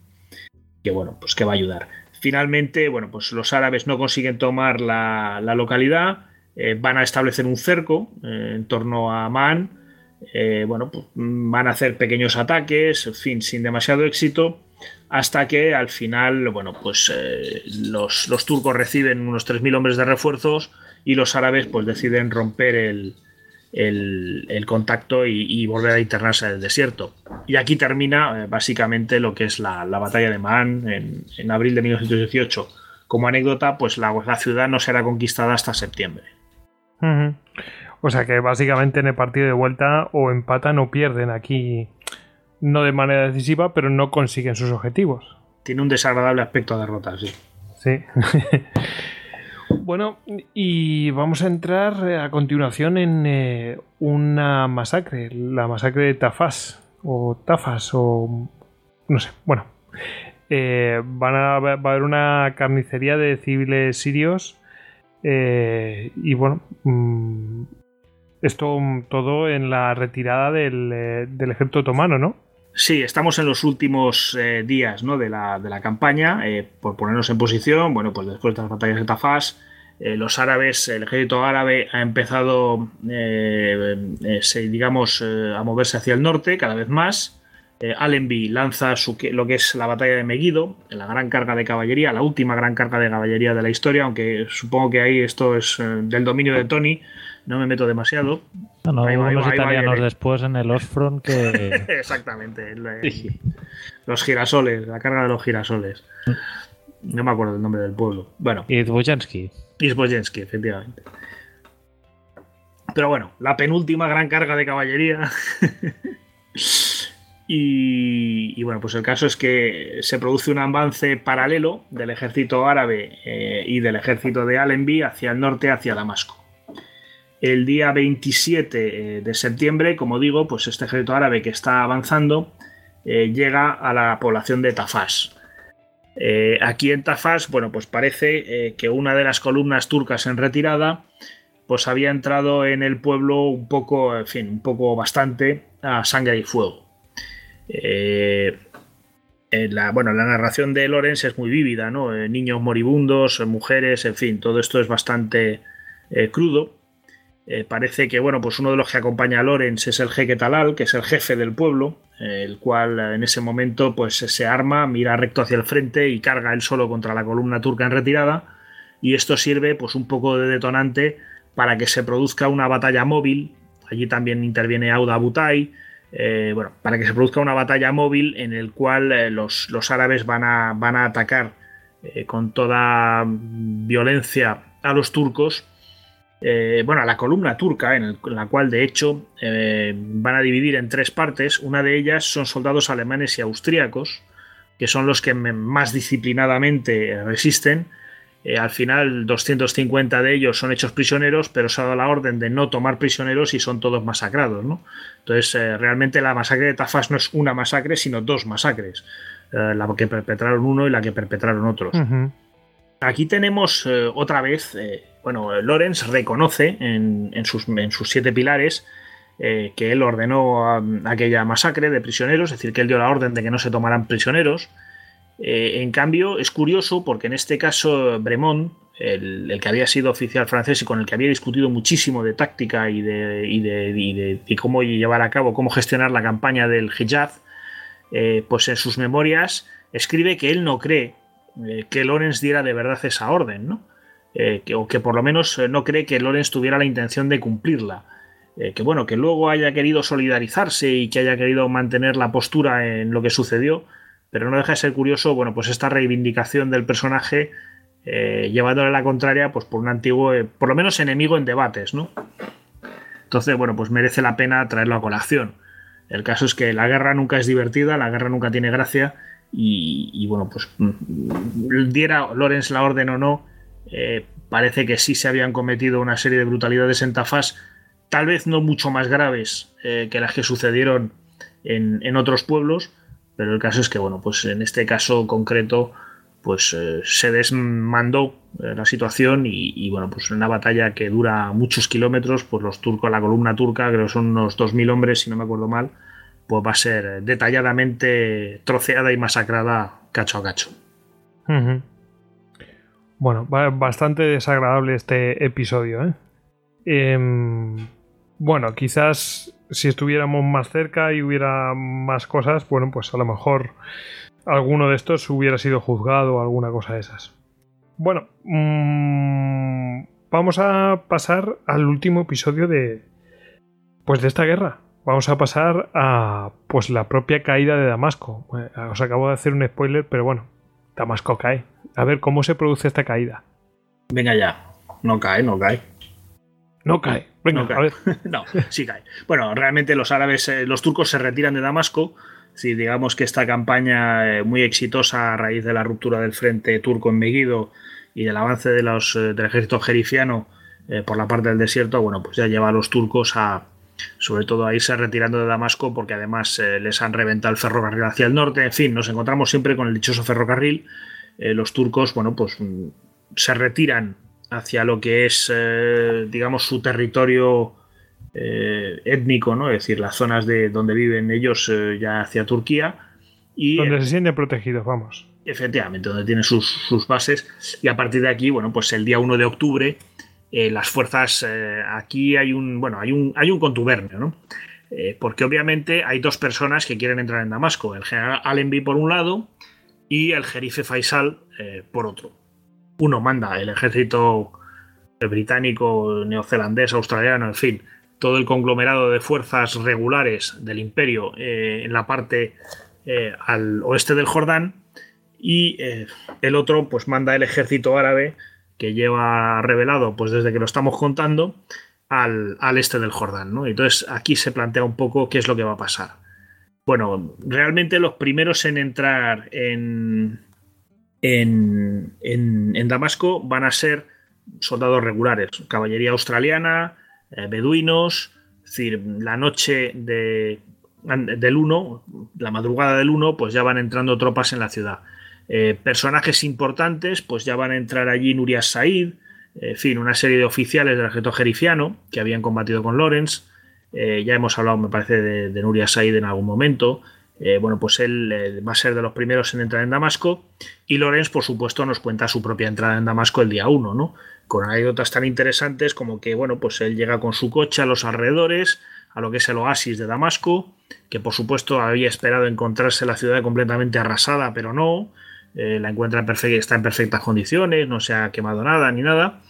que bueno, pues que va a ayudar. Finalmente, bueno, pues los árabes no consiguen tomar la, localidad, eh, van a establecer un cerco eh, en torno a Man, bueno, pues van a hacer pequeños ataques, en fin, sin demasiado éxito hasta que al final, bueno, pues eh, los, turcos reciben unos 3.000 hombres de refuerzos y los árabes pues deciden romper el, contacto y, volver a internarse en el desierto. Y aquí termina eh, básicamente lo que es la, batalla de Man en, abril de 1918. Como anécdota, pues la, ciudad no será conquistada hasta septiembre. O sea que básicamente en el partido de vuelta o empatan o pierden aquí no de manera decisiva, pero no consiguen sus objetivos. Tiene un desagradable aspecto a derrota, sí. Sí. bueno, y vamos a entrar eh, a continuación en eh, una masacre, la masacre de Tafas, o Tafas, o no sé, bueno. Eh, van a, va a haber una carnicería de civiles sirios y bueno, mm, esto todo en la retirada del, ejército otomano, ¿no? Sí, estamos en los últimos días ¿no? de, la, de, la, campaña, eh, por ponernos en posición, bueno, pues después de las batallas de Tafás, eh, los árabes, el ejército árabe ha empezado, digamos, a moverse hacia el norte cada vez más. Allenby lanza su, lo que es la batalla de Megiddo, la gran carga de caballería, la última gran carga de caballería de la historia, aunque supongo que ahí esto es del dominio de Tony, no me meto demasiado. No, no, hay unos italianos después en el Ostfront que... Exactamente, los girasoles, la carga de los girasoles. No me acuerdo el nombre del pueblo. Bueno. Izbojensky. Izbojensky, efectivamente. Pero bueno, la penúltima gran carga de caballería. y, bueno, pues el caso es que se produce un avance paralelo del ejército árabe eh, y del ejército de Allenby hacia el norte, hacia Damasco. El día 27 eh, de septiembre, como digo, pues este ejército árabe que está avanzando eh, llega a la población de Tafás. Eh, aquí en Tafás, bueno, pues parece que una de las columnas turcas en retirada, pues había entrado en el pueblo un poco, en fin, un poco bastante a sangre y fuego. la, bueno, la narración de Lorenz es muy vívida, ¿no? niños moribundos, mujeres, en fin, todo esto es bastante crudo. Eh, parece que bueno, pues uno de los que acompaña a Lorenz es el jeque Talal, que es el jefe del pueblo, eh, el cual en ese momento pues se arma, mira recto hacia el frente y carga él solo contra la columna turca en retirada. Y esto sirve pues un poco de detonante para que se produzca una batalla móvil. Allí también interviene Auda Butai. Eh, bueno, para que se produzca una batalla móvil en el cual los, los, árabes van a, van a atacar con toda violencia a los turcos eh, bueno, a la columna turca, en, la cual de hecho eh, van a dividir en tres partes. Una de ellas son soldados alemanes y austríacos, que son los que más disciplinadamente resisten. Eh, al final, 250 de ellos son hechos prisioneros, pero se ha dado la orden de no tomar prisioneros y son todos masacrados. Entonces, realmente la masacre de Tafas no es una masacre, sino dos masacres. la que perpetraron uno y la que perpetraron otros. Aquí tenemos otra vez bueno, Lorenz reconoce en, sus, siete pilares eh, que él ordenó aquella masacre de prisioneros, es decir, que él dio la orden de que no se tomaran prisioneros. Eh, en cambio, es curioso porque en este caso Bremont, el, que había sido oficial francés y con el que había discutido muchísimo de táctica y de, y de, cómo llevar a cabo, cómo gestionar la campaña del Hijaz, eh, pues en sus memorias escribe que él no cree que Lorenz diera de verdad esa orden, ¿no? Eh, o que por lo menos no cree que Lorenz tuviera la intención de cumplirla. que bueno, que luego haya querido solidarizarse y que haya querido mantener la postura en lo que sucedió, pero no deja de ser curioso, bueno, pues esta reivindicación del personaje eh, llevándole la contraria pues por un antiguo, eh, por lo menos enemigo en debates, ¿no? Entonces, bueno, pues merece la pena traerlo a colación. El caso es que la guerra nunca es divertida, la guerra nunca tiene gracia y, bueno, pues mm, diera Lorenz la orden o no, eh, parece que sí se habían cometido una serie de brutalidades en Tafás, tal vez no mucho más graves que las que sucedieron en, en, otros pueblos, pero el caso es que, bueno, pues en este caso concreto pues eh, se desmandó eh, la situación y, bueno, pues en una batalla que dura muchos kilómetros, pues los turcos, la columna turca, creo que son unos 2.000 hombres, si no me acuerdo mal, pues va a ser detalladamente troceada y masacrada cacho a cacho. Bueno, bastante desagradable este episodio. ¿eh? Em, bueno, quizás si estuviéramos más cerca y hubiera más cosas, bueno, pues a lo mejor alguno de estos hubiera sido juzgado o alguna cosa de esas. Bueno, mm, vamos a pasar al último episodio de pues de esta guerra. Vamos a pasar a pues la propia caída de Damasco. Eh, os acabo de hacer un spoiler, pero bueno, Damasco cae. A ver cómo se produce esta caída. Venga ya, no cae, no cae. No cae. Venga, no a ver. no, sí cae. Bueno, realmente los árabes, eh, los turcos se retiran de Damasco si digamos que esta campaña eh, muy exitosa a raíz de la ruptura del frente turco en Megiddo y del avance de los, eh, del ejército jerifiano por la parte del desierto, bueno, pues ya lleva a los turcos a, sobre todo a irse retirando de Damasco porque además les han reventado el ferrocarril hacia el norte, en fin, nos encontramos siempre con el dichoso ferrocarril, los turcos, bueno, pues mm, se retiran hacia lo que es, digamos, su territorio eh, étnico, ¿no? Es decir, las zonas de donde viven ellos eh, ya hacia Turquía. Y, donde se sienten protegidos, vamos. Efectivamente, donde tienen sus, bases. Y a partir de aquí, bueno, pues el día 1 de octubre, eh, las fuerzas, aquí hay un, bueno, hay un, hay un contubernio, ¿no? porque obviamente hay dos personas que quieren entrar en Damasco, el general Allenby por un lado y el jerife Faisal por otro. Uno manda el ejército británico, neozelandés, australiano, en fin, todo el conglomerado de fuerzas regulares del imperio eh, en la parte eh, al oeste del Jordán y eh, el otro pues manda el ejército árabe que lleva revelado pues desde que lo estamos contando al, este del Jordán. ¿no? Entonces aquí se plantea un poco qué es lo que va a pasar. Bueno, realmente los primeros en entrar en, en, en Damasco van a ser soldados regulares, caballería australiana, eh, beduinos, es decir, la noche de, del 1, la madrugada del 1, pues ya van entrando tropas en la ciudad. Eh, personajes importantes, pues ya van a entrar allí Nurias Said, en fin, una serie de oficiales del ejército jerifiano que habían combatido con Lorenz. Eh, ya hemos hablado, me parece, de, de Nurias Said en algún momento. bueno, pues él va a ser de los primeros en entrar en Damasco. Y Lorenz, por supuesto, nos cuenta su propia entrada en Damasco el día 1, ¿no? con anécdotas tan interesantes como que, bueno, pues él llega con su coche a los alrededores, a lo que es el oasis de Damasco, que por supuesto había esperado encontrarse la ciudad completamente arrasada, pero no, eh, la encuentra en perfecta, está en perfectas condiciones, no se ha quemado nada ni nada,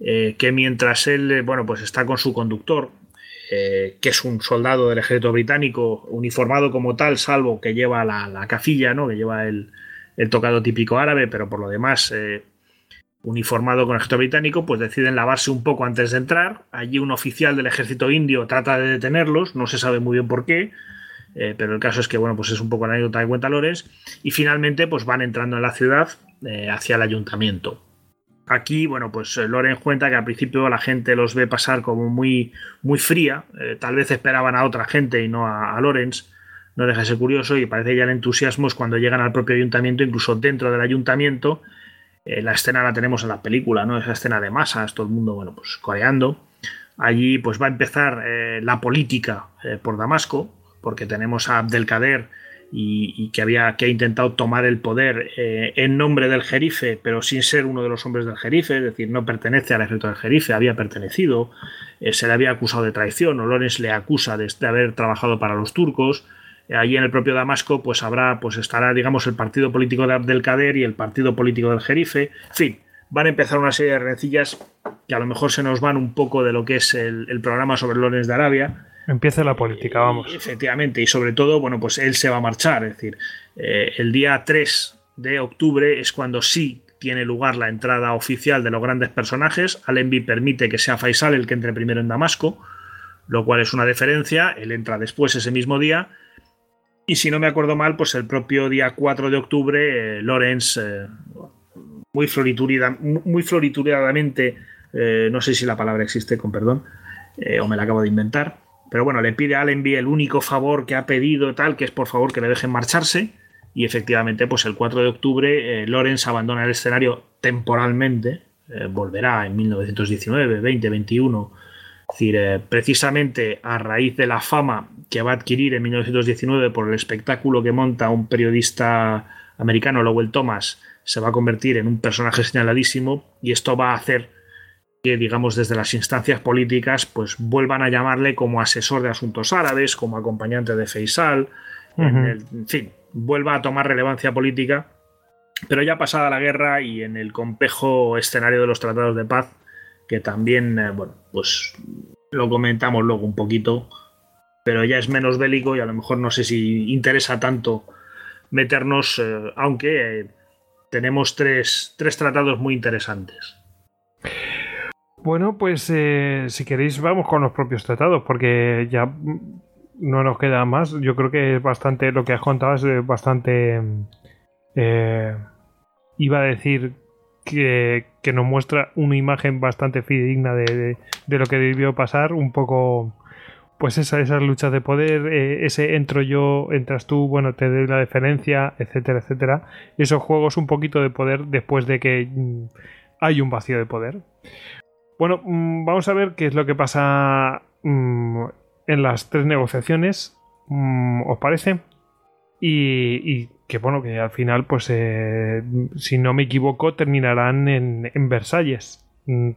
eh, que mientras él, eh, bueno, pues está con su conductor, que es un soldado del ejército británico, uniformado como tal, salvo que lleva la, la cafilla, ¿no? que lleva el, el, tocado típico árabe, pero por lo demás uniformado con el ejército británico, pues deciden lavarse un poco antes de entrar. Allí un oficial del ejército indio trata de detenerlos, no se sabe muy bien por qué, eh, pero el caso es que, bueno, pues es un poco la anécdota de cuenta Lores, y finalmente pues van entrando en la ciudad eh, hacia el ayuntamiento. Aquí, bueno, pues eh, Loren cuenta que al principio la gente los ve pasar como muy, muy fría, tal vez esperaban a otra gente y no a, a Lorenz, no deja de ser curioso y parece ya el entusiasmo es cuando llegan al propio ayuntamiento, incluso dentro del ayuntamiento, eh, la escena la tenemos en la película, ¿no? Esa escena de masas, todo el mundo, bueno, pues coreando. Allí pues va a empezar eh, la política eh, por Damasco, porque tenemos a Abdelkader y, que había que ha intentado tomar el poder eh, en nombre del jerife, pero sin ser uno de los hombres del jerife, es decir, no pertenece al ejército del jerife, había pertenecido, eh, se le había acusado de traición, o Lorenz le acusa de, haber trabajado para los turcos. Eh, allí en el propio Damasco, pues habrá, pues estará, digamos, el partido político de Abdelkader y el partido político del jerife. En fin, van a empezar una serie de rencillas que a lo mejor se nos van un poco de lo que es el, el programa sobre Lorenz de Arabia Empieza la política, vamos. efectivamente, y sobre todo, bueno, pues él se va a marchar. Es decir, eh, el día 3 de octubre es cuando sí tiene lugar la entrada oficial de los grandes personajes. Allenby permite que sea Faisal el que entre primero en Damasco, lo cual es una deferencia. Él entra después ese mismo día. Y si no me acuerdo mal, pues el propio día 4 de octubre, eh, Lorenz, eh, muy, muy florituradamente, no sé si la palabra existe, con perdón, o me la acabo de inventar, pero bueno, le pide a Allenby el único favor que ha pedido tal, que es por favor que le dejen marcharse. Y efectivamente, pues el 4 de octubre, eh, Lorenz abandona el escenario temporalmente. Eh, volverá en 1919, 20, 21. Es decir, eh, precisamente a raíz de la fama que va a adquirir en 1919 por el espectáculo que monta un periodista americano, Lowell Thomas, se va a convertir en un personaje señaladísimo y esto va a hacer que, digamos, desde las instancias políticas, pues vuelvan a llamarle como asesor de asuntos árabes, como acompañante de Faisal, en, fin, vuelva a tomar relevancia política, pero ya pasada la guerra y en el complejo escenario de los tratados de paz, que también, eh, bueno, pues lo comentamos luego un poquito, pero ya es menos bélico y a lo mejor no sé si interesa tanto meternos, eh, aunque eh, tenemos tres, tres tratados muy interesantes. Bueno, pues eh, si queréis vamos con los propios tratados, porque ya no nos queda más. Yo creo que es bastante, lo que has contado es bastante... Eh, iba a decir que, nos muestra una imagen bastante fidedigna de, lo que debió pasar, un poco pues esa, esas luchas de poder, eh, ese entro yo, entras tú, bueno, te doy la deferencia, etcétera, etcétera. Esos juegos un poquito de poder después de que mm, hay un vacío de poder. Bueno, mm, vamos a ver qué es lo que pasa mm, en las tres negociaciones. Mm, ¿Os parece? Y, que bueno, que al final, pues eh, si no me equivoco, terminarán en, Versalles.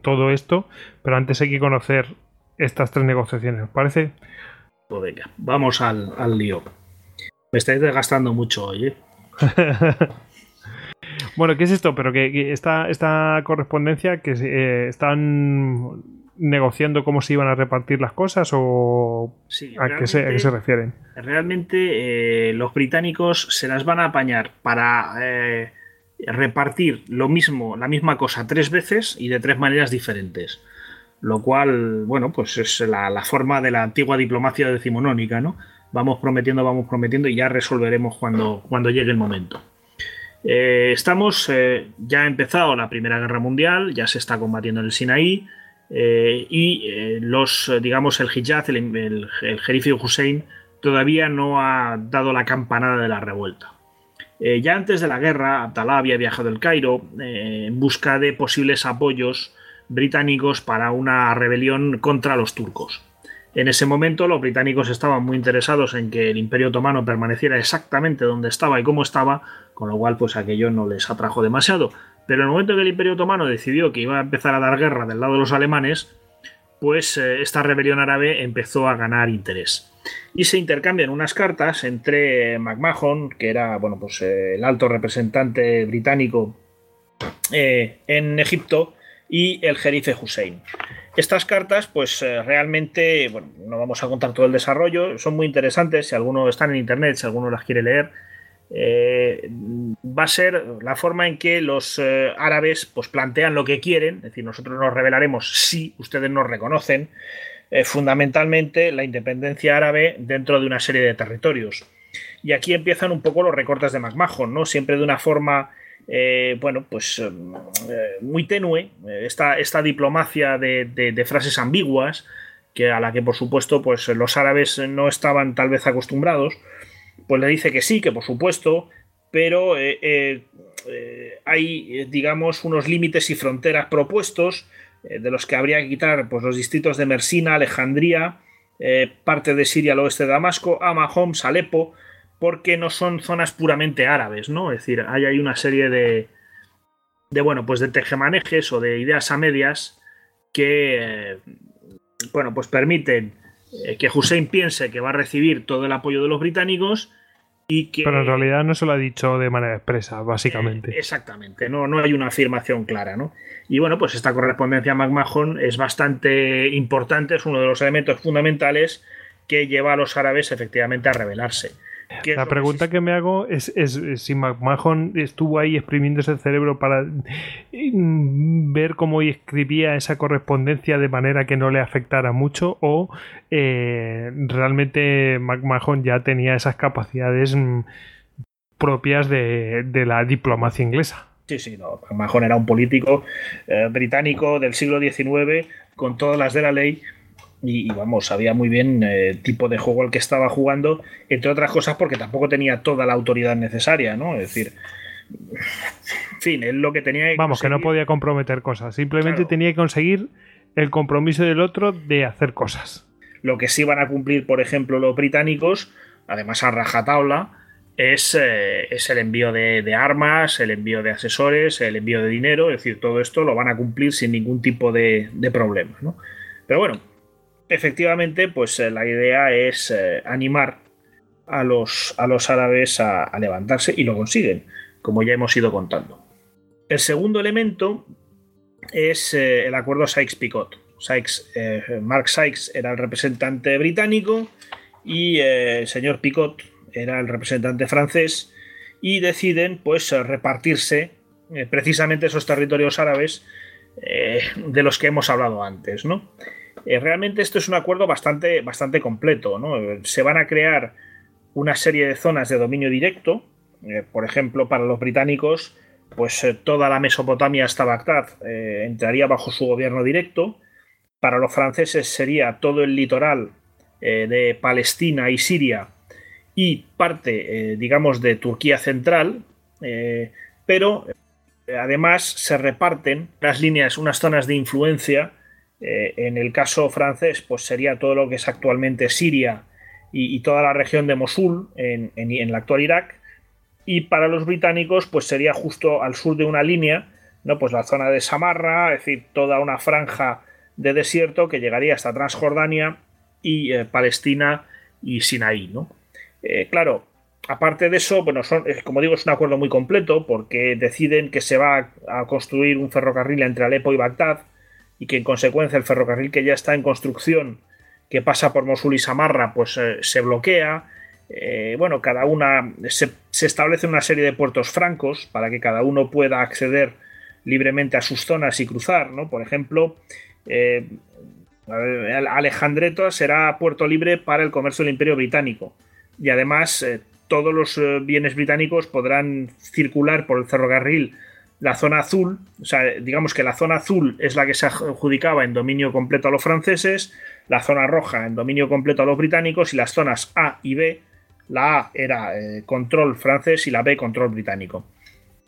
Todo esto, pero antes hay que conocer estas tres negociaciones. ¿Os parece? Pues venga, vamos al, al lío. Me estáis desgastando mucho hoy, ¿eh? Bueno, ¿qué es esto? Pero que, esta, esta, correspondencia que eh, están negociando cómo se iban a repartir las cosas o ¿a, qué se, refieren. Realmente eh, los británicos se las van a apañar para eh, repartir lo mismo, la misma cosa tres veces y de tres maneras diferentes. Lo cual, bueno, pues es la, la forma de la antigua diplomacia decimonónica, ¿no? Vamos prometiendo, vamos prometiendo y ya resolveremos cuando, cuando llegue el momento. Eh, estamos, eh, ya ha empezado la Primera Guerra Mundial, ya se está combatiendo en el Sinaí eh, y los, digamos, el Hijaz, el, el, el Hussein, todavía no ha dado la campanada de la revuelta. ya antes de la guerra, Abdalá había viajado al Cairo en busca de posibles apoyos británicos para una rebelión contra los turcos. En ese momento los británicos estaban muy interesados en que el Imperio Otomano permaneciera exactamente donde estaba y cómo estaba, con lo cual pues aquello no les atrajo demasiado. Pero en el momento que el Imperio Otomano decidió que iba a empezar a dar guerra del lado de los alemanes, pues eh, esta rebelión árabe empezó a ganar interés. Y se intercambian unas cartas entre McMahon, que era bueno, pues, eh, el alto representante británico eh, en Egipto, y el jerife Hussein. Estas cartas, pues eh, realmente, bueno, no vamos a contar todo el desarrollo, son muy interesantes, si alguno está en internet, si alguno las quiere leer, eh, va a ser la forma en que los eh, árabes pues, plantean lo que quieren, es decir, nosotros nos revelaremos si ustedes nos reconocen, fundamentalmente la independencia árabe dentro de una serie de territorios. Y aquí empiezan un poco los recortes de McMahon, ¿no? Siempre de una forma eh, bueno, pues eh, muy tenue, esta, esta diplomacia de, frases ambiguas, que a la que por supuesto pues, los árabes no estaban tal vez acostumbrados, pues le dice que sí, que por supuesto, pero eh, hay, digamos, unos límites y fronteras propuestos, de los que habría que quitar pues, los distritos de Mersina, Alejandría, parte de Siria al oeste de Damasco, Ama, Homs, Alepo, porque no son zonas puramente árabes, ¿no? Es decir, hay una serie de, de bueno, pues de tejemanejes o de ideas a medias que, eh, bueno, pues permiten eh, que Hussein piense que va a recibir todo el apoyo de los británicos y que... Pero en realidad no se lo ha dicho de manera expresa, básicamente. Eh, exactamente, no, no hay una afirmación clara, ¿no? Y bueno, pues esta correspondencia McMahon es bastante importante, es uno de los elementos fundamentales que lleva a los árabes efectivamente a rebelarse. La pregunta que, me hago es, si McMahon estuvo ahí exprimiéndose el cerebro para mm, ver cómo escribía esa correspondencia de manera que no le afectara mucho o eh, realmente McMahon ya tenía esas capacidades mm, propias de, la diplomacia inglesa. Sí, sí, no. McMahon era un político eh, británico del siglo XIX con todas las de la ley y, vamos, sabía muy bien el eh, tipo de juego al que estaba jugando, entre otras cosas porque tampoco tenía toda la autoridad necesaria, ¿no? Es decir, en fin, él lo que tenía que Vamos, que no podía comprometer cosas, simplemente tenía que conseguir el compromiso del otro de hacer cosas. Lo que sí van a cumplir, por ejemplo, los británicos, además a rajatabla, es, eh, es el envío de, armas, el envío de asesores, el envío de dinero, es decir, todo esto lo van a cumplir sin ningún tipo de, de problema, ¿no? Pero bueno, efectivamente, pues eh, la idea es eh, animar a los, a los árabes a, levantarse y lo consiguen, como ya hemos ido contando. El segundo elemento es eh, el acuerdo Sykes-Picot. Sykes, Mark Sykes era el representante británico y el señor Picot era el representante francés y deciden pues repartirse precisamente esos territorios árabes de los que hemos hablado antes, ¿no? Eh, realmente esto es un acuerdo bastante, bastante completo. Se van a crear una serie de zonas de dominio directo. Eh, por ejemplo, para los británicos, pues eh, toda la Mesopotamia hasta Bagdad entraría bajo su gobierno directo. Para los franceses sería todo el litoral de Palestina y Siria y parte, digamos, de Turquía central. pero además se reparten las líneas, unas zonas de influencia eh, en el caso francés, pues sería todo lo que es actualmente Siria y, toda la región de Mosul en, el actual Irak. Y para los británicos, pues sería justo al sur de una línea, ¿no? Pues la zona de Samarra, es decir, toda una franja de desierto que llegaría hasta Transjordania y eh, Palestina y Sinaí, ¿no? Eh, claro, aparte de eso, bueno, son, como digo, es un acuerdo muy completo porque deciden que se va a construir un ferrocarril entre Alepo y Bagdad y que en consecuencia el ferrocarril que ya está en construcción, que pasa por Mosul y Samarra, pues eh, se bloquea. Eh, bueno, cada una se, establece una serie de puertos francos para que cada uno pueda acceder libremente a sus zonas y cruzar, ¿no? Por ejemplo, eh, Alejandreto será puerto libre para el comercio del Imperio Británico y además todos los bienes británicos podrán circular por el ferrocarril la zona azul, o sea, digamos que la zona azul es la que se adjudicaba en dominio completo a los franceses, la zona roja en dominio completo a los británicos y las zonas A y B, la A era eh, control francés y la B control británico.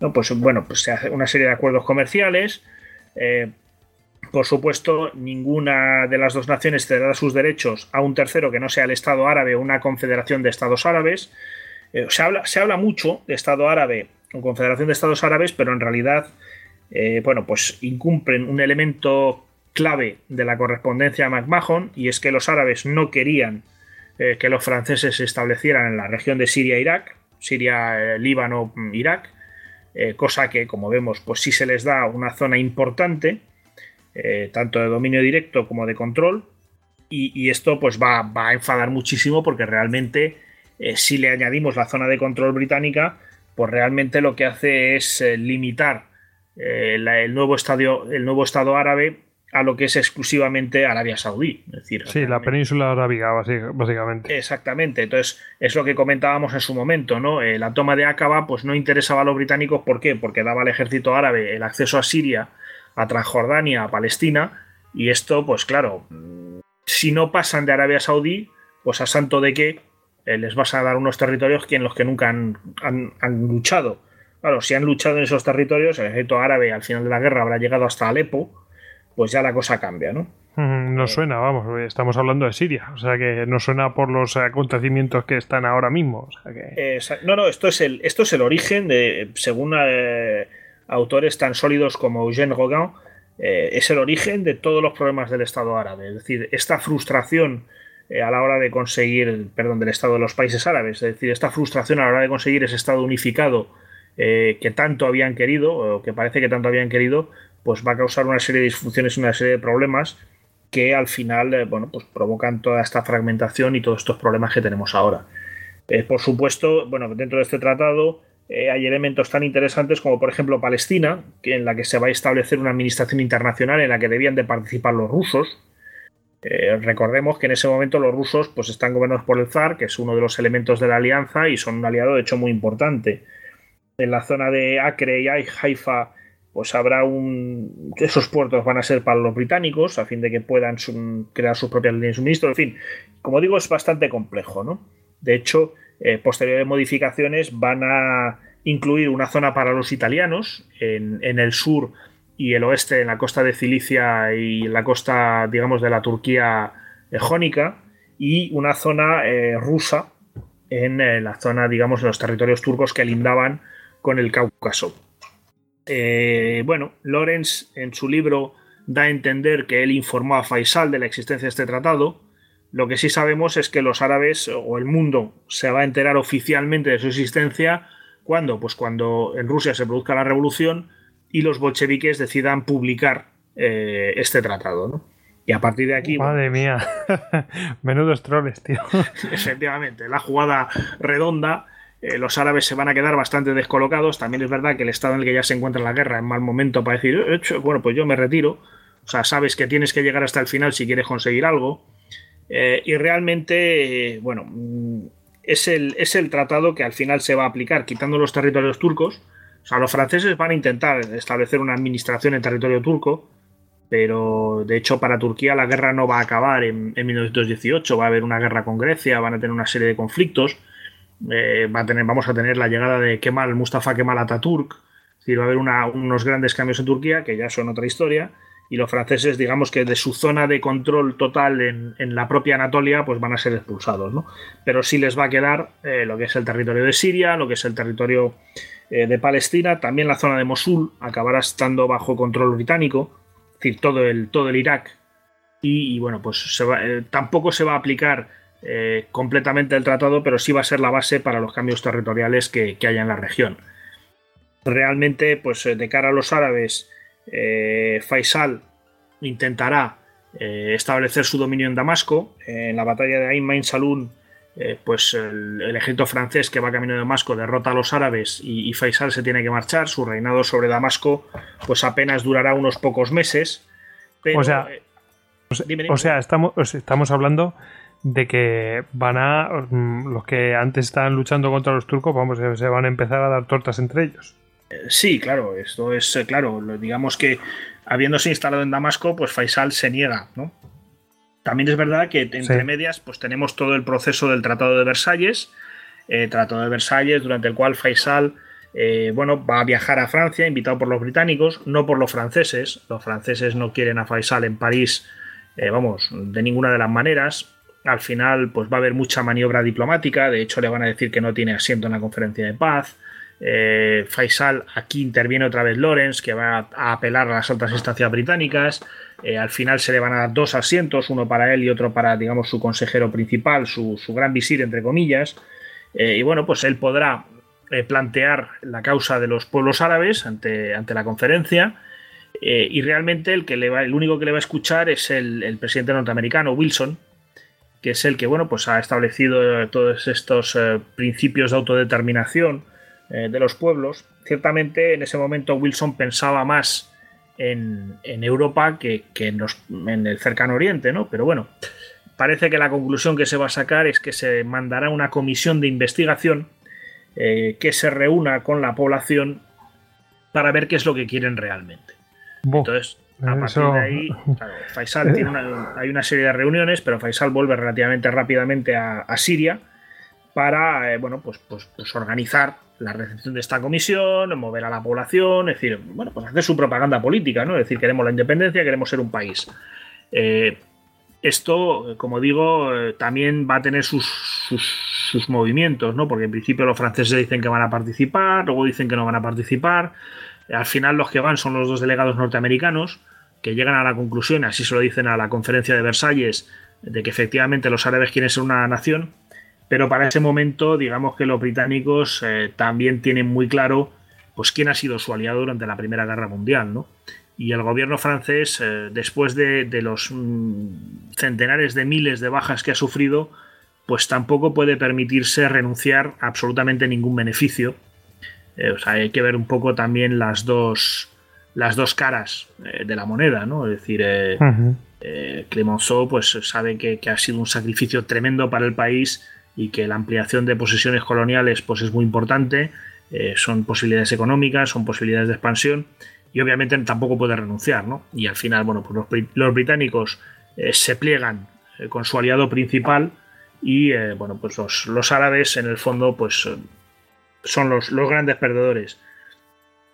¿No? Pues bueno, pues se hace una serie de acuerdos comerciales. Eh, por supuesto, ninguna de las dos naciones cederá sus derechos a un tercero que no sea el Estado árabe o una confederación de Estados árabes. Eh, se, habla, se habla mucho de Estado árabe Confederación de Estados Árabes, pero en realidad, eh, bueno, pues incumplen un elemento clave de la correspondencia a McMahon, y es que los árabes no querían eh, que los franceses se establecieran en la región de Siria-Irak, Siria, Líbano, Irak, eh, cosa que, como vemos, pues sí se les da una zona importante, tanto de dominio directo como de control, y, esto pues va, a enfadar muchísimo porque realmente si le añadimos la zona de control británica, pues realmente lo que hace es eh, limitar eh, el, nuevo estadio, el nuevo Estado árabe a lo que es exclusivamente Arabia Saudí. Es decir, sí, la península arábiga, básicamente. Exactamente. Entonces, es lo que comentábamos en su momento, ¿no? Eh, la toma de Aqaba, pues no interesaba a los británicos, ¿por qué? Porque daba al ejército árabe el acceso a Siria, a Transjordania, a Palestina, y esto, pues claro, si no pasan de Arabia Saudí, pues a santo de qué les vas a dar unos territorios que en los que nunca han, luchado. Claro, si han luchado en esos territorios, el ejército árabe al final de la guerra habrá llegado hasta Alepo, pues ya la cosa cambia, ¿no? Mm, No Eh. suena, vamos, estamos hablando de Siria, o sea que no suena por los acontecimientos que están ahora mismo. O sea que... Eh, sa- no, no, esto es el, esto es el origen de, según eh, autores tan sólidos como Eugène Gauguin, eh, es el origen de todos los problemas del Estado árabe. Es decir, esta frustración eh, a la hora de conseguir, perdón, del Estado de los países árabes, es decir, esta frustración a la hora de conseguir ese Estado unificado eh, que tanto habían querido, o que parece que tanto habían querido, pues va a causar una serie de disfunciones y una serie de problemas que al final, eh, bueno, pues provocan toda esta fragmentación y todos estos problemas que tenemos ahora. Eh, por supuesto, bueno, dentro de este tratado eh, hay elementos tan interesantes como, por ejemplo, Palestina, en la que se va a establecer una administración internacional en la que debían de participar los rusos. Eh, recordemos que en ese momento los rusos pues, están gobernados por el zar, que es uno de los elementos de la alianza y son un aliado de hecho muy importante. En la zona de Acre y Haifa pues habrá un... Esos puertos van a ser para los británicos a fin de que puedan crear sus propias líneas de suministro. En fin, como digo, es bastante complejo, ¿no? De hecho, eh, posteriores modificaciones van a incluir una zona para los italianos en, en el sur y el oeste, en la costa de Cilicia y en la costa, digamos, de la Turquía eh, jónica, y una zona eh, rusa en eh, la zona, digamos, de los territorios turcos que lindaban con el Cáucaso. Eh, bueno, Lorenz en su libro da a entender que él informó a Faisal de la existencia de este tratado. Lo que sí sabemos es que los árabes o el mundo se va a enterar oficialmente de su existencia cuando, pues cuando en Rusia se produzca la revolución y los bolcheviques decidan publicar eh, este tratado, ¿no? Y a partir de aquí, bueno, Madre mía, menudos troles, tío. efectivamente, la jugada redonda, eh, los árabes se van a quedar bastante descolocados. También es verdad que el estado en el que ya se encuentra la guerra en mal momento para decir, "Eh, hecho, bueno, pues yo me retiro. O sea, sabes que tienes que llegar hasta el final si quieres conseguir algo. Eh, y realmente, eh, bueno, mm, es el, es el tratado que al final se va a aplicar, quitando los territorios turcos. O sea, los franceses van a intentar establecer una administración en territorio turco, pero de hecho para Turquía la guerra no va a acabar en, en 1918, va a haber una guerra con Grecia, van a tener una serie de conflictos, eh, va a tener, vamos a tener la llegada de Kemal, Mustafa Kemal Ataturk, es decir, va a haber unos grandes cambios en Turquía, que ya son otra historia, y los franceses, digamos que de su zona de control total en, en la propia Anatolia, pues van a ser expulsados, ¿no? Pero sí les va a quedar eh, lo que es el territorio de Siria, lo que es el territorio eh, de Palestina, también la zona de Mosul acabará estando bajo control británico, es decir, todo el, todo el Irak. Y, bueno, pues eh, tampoco se va a aplicar eh, completamente el tratado, pero sí va a ser la base para los cambios territoriales que, que haya en la región. Realmente, pues de cara a los árabes, Faisal intentará establecer su dominio en Damasco. en la batalla de Ain Main Saloun, eh, pues el, el ejército francés que va camino de Damasco derrota a los árabes y, y Faisal se tiene que marchar. Su reinado sobre Damasco, pues apenas durará unos pocos meses. Pero, O sea, eh, O sea, Dime, dime. o sea, estamos, estamos hablando de que van a. mm, Los que antes estaban luchando contra los turcos, vamos, se- van a empezar a dar tortas entre ellos. Sí, claro, esto es eh, claro. Digamos que habiéndose instalado en Damasco, pues Faisal se niega, ¿no? También es verdad que entre Sí. medias, pues tenemos todo el proceso del Tratado de Versalles, eh, Tratado de Versalles, durante el cual Faisal, eh, bueno, va a viajar a Francia, invitado por los británicos, no por los franceses. Los franceses no quieren a Faisal en París, eh, vamos, de ninguna de las maneras. Al final, pues va a haber mucha maniobra diplomática. De hecho, le van a decir que no tiene asiento en la conferencia de paz. Eh, Faisal, aquí interviene otra vez Lawrence, que va a apelar a las altas instancias británicas. Eh, al final se le van a dar dos asientos, uno para él y otro para, digamos, su consejero principal, su, gran visir, entre comillas. Eh, y bueno, pues él podrá eh, plantear la causa de los pueblos árabes ante, ante la conferencia. y realmente el, que le va, el único que le va a escuchar es el, el presidente norteamericano, Wilson, que es el que bueno, pues ha establecido todos estos principios de autodeterminación de los pueblos. Ciertamente en ese momento Wilson pensaba más en, en Europa que, que en, los- en el cercano oriente, ¿no? Pero bueno, parece que la conclusión que se va a sacar es que se mandará una comisión de investigación eh, que se reúna con la población para ver qué es lo que quieren realmente. Entonces, a partir eso- de ahí, claro, Faisal tiene una, hay una serie de reuniones, pero Faisal vuelve relativamente rápidamente a, a Siria para, eh, bueno, pues, pues, pues organizar la recepción de esta comisión, mover a la población, es decir, bueno, pues hacer su propaganda política, ¿no? Es decir, queremos la independencia, queremos ser un país. esto, como digo, también va a tener sus, sus, movimientos, ¿no? Porque en principio los franceses dicen que van a participar, luego dicen que no van a participar. Al final los que van son los dos delegados norteamericanos que llegan a la conclusión, así se lo dicen a la conferencia de Versalles, de que efectivamente los árabes quieren ser una nación, pero para ese momento digamos que los británicos eh, también tienen muy claro pues quién ha sido su aliado durante la Primera Guerra Mundial, ¿no? Y el gobierno francés, eh, después de, los mm, centenares de miles de bajas que ha sufrido, pues tampoco puede permitirse renunciar a absolutamente ningún beneficio. Eh, o sea, hay que ver un poco también las dos, las dos caras de la moneda, ¿no? Es decir, Clemenceau pues, sabe que, ha sido un sacrificio tremendo para el país y que la ampliación de posesiones coloniales pues, es muy importante, son posibilidades económicas, son posibilidades de expansión y obviamente tampoco puede renunciar, ¿no? Y al final, bueno, pues los, británicos se pliegan con su aliado principal y, bueno, pues los, árabes en el fondo pues son los, los grandes perdedores.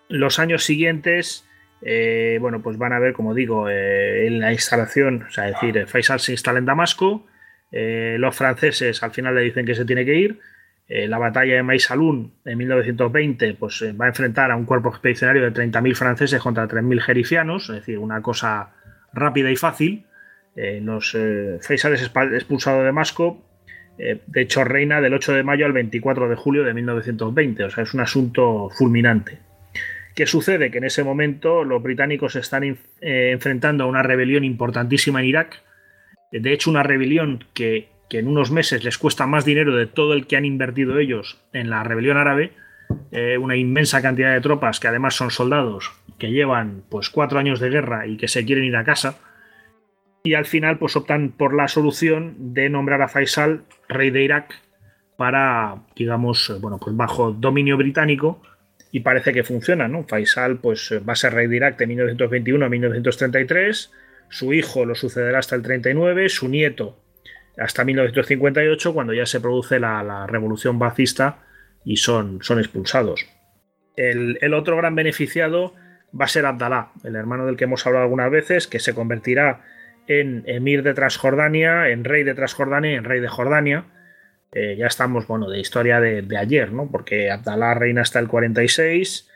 Los años siguientes eh, bueno, pues van a ver, como digo, eh, en la instalación, o sea, es decir, Faisal se instala en Damasco, eh, los franceses al final le dicen que se tiene que ir, la batalla de Maisalun en 1920 pues, va a enfrentar a un cuerpo expedicionario de 30.000 franceses contra 3.000 jerifianos, es decir, una cosa rápida y fácil. los Faisal es expulsado de Damasco, de hecho reina del 8 de mayo al 24 de julio de 1920, o sea, es un asunto fulminante. ¿Qué sucede? Que en ese momento los británicos están eh, enfrentando a una rebelión importantísima en Irak. De hecho, una rebelión que, en unos meses les cuesta más dinero de todo el que han invertido ellos en la rebelión árabe. Eh, una inmensa cantidad de tropas que además son soldados que llevan pues cuatro años de guerra y que se quieren ir a casa. Y al final pues optan por la solución de nombrar a Faisal rey de Irak para, digamos, bueno, pues bajo dominio británico y parece que funciona, ¿no? Faisal pues, va a ser rey de Irak de 1921 a 1933, su hijo lo sucederá hasta el 39, su nieto hasta 1958, cuando ya se produce la, revolución bacista y son, son expulsados. El, otro gran beneficiado va a ser Abdalá, el hermano del que hemos hablado algunas veces, que se convertirá en emir de Transjordania, en rey de Transjordania y en rey de Jordania eh, ya estamos, bueno, de historia de, ayer, ¿no? Porque Abdalá reina hasta el 46,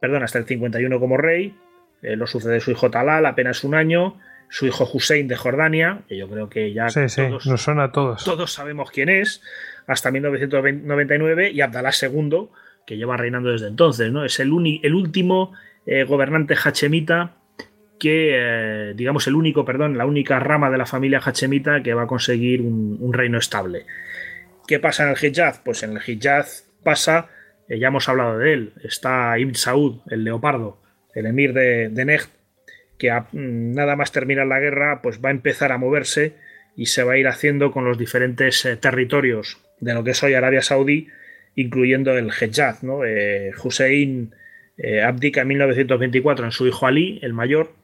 perdón, hasta el 51 como rey, eh, lo sucede su hijo Talal, apenas un año, su hijo Hussein de Jordania, que yo creo que ya todos, nos suena a todos. Todos sabemos quién es, hasta 1999, y Abdalá II, que lleva reinando desde entonces, ¿no? Es el, el último eh, gobernante hachemita que, digamos, el único, perdón, la única rama de la familia hachemita que va a conseguir un reino estable. ¿Qué pasa en el Hijaz? Pues en el Hijaz pasa, eh, ya hemos hablado de él, está Ibn Saud, el leopardo, el emir de, de que nada más terminar la guerra, pues va a empezar a moverse y se va a ir haciendo con los diferentes eh, territorios de lo que es hoy Arabia Saudí, incluyendo el Hijaz. ¿no? Eh, Hussein abdica en 1924 en su hijo Ali, el mayor,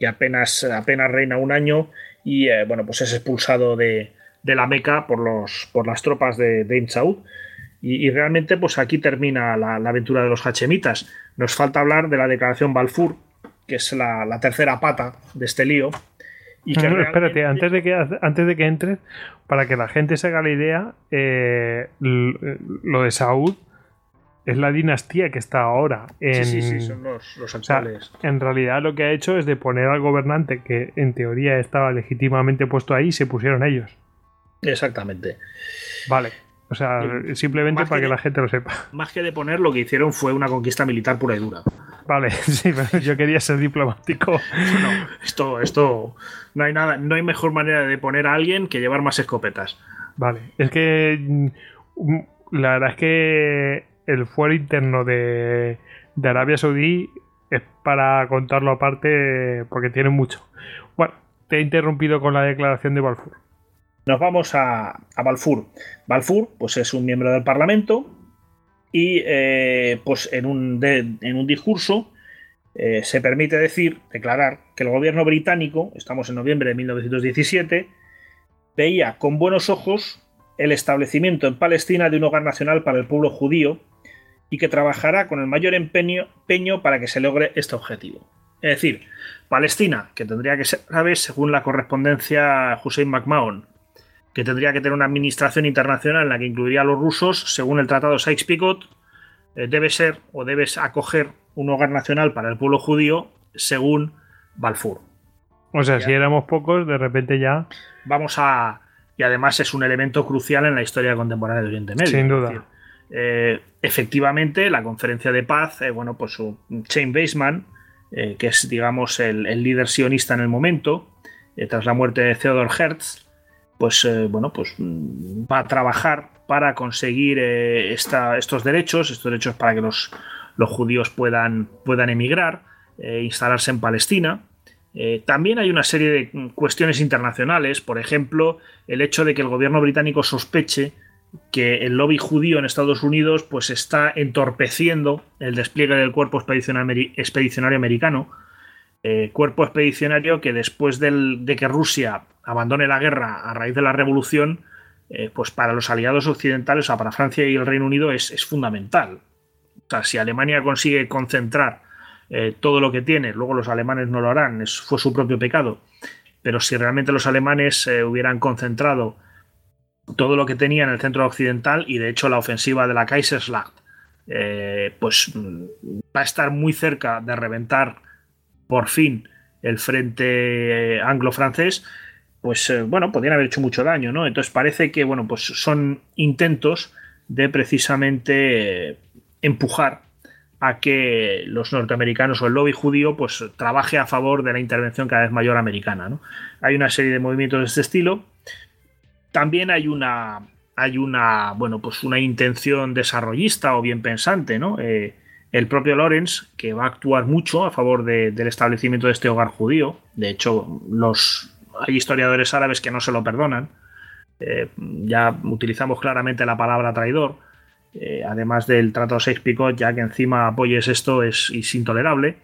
que apenas, apenas reina un año y bueno, pues es expulsado de, de la Meca por, los, por las tropas de, de Saud. Y, realmente, pues aquí termina la, aventura de los hachemitas. Nos falta hablar de la declaración Balfour, que es la, tercera pata de este lío. Y que espérate, antes de que, antes de que entres, para que la gente se haga la idea, eh, lo de Saud es la dinastía que está ahora. En, sí, sí, sí, son los, actuales. en realidad lo que ha hecho es de poner al gobernante que en teoría estaba legítimamente puesto ahí y se pusieron ellos. Exactamente. Vale. O sea, simplemente para que, la gente lo sepa. Más que de poner, lo que hicieron fue una conquista militar pura y dura. Vale, sí, pero yo quería ser diplomático. No, esto, esto, no hay nada, no hay mejor manera de poner a alguien que llevar más escopetas. Vale, es que mm, la verdad es que el fuero interno de, de Arabia Saudí es para contarlo aparte porque tiene mucho. Bueno, te he interrumpido con la declaración de Balfour. Nos vamos a, Balfour. Balfour pues es un miembro del Parlamento y eh, pues en un, en un discurso eh, se permite decir, declarar, que el gobierno británico, estamos en noviembre de 1917, veía con buenos ojos el establecimiento en Palestina de un hogar nacional para el pueblo judío y que trabajará con el mayor empeño, para que se logre este objetivo. Es decir, Palestina, que tendría que ser árabe según la correspondencia Hussein McMahon, que tendría que tener una administración internacional en la que incluiría a los rusos, según el tratado Sykes-Picot, eh, debe ser o debes acoger un hogar nacional para el pueblo judío, según Balfour. O sea, si éramos pocos, de repente ya. Vamos a. Y además es un elemento crucial en la historia contemporánea de Oriente Medio. Sin duda. Eh, efectivamente, la conferencia de paz, eh, bueno, pues Shane Baseman, eh, que es, digamos, el, líder sionista en el momento, tras la muerte de Theodor Hertz, pues, bueno, pues mm, va a trabajar para conseguir estos derechos, estos derechos para que los, judíos puedan, emigrar, instalarse en Palestina. también hay una serie de cuestiones internacionales, por ejemplo, el hecho de que el gobierno británico sospeche que el lobby judío en Estados Unidos pues está entorpeciendo el despliegue del cuerpo expedicionario americano. Eh, cuerpo expedicionario que después de que Rusia abandone la guerra a raíz de la revolución, eh, pues para los aliados occidentales, o sea, para Francia y el Reino Unido es, fundamental. O sea, si Alemania consigue concentrar eh, todo lo que tiene, luego los alemanes no lo harán, fue su propio pecado, pero si realmente los alemanes hubieran concentrado todo lo que tenía en el centro occidental y de hecho la ofensiva de la Kaiserslacht pues mm, va a estar muy cerca de reventar por fin el frente eh, anglo-francés, pues eh, bueno, podrían haber hecho mucho daño, ¿no? Entonces parece que, bueno, pues son intentos de precisamente empujar a que los norteamericanos o el lobby judío pues trabaje a favor de la intervención cada vez mayor americana, ¿no? Hay una serie de movimientos de este estilo también hay una, hay una, bueno, pues una intención desarrollista o bien pensante, ¿no? Eh, el propio Lorenz, que va a actuar mucho a favor del establecimiento de este hogar judío. De hecho, los, hay historiadores árabes que no se lo perdonan. Eh, ya utilizamos claramente la palabra traidor. Eh, además del trato seis picot, ya que encima apoyes esto es, intolerable.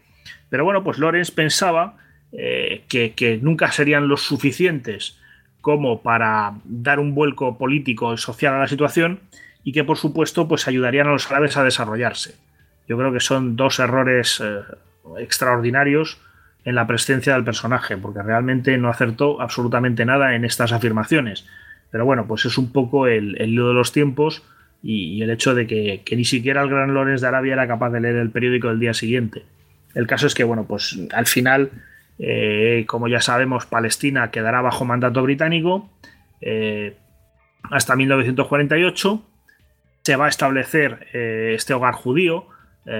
Pero bueno, pues Lorenz pensaba que, que, nunca serían los suficientes como para dar un vuelco político y social a la situación y que por supuesto pues ayudarían a los árabes a desarrollarse. Yo creo que son dos errores eh, extraordinarios en la presencia del personaje, porque realmente no acertó absolutamente nada en estas afirmaciones. Pero bueno, pues es un poco el, el de los tiempos y, el hecho de que, ni siquiera el gran Lorenz de Arabia era capaz de leer el periódico del día siguiente. El caso es que, bueno, pues al final eh, como ya sabemos, Palestina quedará bajo mandato británico eh, hasta 1948. Se va a establecer este hogar judío,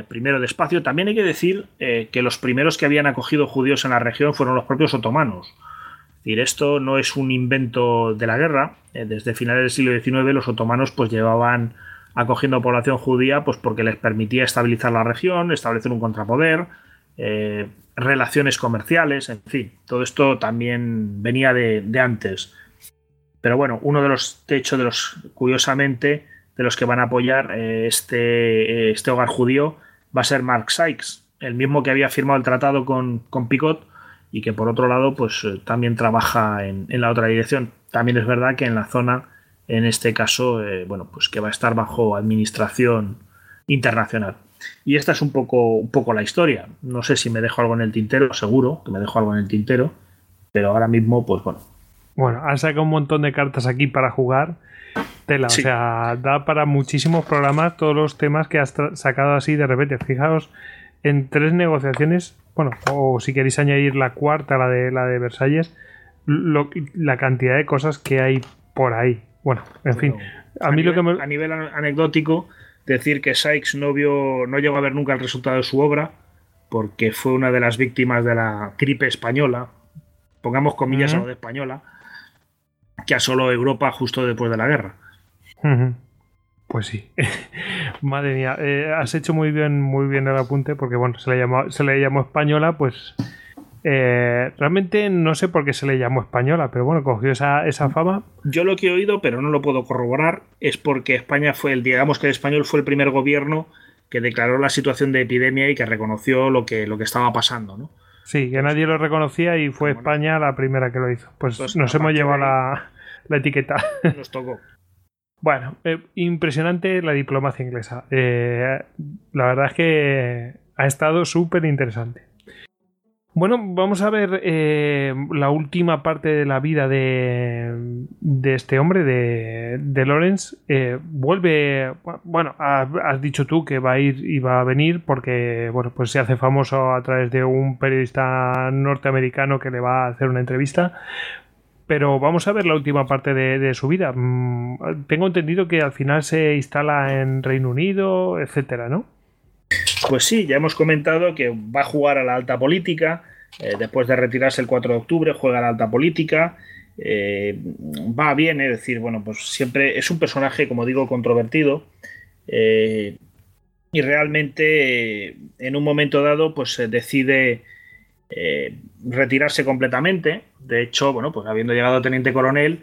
primero despacio. También hay que decir que los primeros que habían acogido judíos en la región fueron los propios otomanos. Es decir, esto no es un invento de la guerra. desde finales del siglo XIX los otomanos pues llevaban acogiendo población judía pues porque les permitía estabilizar la región, establecer un contrapoder, relaciones comerciales, en fin, todo esto también venía de, antes. Pero bueno, uno de los, de de los, curiosamente, de los que van a apoyar eh, este, este hogar judío va a ser Mark Sykes, el mismo que había firmado el tratado con, con Picot y que por otro lado, pues eh, también trabaja en, la otra dirección. También es verdad que en la zona, en este caso, eh, bueno, pues que va a estar bajo administración internacional. Y esta es un poco, un poco la historia. No sé si me dejo algo en el tintero, seguro que me dejo algo en el tintero, pero ahora mismo, pues bueno. Bueno, has sacado un montón de cartas aquí para jugar. Tela, o sea, da para muchísimos programas todos los temas que has sacado así de repente. Fijaos en tres negociaciones, bueno, o si queréis añadir la cuarta, la de la de Versalles, la cantidad de cosas que hay por ahí. Bueno, en fin, a, mí lo que me... a nivel anecdótico, decir que Sykes no, vio, no llegó a ver nunca el resultado de su obra, porque fue una de las víctimas de la gripe española, pongamos comillas a lo de española, que asoló Europa justo después de la guerra. Pues sí. Madre mía, eh, has hecho muy bien, muy bien el apunte, porque bueno, se le llamó, se le llamó española, pues eh, realmente no sé por qué se le llamó española, pero bueno, cogió esa, esa, fama. Yo lo que he oído, pero no lo puedo corroborar, es porque España fue el, digamos que el español fue el primer gobierno que declaró la situación de epidemia y que reconoció lo que, lo que estaba pasando, ¿no? Sí, que nadie lo reconocía y fue España la primera que lo hizo. Pues, pues nos hemos llevado la, la, etiqueta. Nos tocó. bueno, eh, impresionante la diplomacia inglesa. Eh, la verdad es que ha estado súper interesante. Bueno, vamos a ver eh, la última parte de la vida de, de este hombre, de, de Lawrence. Eh, vuelve, bueno, has, dicho tú que va a ir y va a venir porque, bueno, pues se hace famoso a través de un periodista norteamericano que le va a hacer una entrevista. Pero vamos a ver la última parte de, de su vida. Mm, tengo entendido que al final se instala en Reino Unido, etcétera, ¿no? Pues sí, ya hemos comentado que va a jugar a la alta política. Eh, después de retirarse el 4 de octubre, juega a la alta política. Eh, va bien, es decir, bueno, pues siempre es un personaje, como digo, controvertido. Eh, y realmente en un momento dado, pues decide retirarse completamente. De hecho, bueno, pues habiendo llegado a teniente coronel,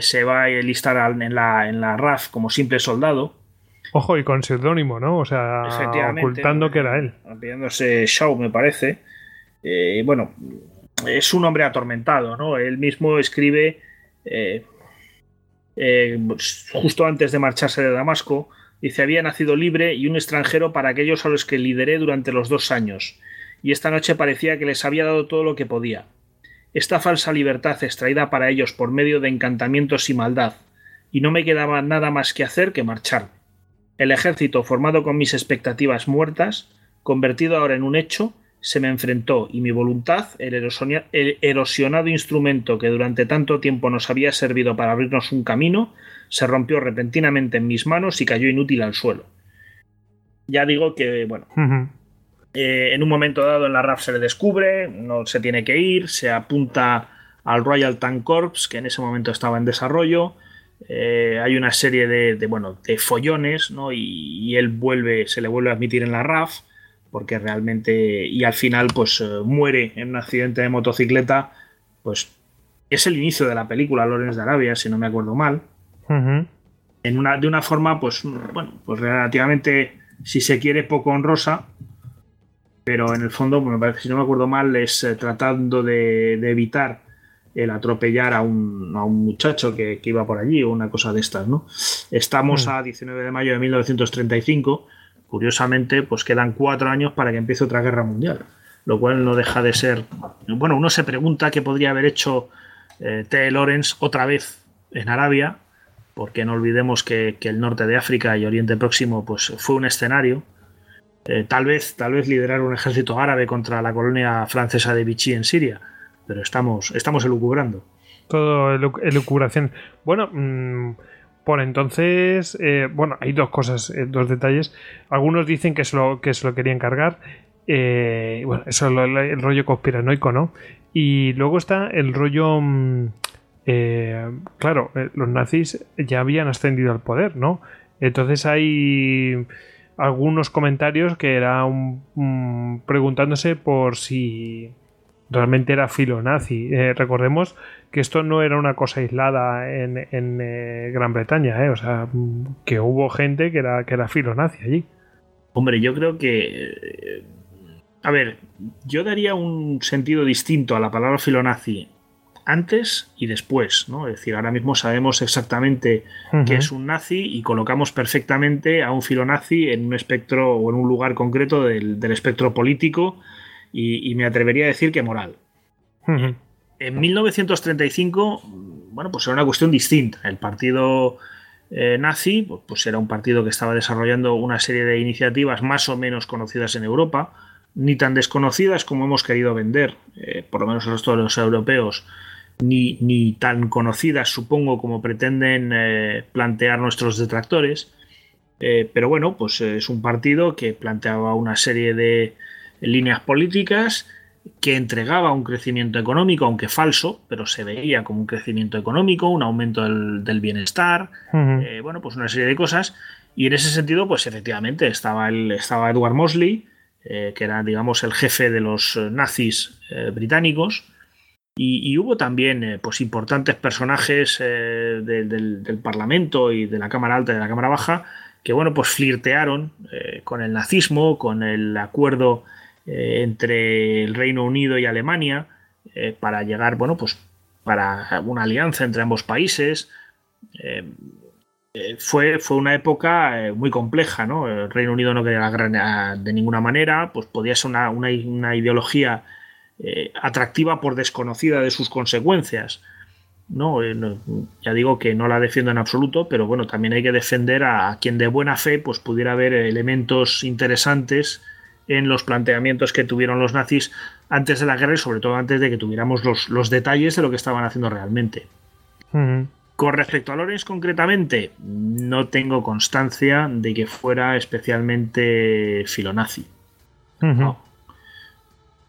se va a enlistar en la, en la RAF como simple soldado. Ojo, y con seudónimo, ¿no? O sea, ocultando que era él. Pidiéndose Shaw, me parece. Eh, bueno, es un hombre atormentado, ¿no? Él mismo escribe eh, eh, justo antes de marcharse de Damasco, dice, había nacido libre y un extranjero para aquellos a los que lideré durante los dos años, y esta noche parecía que les había dado todo lo que podía. Esta falsa libertad extraída para ellos por medio de encantamientos y maldad, y no me quedaba nada más que hacer que marchar. El ejército, formado con mis expectativas muertas, convertido ahora en un hecho, se me enfrentó y mi voluntad, el, erosionado instrumento que durante tanto tiempo nos había servido para abrirnos un camino, se rompió repentinamente en mis manos y cayó inútil al suelo. Ya digo que, bueno, eh, en un momento dado en la RAF se le descubre, no se tiene que ir, se apunta al Royal Tank Corps, que en ese momento estaba en desarrollo, eh, hay una serie de, bueno, de follones, ¿no? Y, él vuelve, se le vuelve a admitir en la RAF, porque realmente, y al final, pues eh, muere en un accidente de motocicleta, pues es el inicio de la película Lorenz de Arabia, si no me acuerdo mal. en una, de una forma, pues, bueno, pues relativamente, si se quiere, poco honrosa, pero en el fondo, me parece, si no me acuerdo mal, es eh, tratando de evitar el atropellar a un, a un muchacho que, iba por allí o una cosa de estas, ¿no? Estamos mm. a 19 de mayo de 1935, curiosamente, pues quedan cuatro años para que empiece otra guerra mundial, lo cual no deja de ser... Bueno, uno se pregunta qué podría haber hecho eh, T. Lawrence otra vez en Arabia, porque no olvidemos que, el norte de África y Oriente Próximo pues, fue un escenario. Eh, tal vez, tal vez liderar un ejército árabe contra la colonia francesa de Vichy en Siria pero estamos, estamos elucubrando. Todo elucubración. Bueno, mm, por entonces, eh, bueno, hay dos cosas, eh, dos detalles. Algunos dicen que se lo, que se lo querían cargar. Eh, bueno, eso es el rollo conspiranoico, ¿no? Y luego está el rollo. Mm, claro, los nazis ya habían ascendido al poder, ¿no? Entonces hay algunos comentarios que eran mm, preguntándose por si realmente era filo nazi. Eh, recordemos que esto no era una cosa aislada en, eh, Gran Bretaña, eh, o sea, que hubo gente que era, que era filo nazi allí. Hombre, yo creo que. A ver, yo daría un sentido distinto a la palabra filonazi antes y después, ¿no? Es decir, ahora mismo sabemos exactamente qué es un nazi y colocamos perfectamente a un filonazi en un espectro o en un lugar concreto del, del espectro político y, me atrevería a decir que moral. En 1935, bueno, pues era una cuestión distinta. El partido eh, nazi, pues, pues, era un partido que estaba desarrollando una serie de iniciativas más o menos conocidas en Europa, ni tan desconocidas como hemos querido vender, eh, por lo menos el resto de los europeos, ni, ni tan conocidas, supongo, como pretenden eh, plantear nuestros detractores. pero bueno, pues es un partido que planteaba una serie de, líneas políticas que entregaba un crecimiento económico, aunque falso, pero se veía como un crecimiento económico, un aumento del, bienestar, eh, bueno, pues una serie de cosas. Y en ese sentido, pues efectivamente estaba, el, estaba Edward Mosley, eh, que era, digamos, el jefe de los nazis eh, británicos, y, hubo también pues importantes personajes del, del, Parlamento y de la Cámara Alta y de la Cámara Baja que, bueno, pues flirtearon con el nazismo, con el acuerdo eh, entre el Reino Unido y Alemania eh, para llegar, bueno, pues para una alianza entre ambos países. Eh, fue, fue, una época muy compleja, ¿no? El Reino Unido no quería la gran de ninguna manera, pues podía ser una, una, ideología eh, atractiva por desconocida de sus consecuencias. No, ya digo que no la defiendo en absoluto, pero bueno, también hay que defender a, quien de buena fe pues pudiera ver elementos interesantes en los planteamientos que tuvieron los nazis antes de la guerra y sobre todo antes de que tuviéramos los, detalles de lo que estaban haciendo realmente. Con respecto a Lorenz concretamente, no tengo constancia de que fuera especialmente filonazi.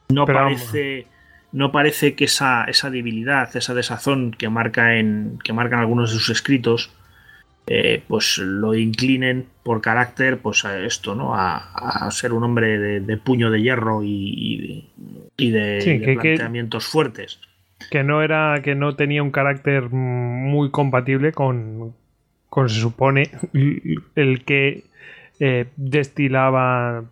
No, parece, no parece que esa, esa, debilidad, esa desazón que marca en que marcan algunos de sus escritos, eh, pues lo inclinen por carácter pues a esto, ¿no? A, ser un hombre de, puño de hierro y, de, planteamientos fuertes que no era que no tenía un carácter muy compatible con, con se supone el que eh, destilaba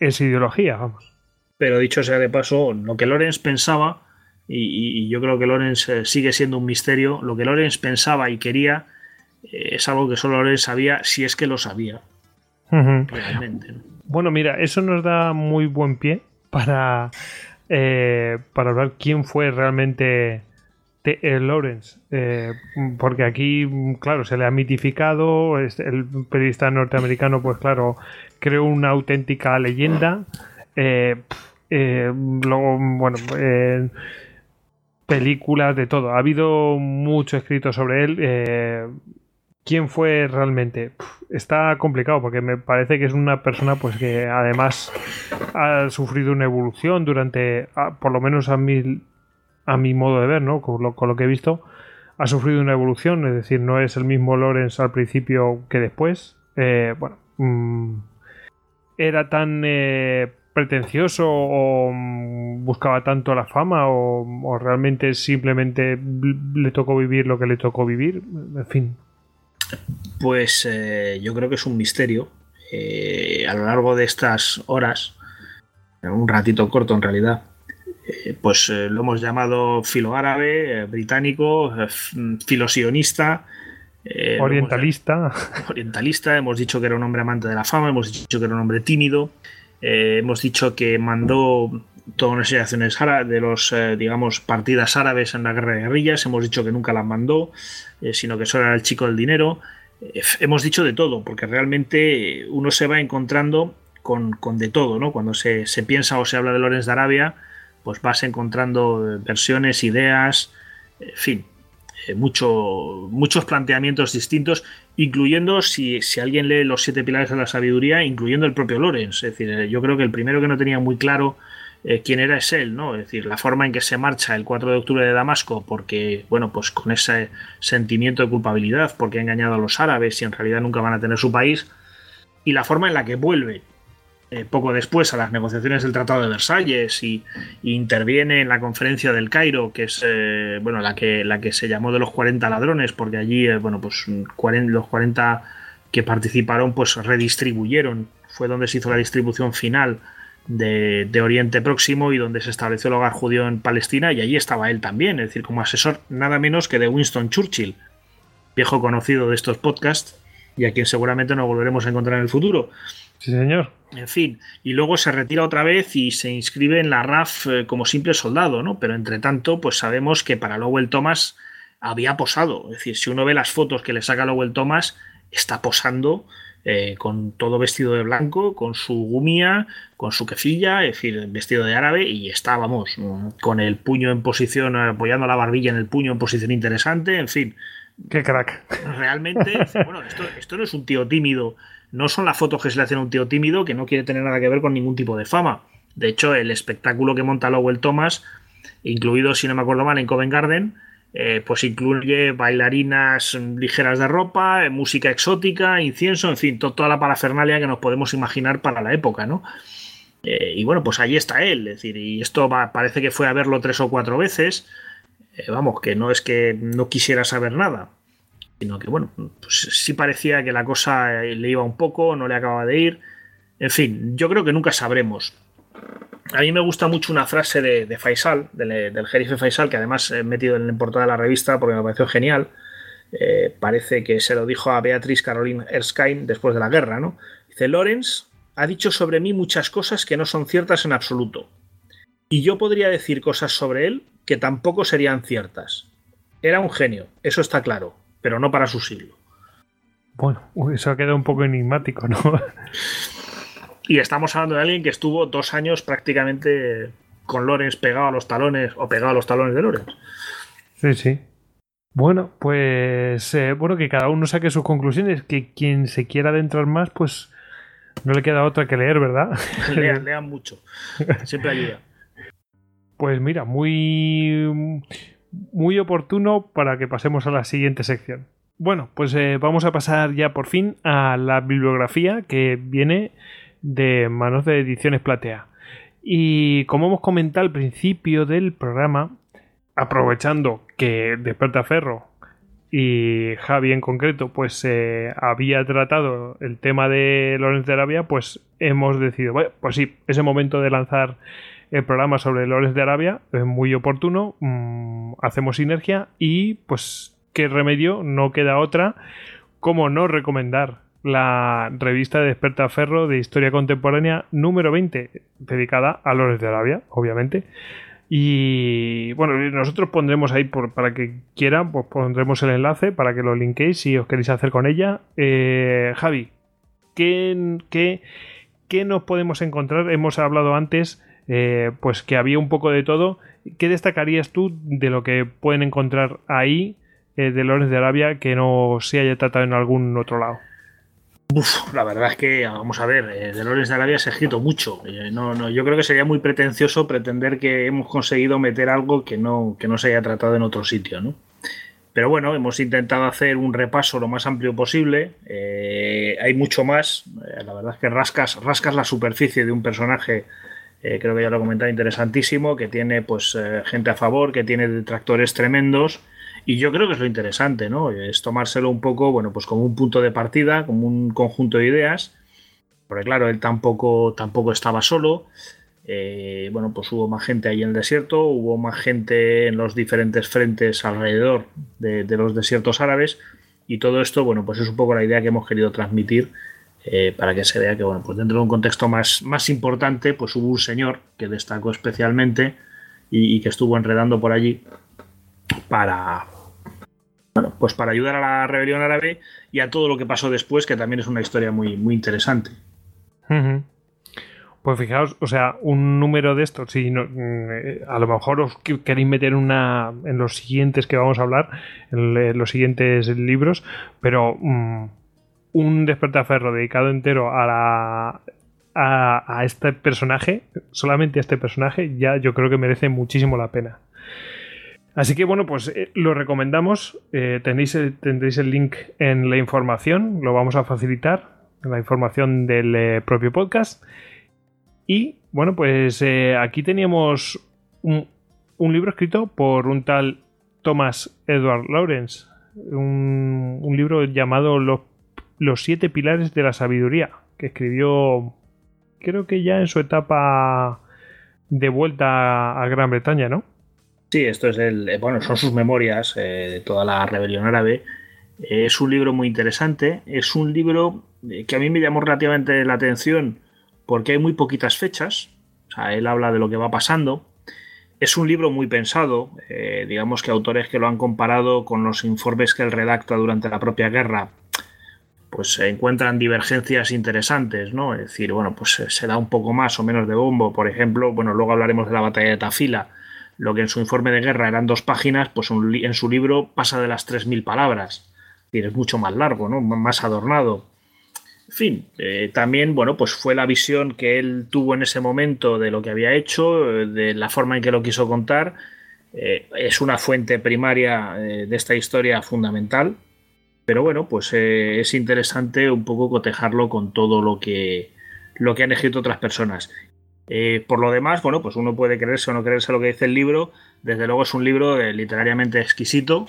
esa ideología, vamos. Pero dicho sea de paso, lo que Lorenz pensaba, y, yo creo que Lorenz eh, sigue siendo un misterio, lo que Lorenz pensaba y quería es algo que solo Lorenz sabía, si es que lo sabía. Realmente. Bueno, mira, eso nos da muy buen pie para eh, para hablar quién fue realmente T.E. Lawrence. Eh, porque aquí, claro, se le ha mitificado. El periodista norteamericano, pues claro, creó una auténtica leyenda. Eh, luego, bueno, películas, de todo. Ha habido mucho escrito sobre él quién fue realmente. está complicado porque me parece que es una persona pues que además ha sufrido una evolución durante, por lo menos a mi, a mi modo de ver, ¿no? Con lo, con lo, que he visto, ha sufrido una evolución, es decir, no es el mismo Lorenz al principio que después. Eh, bueno, mm, era tan eh, pretencioso o mm, buscaba tanto la fama o, o realmente simplemente le tocó vivir lo que le tocó vivir. En fin, pues eh, yo creo que es un misterio. Eh, a lo largo de estas horas, un ratito corto en realidad, eh, pues lo hemos llamado filo árabe, británico, filosionista. orientalista. orientalista, hemos dicho que era un hombre amante de la fama, hemos dicho que era un hombre tímido, hemos dicho que mandó toda una serie de acciones de los, digamos, partidas árabes en la guerra de guerrillas, hemos dicho que nunca las mandó, sino que solo era el chico del dinero. Eh, hemos dicho de todo, porque realmente uno se va encontrando con, de todo, ¿no? Cuando se, piensa o se habla de Lorenz de Arabia, pues vas encontrando versiones, ideas, en fin, eh, mucho, muchos planteamientos distintos, incluyendo, si, si, alguien lee los siete pilares de la sabiduría, incluyendo el propio Lorenz. Es decir, eh, yo creo que el primero que no tenía muy claro eh, quién era es él, ¿no? Es decir, la forma en que se marcha el 4 de octubre de Damasco, porque, bueno, pues con ese sentimiento de culpabilidad, porque ha engañado a los árabes y en realidad nunca van a tener su país, y la forma en la que vuelve eh, poco después a las negociaciones del Tratado de Versalles y, interviene en la conferencia del Cairo, que es, eh, bueno, la que, la que se llamó de los 40 ladrones, porque allí, bueno, pues los 40 que participaron, pues redistribuyeron, fue donde se hizo la distribución final de, Oriente Próximo y donde se estableció el hogar judío en Palestina y allí estaba él también, es decir, como asesor nada menos que de Winston Churchill, viejo conocido de estos podcasts y a quien seguramente nos volveremos a encontrar en el futuro. Sí, señor. En fin, y luego se retira otra vez y se inscribe en la RAF eh, como simple soldado, ¿no? Pero entre tanto, pues sabemos que para Lowell Thomas había posado. Es decir, si uno ve las fotos que le saca Lowell Thomas, está posando eh, con todo vestido de blanco, con su gumia, con su quefilla, es decir, vestido de árabe, y estábamos con el puño en posición, apoyando la barbilla en el puño en posición interesante, en fin. Qué crack. Realmente, bueno, esto, no es un tío tímido, no son las fotos que se le hacen a un tío tímido que no quiere tener nada que ver con ningún tipo de fama. De hecho, el espectáculo que monta Lowell Thomas, incluido, si no me acuerdo mal, en Covent Garden, eh, pues incluye bailarinas ligeras de ropa, eh, música exótica, incienso, en fin, toda la parafernalia que nos podemos imaginar para la época, ¿no? Eh, y bueno, pues ahí está él, es decir, y esto parece que fue a verlo tres o cuatro veces, vamos, que no es que no quisiera saber nada, sino que bueno, pues sí parecía que la cosa le iba un poco, no le acababa de ir, en fin, yo creo que nunca sabremos. A mí me gusta mucho una frase de, Faisal, del, jerife Faisal, que además he metido en la portada de la revista porque me pareció genial. Eh, parece que se lo dijo a Beatriz Caroline Erskine después de la guerra, ¿no? Dice, Lorenz ha dicho sobre mí muchas cosas que no son ciertas en absoluto. Y yo podría decir cosas sobre él que tampoco serían ciertas. Era un genio, eso está claro, pero no para su siglo. Bueno, eso ha quedado un poco enigmático, ¿no? y estamos hablando de alguien que estuvo dos años prácticamente con Lorenz pegado a los talones o pegado a los talones de Lorenz. Sí, sí. Bueno, pues eh, bueno, que cada uno saque sus conclusiones, que quien se quiera adentrar más, pues no le queda otra que leer, ¿verdad? lean, lean mucho. Siempre ayuda. Pues mira, muy, muy oportuno para que pasemos a la siguiente sección. Bueno, pues eh, vamos a pasar ya por fin a la bibliografía que viene de manos de Ediciones Platea. Y como hemos comentado al principio del programa, aprovechando que Ferro y Javi en concreto, pues eh, había tratado el tema de Lorenz de Arabia, pues hemos decidido, bueno, pues sí, ese momento de lanzar el programa sobre Lorenz de Arabia es muy oportuno, mm, hacemos sinergia y pues qué remedio, no queda otra como no recomendar la revista de Ferro de Historia Contemporánea número 20, dedicada a Lorenz de Arabia, obviamente. Y bueno, nosotros pondremos ahí por, para que quieran, pues pondremos el enlace para que lo linkéis si os queréis hacer con ella. Eh, Javi, ¿qué, qué, nos podemos encontrar? Hemos hablado antes, eh, pues que había un poco de todo. ¿Qué destacarías tú de lo que pueden encontrar ahí eh, de Lorenz de Arabia que no se haya tratado en algún otro lado? La verdad es que, vamos a ver, eh, de Lorenz de Arabia se ha escrito mucho. Eh, no, no, yo creo que sería muy pretencioso pretender que hemos conseguido meter algo que no, que no se haya tratado en otro sitio, ¿no? Pero bueno, hemos intentado hacer un repaso lo más amplio posible. Eh, hay mucho más. la verdad es que rascas, rascas la superficie de un personaje, creo que ya lo he comentado, interesantísimo, que tiene pues gente a favor, que tiene detractores tremendos y yo creo que es lo interesante, ¿no? Es tomárselo un poco, bueno, pues como un punto de partida, como un conjunto de ideas. Porque claro, él tampoco, tampoco estaba solo. Eh, bueno, pues hubo más gente ahí en el desierto, hubo más gente en los diferentes frentes alrededor de, los desiertos árabes. Y todo esto, bueno, pues es un poco la idea que hemos querido transmitir eh, para que se vea que, bueno, pues dentro de un contexto más, más importante, pues hubo un señor que destacó especialmente y que estuvo enredando por allí para, bueno, pues para ayudar a la rebelión árabe y a todo lo que pasó después, que también es una historia muy, muy interesante. Pues fijaos, o sea, un número de estos, si no, mm, a lo mejor os queréis meter una en los siguientes que vamos a hablar, en los siguientes libros, pero mm, un despertaferro dedicado entero a la a, a, este personaje, solamente a este personaje, ya yo creo que merece muchísimo la pena. Así que bueno, pues eh, lo recomendamos. Eh, tenéis, tendréis el link en la información, lo vamos a facilitar, en la información del eh, propio podcast. Y bueno, pues aquí teníamos un, libro escrito por un tal Thomas Edward Lawrence, un, un libro llamado Los, Los siete pilares de la sabiduría, que escribió creo que ya en su etapa de vuelta a Gran Bretaña, ¿no? Sí, esto es el, eh, bueno, son sus memorias eh, de toda la rebelión árabe. Eh, es un libro muy interesante. Es un libro que a mí me llamó relativamente la atención porque hay muy poquitas fechas. O sea, él habla de lo que va pasando. Es un libro muy pensado. digamos que autores que lo han comparado con los informes que él redacta durante la propia guerra, pues se encuentran divergencias interesantes, ¿no? Es decir, bueno, pues se da un poco más o menos de bombo. Por ejemplo, bueno, luego hablaremos de la batalla de Tafila lo que en su informe de guerra eran dos páginas, pues en su libro pasa de las 3.000 palabras. Es es mucho más largo, ¿no? más adornado. En fin, eh, también, bueno, pues fue la visión que él tuvo en ese momento de lo que había hecho, eh, de la forma en que lo quiso contar. Eh, es una fuente primaria de esta historia fundamental. Pero bueno, pues es interesante un poco cotejarlo con todo lo que, lo que han escrito otras personas. Eh, por lo demás, bueno, pues uno puede creerse o no creerse lo que dice el libro. Desde luego es un libro eh, literariamente exquisito,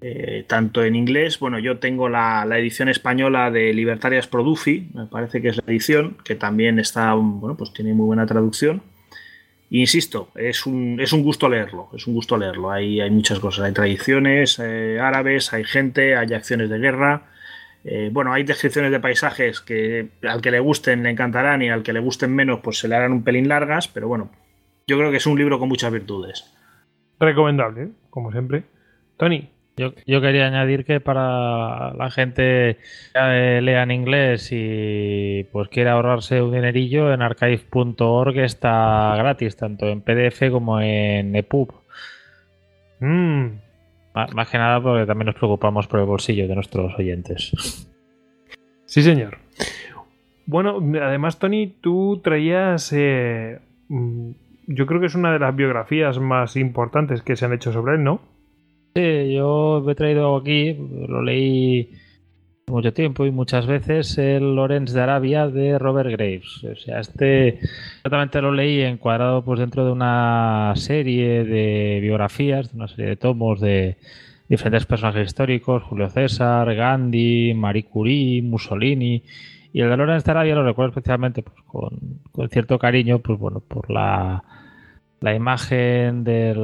eh, tanto en inglés, bueno, yo tengo la, edición española de Libertarias Produfi, me parece que es la edición, que también está, bueno, pues tiene muy buena traducción. insisto, es un, es un gusto leerlo, es un gusto leerlo. Hay, hay muchas cosas, hay tradiciones árabes, hay gente, hay acciones de guerra, eh, bueno, hay descripciones de paisajes que al que le gusten le encantarán y al que le gusten menos pues se le harán un pelín largas, pero bueno, yo creo que es un libro con muchas virtudes. Recomendable, ¿eh? como siempre. Tony. Yo, yo, quería añadir que para la gente que lea en inglés y pues quiere ahorrarse un dinerillo, en archive.org está gratis, tanto en PDF como en EPUB. Mm. Más, que nada porque también nos preocupamos por el bolsillo de nuestros oyentes. Sí, señor. Bueno, además, Tony, tú traías. Eh, yo creo que es una de las biografías más importantes que se han hecho sobre él, ¿no? Sí, yo he traído aquí, lo leí mucho tiempo y muchas veces, el Lorenz de Arabia de Robert Graves. O sea, este exactamente lo leí encuadrado pues dentro de una serie de biografías, de una serie de tomos de diferentes personajes históricos, Julio César, Gandhi, Marie Curie, Mussolini. Y el de Lorenz de Arabia lo recuerdo especialmente pues, con, con cierto cariño, pues bueno, por la la imagen del,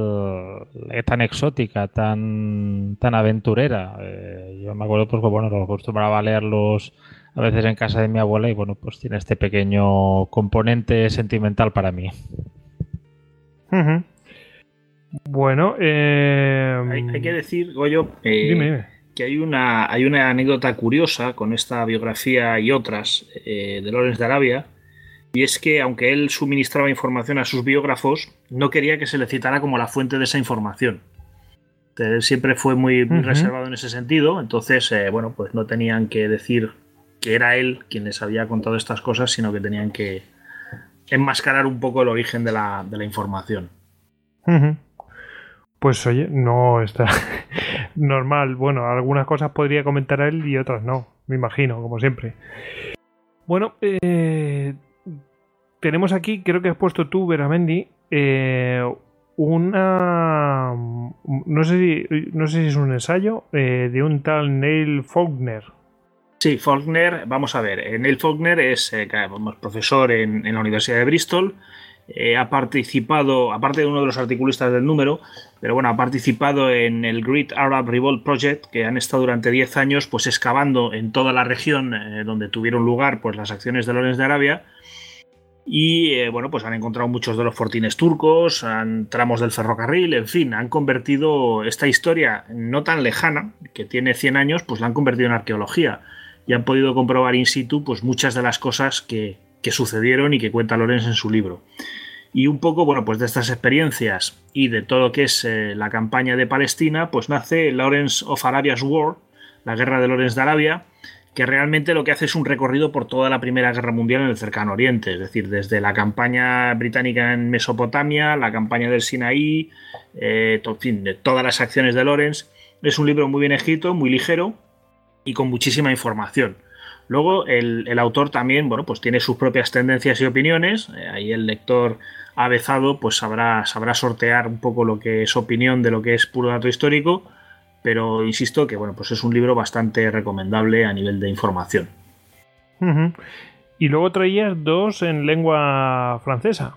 tan exótica, tan, tan aventurera. Eh, yo me acuerdo pues bueno, lo acostumbraba a leerlos a veces en casa de mi abuela y bueno, pues tiene este pequeño componente sentimental para mí. Uh -huh. Bueno, eh... hay, hay, que decir, Goyo, eh, dime, dime. que hay una, hay una anécdota curiosa con esta biografía y otras eh, de Lorenz de Arabia, y es que aunque él suministraba información a sus biógrafos, no quería que se le citara como la fuente de esa información. Él siempre fue muy, muy uh -huh. reservado en ese sentido, entonces, eh, bueno, pues no tenían que decir que era él quien les había contado estas cosas, sino que tenían que enmascarar un poco el origen de la, de la información. Uh -huh. Pues oye, no está normal. Bueno, algunas cosas podría comentar él y otras no, me imagino, como siempre. Bueno, eh, tenemos aquí, creo que has puesto tú, Veramendi, eh, una. No sé, si, no sé si es un ensayo eh, de un tal Neil Faulkner. Sí, Faulkner, vamos a ver. Eh, Neil Faulkner es profesor en, la Universidad de Bristol. ha participado, aparte de uno de los articulistas del número, pero bueno, ha participado en el Great Arab Revolt Project, que han estado durante 10 años pues excavando en toda la región donde tuvieron lugar pues, las acciones de Lorenz de Arabia y eh, bueno, pues han encontrado muchos de los fortines turcos, han, tramos del ferrocarril, en fin, han convertido esta historia no tan lejana, que tiene 100 años, pues la han convertido en arqueología y han podido comprobar in situ pues muchas de las cosas que, que sucedieron y que cuenta Lorenz en su libro. Y un poco, bueno, pues de estas experiencias y de todo lo que es eh, la campaña de Palestina, pues nace Lawrence of Arabia's War, la guerra de Lorenz de Arabia, que realmente lo que hace es un recorrido por toda la Primera Guerra Mundial en el cercano Oriente, es decir, desde la campaña británica en Mesopotamia, la campaña del Sinaí, eh, en fin, de todas las acciones de Lawrence. Es un libro muy bien escrito, muy ligero y con muchísima información. Luego el, el autor también, bueno, pues tiene sus propias tendencias y opiniones. Eh, ahí el lector avezado, pues sabrá, sabrá sortear un poco lo que es opinión de lo que es puro dato histórico pero insisto que bueno, pues es un libro bastante recomendable a nivel de información. Uh -huh. Y luego traías dos en lengua francesa.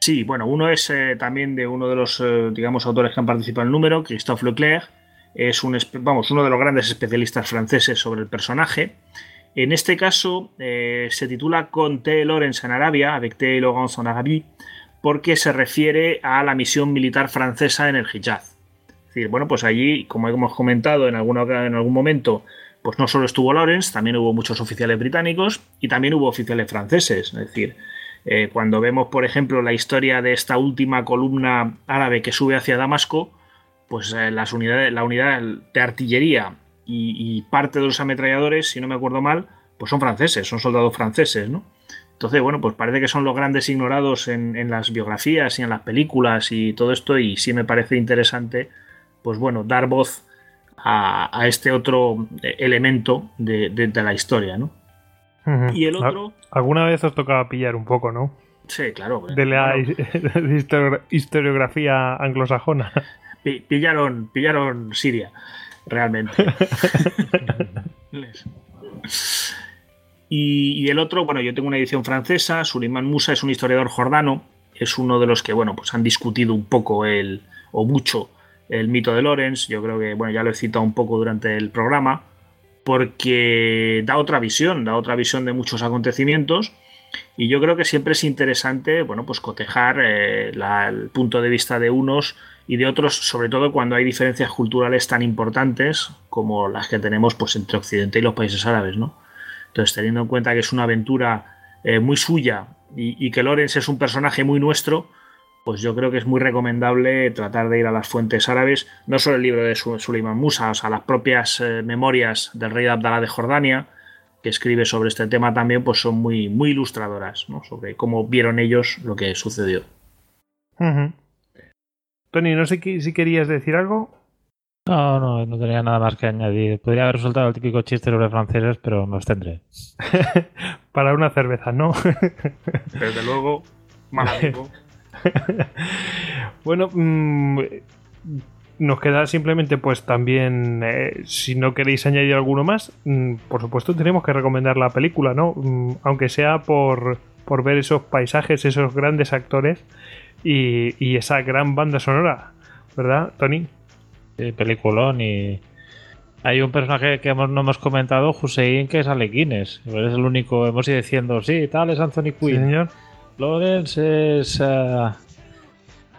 Sí, bueno, uno es eh, también de uno de los, eh, digamos, autores que han participado en el número, Christophe Leclerc, es un, vamos, uno de los grandes especialistas franceses sobre el personaje. En este caso eh, se titula Conté Lawrence en Arabia, avec T. Laurence en Arabie, porque se refiere a la misión militar francesa en el Hijaz. Es decir, bueno, pues allí, como hemos comentado en, alguna, en algún momento, pues no solo estuvo Lawrence, también hubo muchos oficiales británicos y también hubo oficiales franceses. Es decir, eh, cuando vemos, por ejemplo, la historia de esta última columna árabe que sube hacia Damasco, pues eh, las unidades, la unidad de artillería y, parte de los ametralladores, si no me acuerdo mal, pues son franceses, son soldados franceses, ¿no? Entonces, bueno, pues parece que son los grandes ignorados en las biografías y en las películas y todo esto, y sí me parece interesante pues bueno, dar voz a, a este otro elemento de, de, de la historia, ¿no? Uh -huh. Y el otro... Alguna vez os tocaba pillar un poco, ¿no? Sí, claro. De la claro. historiografía anglosajona. Pillaron, pillaron Siria, realmente. y, y, el otro, bueno, yo tengo una edición francesa, Suleiman Musa es un historiador jordano, es uno de los que, bueno, pues han discutido un poco el, o mucho el mito de Lorenz, yo creo que, bueno, ya lo he citado un poco durante el programa, porque da otra visión, da otra visión de muchos acontecimientos Y yo creo que siempre es interesante, bueno, pues cotejar eh, el punto de vista de unos y de otros, sobre todo cuando hay diferencias culturales tan importantes como las que tenemos pues entre Occidente y los países árabes, ¿no? Entonces, teniendo en cuenta que es una aventura eh, muy suya y, que Lorenz es un personaje muy nuestro, pues yo creo que es muy recomendable tratar de ir a las fuentes árabes, no solo el libro de Suleiman Musa, o sea, las propias eh, memorias del rey Abdalá de Jordania, que escribe sobre este tema también, pues son muy, muy ilustradoras, ¿no? Sobre cómo vieron ellos lo que sucedió. Tony, no sé si querías decir algo. No, no, no tenía nada más que añadir. Podría haber resultado el típico chiste sobre franceses, pero me tendré. Para una cerveza, ¿no? Desde luego, mal amigo. bueno, mm, nos queda simplemente, pues también, eh, si no queréis añadir alguno más, mm, por supuesto tenemos que recomendar la película, ¿no? Mm, aunque sea por, por ver esos paisajes, esos grandes actores y, y esa gran banda sonora, ¿verdad, Tony? Sí, peliculón y... Hay un personaje que hemos, no hemos comentado, Hussein, que es Ale Guinness. Es el único, hemos ido diciendo, sí, tal es Anthony Quinn. señor. Lawrence es... Eh,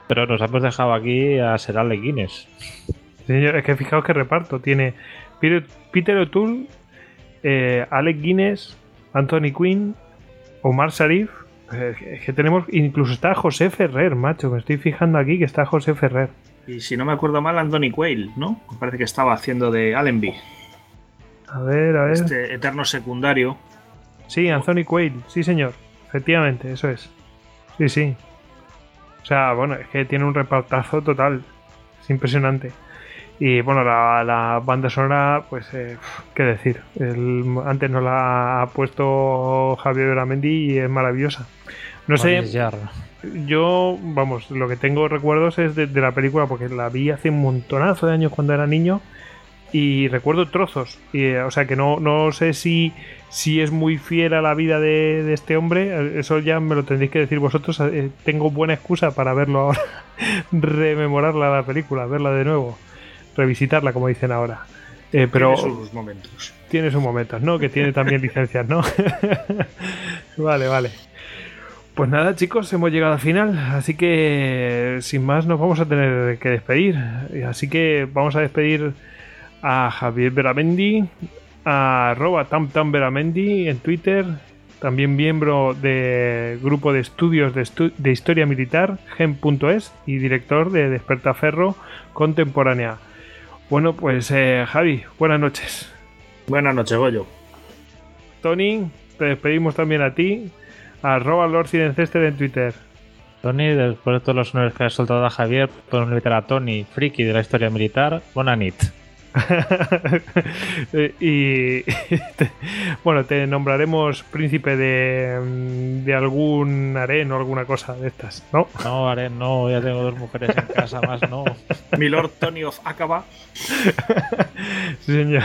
pero nos hemos dejado aquí a ser Ale Guinness. Señor, es que fijaos que reparto. Tiene Peter, O'Toole, eh, Alec Guinness, Anthony Quinn, Omar Sharif. Es que tenemos. Incluso está José Ferrer, macho. Me estoy fijando aquí que está José Ferrer. Y si no me acuerdo mal, Anthony Quayle, ¿no? Me parece que estaba haciendo de Allenby. A ver, a ver. Este eterno secundario. Sí, Anthony Quayle, sí, señor. Efectivamente, eso es. Sí, sí. O sea, bueno, es que tiene un repartazo total. Es impresionante. Y bueno, la, banda sonora, pues, eh, qué decir. antes nos la ha puesto Javier Beramendi y es maravillosa. No sé. Yo, vamos, lo que tengo recuerdos es de, la película porque la vi hace un montonazo de años cuando era niño y recuerdo trozos. Y, o sea que no, no sé si si es muy fiel a la vida de, este hombre, eso ya me lo tendréis que decir vosotros. Eh, tengo buena excusa para verlo ahora, rememorarla la película, verla de nuevo, revisitarla, como dicen ahora. Eh, pero tiene sus momentos. Tiene sus momentos, ¿no? Que tiene también licencias, ¿no? vale, vale. Pues nada, chicos, hemos llegado al final, así que sin más nos vamos a tener que despedir. Así que vamos a despedir a Javier Beramendi, a arroba tamtamberamendi en Twitter, también miembro del grupo de estudios de, historia militar, gen.es y director de Despertaferro Contemporánea. Bueno, pues eh, Javi, buenas noches. Buenas noches, Goyo. Tony, te despedimos también a ti, arroba Lord Silencester en Twitter. Tony, después de todos los honores que has soltado a Javier, podemos invitar a Tony, friki de la historia militar, Bonanit. y bueno, te nombraremos príncipe de, de algún harén o alguna cosa de estas, ¿no? No, harén, no, ya tengo dos mujeres en casa más, no. Milord Tony of Acaba. sí, señor.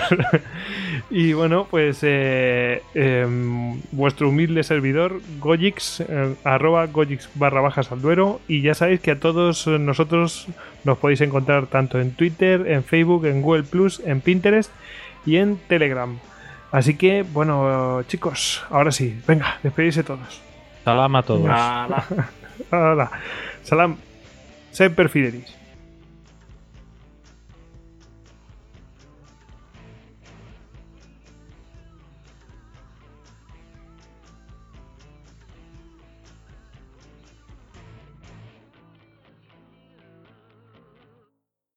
Y bueno, pues eh, em, vuestro humilde servidor, Gojix, eh, arroba Gojix barra bajas al duero. Y ya sabéis que a todos nosotros nos podéis encontrar tanto en Twitter, en Facebook, en Google Plus, en Pinterest y en Telegram. Así que, bueno, chicos, ahora sí, venga, despedidse todos. Salam a todos. Salam. Semper Fidelis.